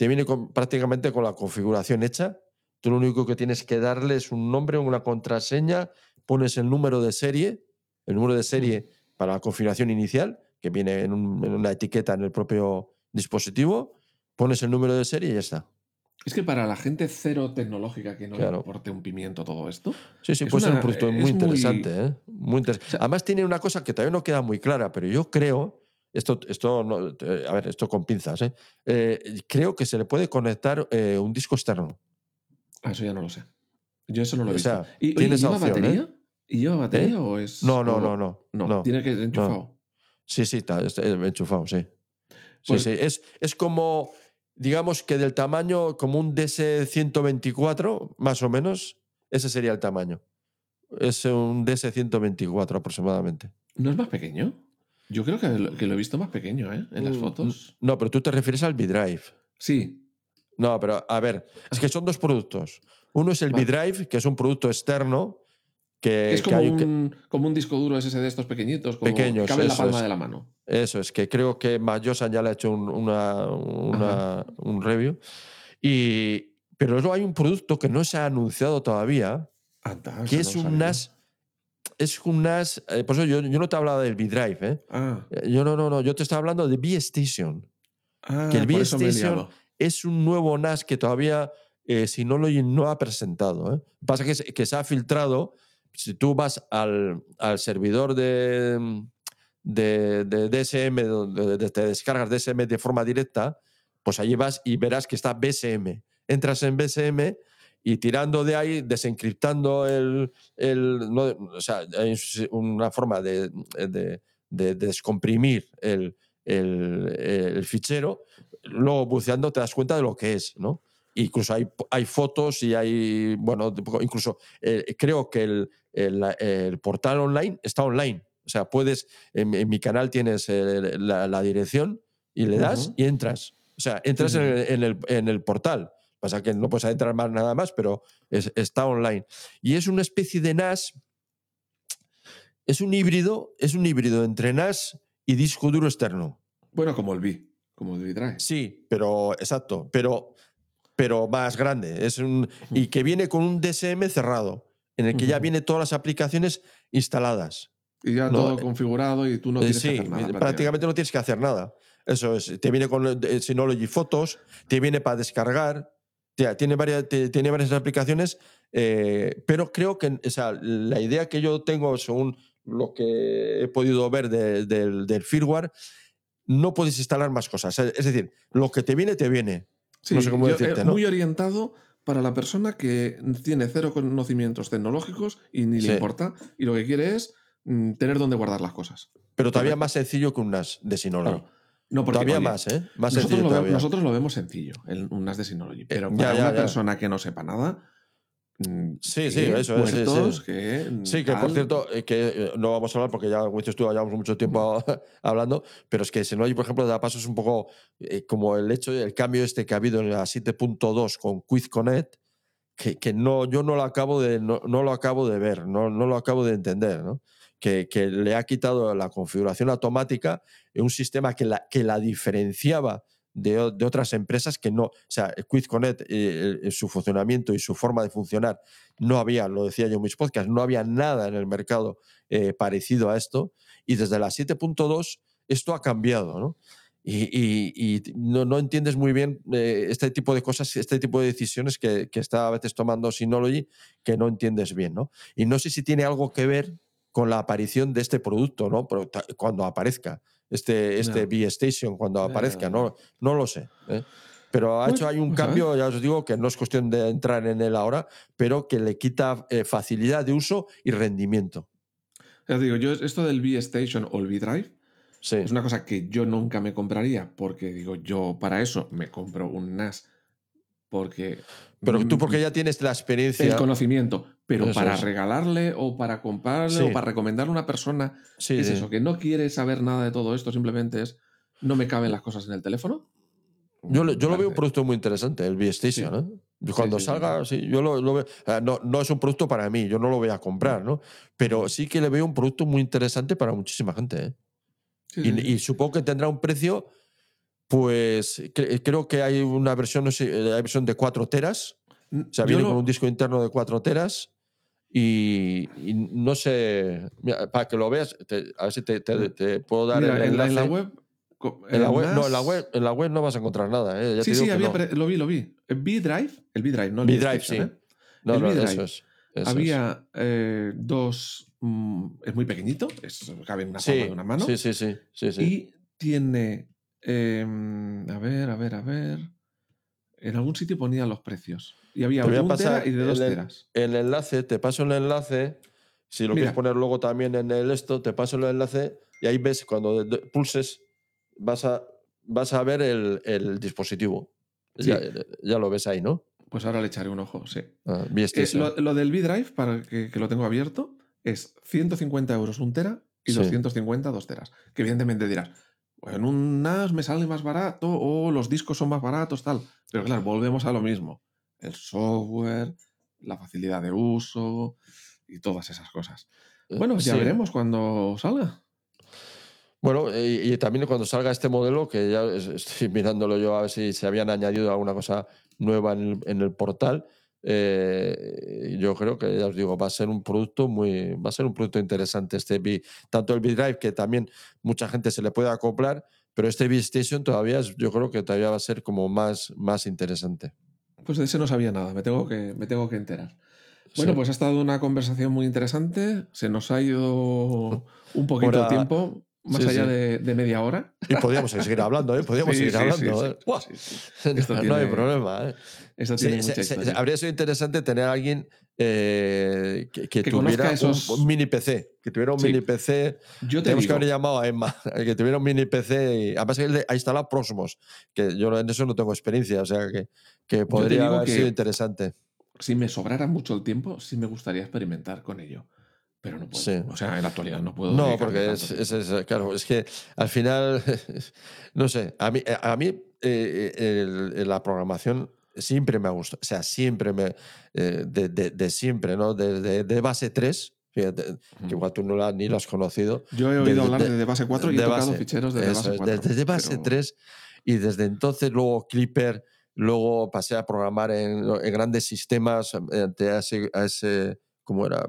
S2: te viene prácticamente con la configuración hecha. Tú lo único que tienes que darle es un nombre, una contraseña, pones el número de serie, el número de serie para la configuración inicial, que viene en, una etiqueta en el propio dispositivo, pones el número de serie y ya está.
S1: Es que para la gente cero tecnológica que no le importe un pimiento todo esto.
S2: Sí, sí, puede ser un producto muy interesante. ¿eh? Muy Además, tiene una cosa que todavía no queda muy clara, pero yo creo esto, esto no, a ver, esto con pinzas, ¿eh? Eh, creo que se le puede conectar eh, un disco externo.
S1: Ah, eso ya no lo sé. Yo eso no lo he visto. ¿Y, lleva batería? ¿Y lleva batería o es.?
S2: No, no, no, no.
S1: No, tiene que ser enchufado.
S2: Sí, sí, está, enchufado, sí. Sí, pues sí. Es, es como, digamos que del tamaño como un DS124, más o menos, ese sería el tamaño. Es un DS124 aproximadamente.
S1: ¿No es más pequeño? Yo creo que lo, he visto más pequeño, ¿eh? En las mm, fotos.
S2: No, pero tú te refieres al B-Drive.
S1: Sí.
S2: No, pero a ver, es que son dos productos. Uno es el B-Drive, que es un producto externo que...
S1: Es como, un, como un disco duro SSD de estos pequeñitos, como pequeños, cabe en la palma de la mano.
S2: Eso es, que creo que Mayosan ya le ha hecho un, una, un review. Y, pero luego hay un producto que no se ha anunciado todavía, que es un NAS es un NAS. Eh, por eso yo, yo, no te hablaba del B-Drive. ¿eh?
S1: Ah.
S2: Eh, yo no, no, no. Yo te estaba hablando de B-Station. Ah, que el B-Station es un nuevo NAS que todavía eh, Synology no ha presentado. ¿eh? Pasa que, que se ha filtrado. Si tú vas al, al servidor de, de, de DSM, donde te descargas DSM de forma directa, pues allí vas y verás que está BSM. Entras en BSM y tirando de ahí, desencriptando el... el o sea, hay una forma de, de, descomprimir el, el, fichero, luego buceando te das cuenta de lo que es, ¿no? Incluso hay, hay fotos y hay, bueno, incluso eh, creo que el, el, portal online está online. O sea, puedes, en, mi canal tienes eh, la, dirección y le das y entras. O sea, entras en, el, en, el, portal. Pasa que no puedes entrar más nada más, pero está online. Y es una especie de NAS. Es un híbrido, es un híbrido entre NAS y disco duro externo.
S1: Bueno, como el B, como el B-Drive.
S2: Sí, pero exacto, pero, pero más grande. Es un, y que viene con un DSM cerrado, en el que ya viene todas las aplicaciones instaladas.
S1: Y ya todo eh, configurado y tú no tienes que hacer nada.
S2: Prácticamente no tienes que hacer nada. Eso es. Te viene con Synology Fotos, te viene para descargar, tiene varias, tiene varias aplicaciones, eh, pero creo que la idea que yo tengo, según lo que he podido ver del firmware, no puedes instalar más cosas. Es decir, lo que te viene, te viene. no sé cómo decirte,
S1: Muy orientado para la persona que tiene cero conocimientos tecnológicos y ni le importa, y lo que quiere es mm, tener donde guardar las cosas.
S2: Pero todavía más sencillo que un NAS de Synology. No, porque, todavía más, ¿eh? Más
S1: nosotros,
S2: lo
S1: vemos, nosotros lo vemos sencillo, en un NAS de Synology. Pero para una persona que no sepa nada.
S2: Mm, sí, sí, eso es. Sí, que, sí, que por cierto, eh, que eh, no vamos a hablar porque ya, como dices tú, llevamos mucho tiempo hablando, pero es que Synology, por ejemplo, da paso es un poco eh, como el hecho, el cambio este que ha habido en la 7.2 con Quiz Connect, que, que, no, yo no lo acabo de, no, no, lo acabo de ver, no, no lo acabo de entender, ¿no? Que, le ha quitado la configuración automática en un sistema que la, que la diferenciaba de, otras empresas que no, o sea, QuizConnect, eh, su funcionamiento y su forma de funcionar, no había, lo decía yo en mis podcasts, no había nada en el mercado eh, parecido a esto. Y desde la 7.2 esto ha cambiado, ¿no? Y, no, entiendes muy bien eh, este tipo de cosas, este tipo de decisiones que, que, está a veces tomando Synology que no entiendes bien, ¿no? Y no sé si tiene algo que ver con la aparición de este producto, ¿no? Cuando aparezca este, este B-Station cuando aparezca, no, no lo sé. ¿eh? Pero ha hecho hay un cambio, ya os digo, que no es cuestión de entrar en él ahora, pero que le quita eh, facilidad de uso y rendimiento.
S1: Ya digo, yo esto del B-Station o el B-Drive es una cosa que yo nunca me compraría porque digo, yo para eso me compro un NAS porque...
S2: Pero tú porque ya tienes la experiencia...
S1: El conocimiento, pero para regalarle o para comprarle o para recomendarle a una persona, es eso, que no quiere saber nada de todo esto, simplemente es, no me caben las cosas en el teléfono.
S2: Yo, yo lo veo un producto muy interesante, el B-Station. ¿eh? Cuando salga, sí, yo lo, veo. No, no, es un producto para mí, yo no lo voy a comprar, ¿no? Pero sí que le veo un producto muy interesante para muchísima gente. ¿eh? Y, y, supongo que tendrá un precio, pues creo que hay una versión, no sé, hay versión de 4 teras. O sea, viene con un disco interno de 4 teras. Y, no sé, para que lo veas, a ver si te, puedo dar el enlace. En la web. En la web, no, en la web, en la web no vas a encontrar nada. ¿eh?
S1: sí, sí, había, lo vi, lo vi. B-Drive, el B-Drive, no el
S2: B-Drive, sí.
S1: ¿eh?
S2: No, no, eso es.
S1: había eh, dos. Mm, es muy pequeñito, es, cabe en una palma de una mano.
S2: Sí, sí, sí. sí, sí.
S1: Y tiene. Em, a ver, a ver, a ver. En algún sitio ponía los precios. Y había un tera y de dos
S2: el,
S1: teras.
S2: El enlace, te paso el enlace. Si lo quieres poner luego también en el esto, te paso el enlace y ahí ves cuando pulses vas a, vas a ver el, el dispositivo. Ya, ya, lo ves ahí, ¿no?
S1: Pues ahora le echaré un ojo, sí.
S2: Ah,
S1: eh, lo, lo, del B-Drive, para que, que, lo tengo abierto, es 150 euros un tera y 250 dos teras. Que evidentemente dirás, en un NAS me sale más barato o los discos son más baratos, tal. Pero claro, volvemos a lo mismo. El software, la facilidad de uso y todas esas cosas. Eh, bueno, ya veremos cuando salga.
S2: Bueno, y, también cuando salga este modelo, que ya estoy mirándolo yo a ver si se habían añadido alguna cosa nueva en el, portal, eh, yo creo que ya os digo, va a ser un producto muy, va a ser un producto interesante este B, tanto el B-Drive que también mucha gente se le puede acoplar, pero este B-Station todavía yo creo que todavía va a ser como más, más interesante.
S1: Pues de ese no sabía nada, me tengo que, me tengo que enterar. Bueno, pues ha estado una conversación muy interesante. Se nos ha ido un poquito de tiempo, más allá De, media hora.
S2: Y podríamos seguir hablando, ¿eh? Podríamos seguir hablando. ¿eh? no, hay problema. ¿eh?
S1: Esto tiene mucha
S2: habría sido interesante tener a alguien eh, que, tuviera un, mini PC. Que tuviera un mini PC. Yo Tenemos que haber llamado a Emma. Que tuviera un mini PC. Y, además, él ha instalado Prosmos. Que yo en eso no tengo experiencia. O sea, que, que podría haber sido interesante.
S1: Si me sobrara mucho el tiempo, sí me gustaría experimentar con ello pero no puedo. O sea, en la actualidad no puedo.
S2: No, porque es, es, claro, es que al final, no sé, a mí, a mí eh, la programación siempre me ha gustado, o sea, siempre me, eh, de, de, siempre, ¿no? De, de, base 3, fíjate, que igual tú no la, ni lo has conocido.
S1: Yo he oído hablar de, base 4 y he tocado ficheros de, base 4.
S2: Desde base 3 y desde entonces luego Clipper, luego pasé a programar en, en grandes sistemas, ante ese, a ese, ¿cómo era?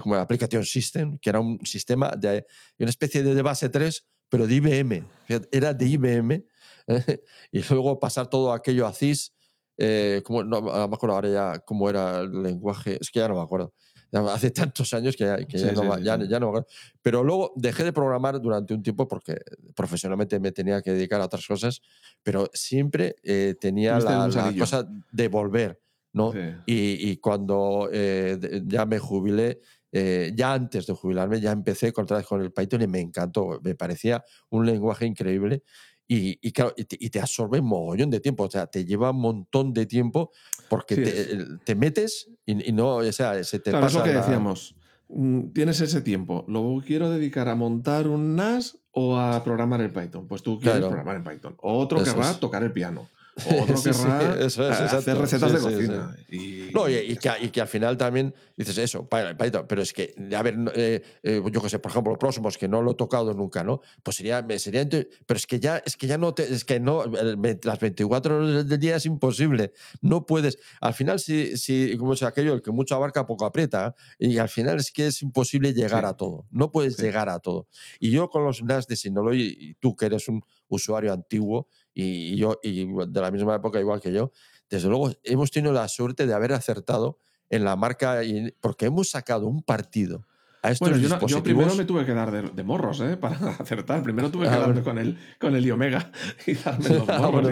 S2: Como Application System, que era un sistema de una especie de base 3, pero de IBM. Era de IBM. y luego pasar todo aquello a CIS. Eh, como, no, me acuerdo ahora ya cómo era el lenguaje. Es que ya no me acuerdo. Hace tantos años que, ya, no, ya, no, me acuerdo. Pero luego dejé de programar durante un tiempo porque profesionalmente me tenía que dedicar a otras cosas, pero siempre eh, tenía la, la, cosa de volver. ¿No? Y, cuando eh, ya me jubilé, eh, ya antes de jubilarme, ya empecé otra vez con el Python y me encantó. Me parecía un lenguaje increíble. Y, y, claro, y te, absorbe un mogollón de tiempo, o sea, te lleva un montón de tiempo porque te, metes y, no, o sea, se te
S1: claro,
S2: pasa.
S1: Es lo que decíamos, mm, tienes ese tiempo, lo quiero dedicar a montar un NAS o a programar el Python. Pues tú quieres programar en Python. O otro que va a tocar el piano o otro querrá hacer recetas de cocina.
S2: Y... No, y, que, al final también dices eso, pero es que, a ver, eh, eh, yo qué sé, por ejemplo, los próximos, que no lo he tocado nunca, ¿no? Pues sería, sería pero es que ya, es que ya no, es que no, las 24 horas del día es imposible, no puedes, al final, si, si como es aquello, el que mucho abarca, poco aprieta, y al final es que es imposible llegar a todo, no puedes llegar a todo. Y yo con los NAS de Synology, y tú que eres un usuario antiguo, y yo, y de la misma época igual que yo, desde luego hemos tenido la suerte de haber acertado en la marca, porque hemos sacado un partido a estos bueno,
S1: yo, yo, primero me tuve que dar de, morros ¿eh? para acertar. Primero tuve que ah, darme con el, con el Iomega y darme los ah, morros.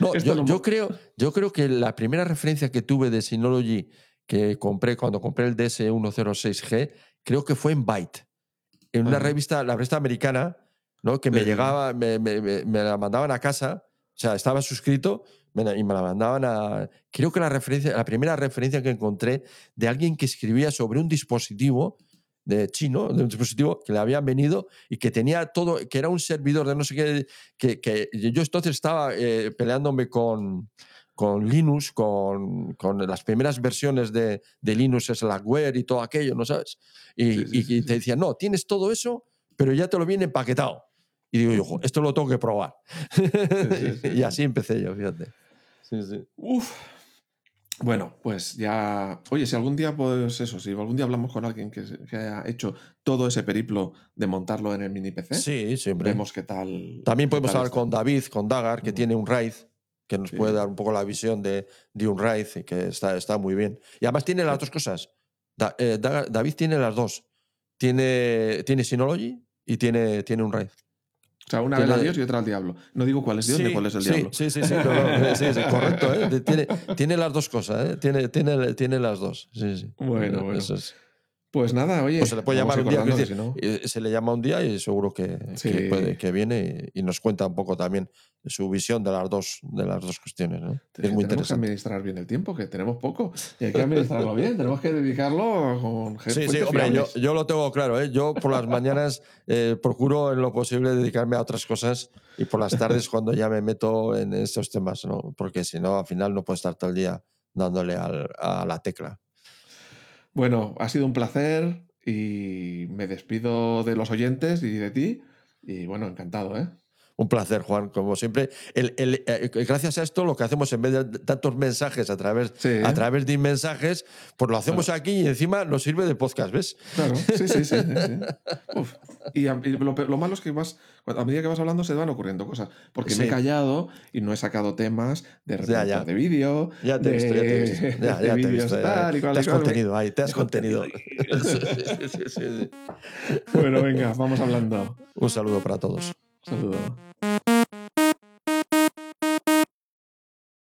S2: no, yo, yo, creo, yo creo que la primera referencia que tuve de Synology que compré cuando compré el DS106G, creo que fue en Byte. En una revista, la revista americana, ¿no? que me llegaba, me, me, me, la mandaban a casa, o sea, estaba suscrito y me la mandaban a... Creo que la, referencia, la primera referencia que encontré de alguien que escribía sobre un dispositivo de chino, de un dispositivo que le habían venido y que tenía todo, que era un servidor de no sé qué, que, que yo entonces estaba eh, peleándome con, con Linux, con, con, las primeras versiones de, de Linux, Slackware y todo aquello, ¿no sabes? Y, y te decían, no, tienes todo eso, pero ya te lo viene empaquetado. Y digo yo, esto lo tengo que probar. y así empecé yo, fíjate. Sí, sí.
S1: Uf. Bueno, pues ya. Oye, si algún día, pues eso, si algún día hablamos con alguien que, que haya hecho todo ese periplo de montarlo en el mini PC,
S2: sí, siempre.
S1: Vemos qué tal.
S2: También podemos hablar con David, con Dagar, que tiene un RAID, que nos puede dar un poco la visión de, de un RAID y que está, está muy bien. Y además tiene las dos cosas. Eh, David tiene las dos. Tiene, tiene Synology y tiene, tiene un RAID.
S1: O sea, una vez a Dios y otra al diablo. No digo cuál es Dios ni cuál es el
S2: sí,
S1: diablo.
S2: Sí, sí, sí, sí, correcto. ¿eh? Tiene, tiene, las dos cosas, ¿eh? tiene, tiene, tiene las dos. Sí, sí.
S1: Bueno, bueno. Eso es. Pues nada, oye.
S2: Pues se le puede llamar un día, se le llama un día y seguro que, que, viene y, nos cuenta un poco también su visión de las dos, de las dos cuestiones. ¿no?
S1: Es muy tenemos que administrar bien el tiempo, que tenemos poco. Y hay que administrarlo bien, tenemos que dedicarlo con
S2: gente. Sí, sí, hombre, yo, yo, lo tengo claro. ¿eh? Yo por las mañanas eh, procuro en lo posible dedicarme a otras cosas y por las tardes cuando ya me meto en estos temas, ¿no? porque si no, al final no puedo estar todo el día dándole a la tecla.
S1: Bueno, ha sido un placer y me despido de los oyentes y de ti. Y bueno, encantado, ¿eh?
S2: Un placer, Juan, como siempre. Eh, gracias a esto, lo que hacemos en vez de tantos mensajes a través, a través de mensajes, pues lo hacemos aquí y encima nos sirve de podcast, ¿ves?
S1: Claro, sí, sí, sí. Y, lo, malo es que vas, a medida que vas hablando se van ocurriendo cosas. Porque me he callado y no he sacado temas de de vídeo.
S2: Ya te he visto, ya te he visto. Ya, ya te he visto. te has contenido ahí, te has contenido.
S1: bueno, venga, vamos hablando.
S2: Un saludo para todos.
S1: 那个。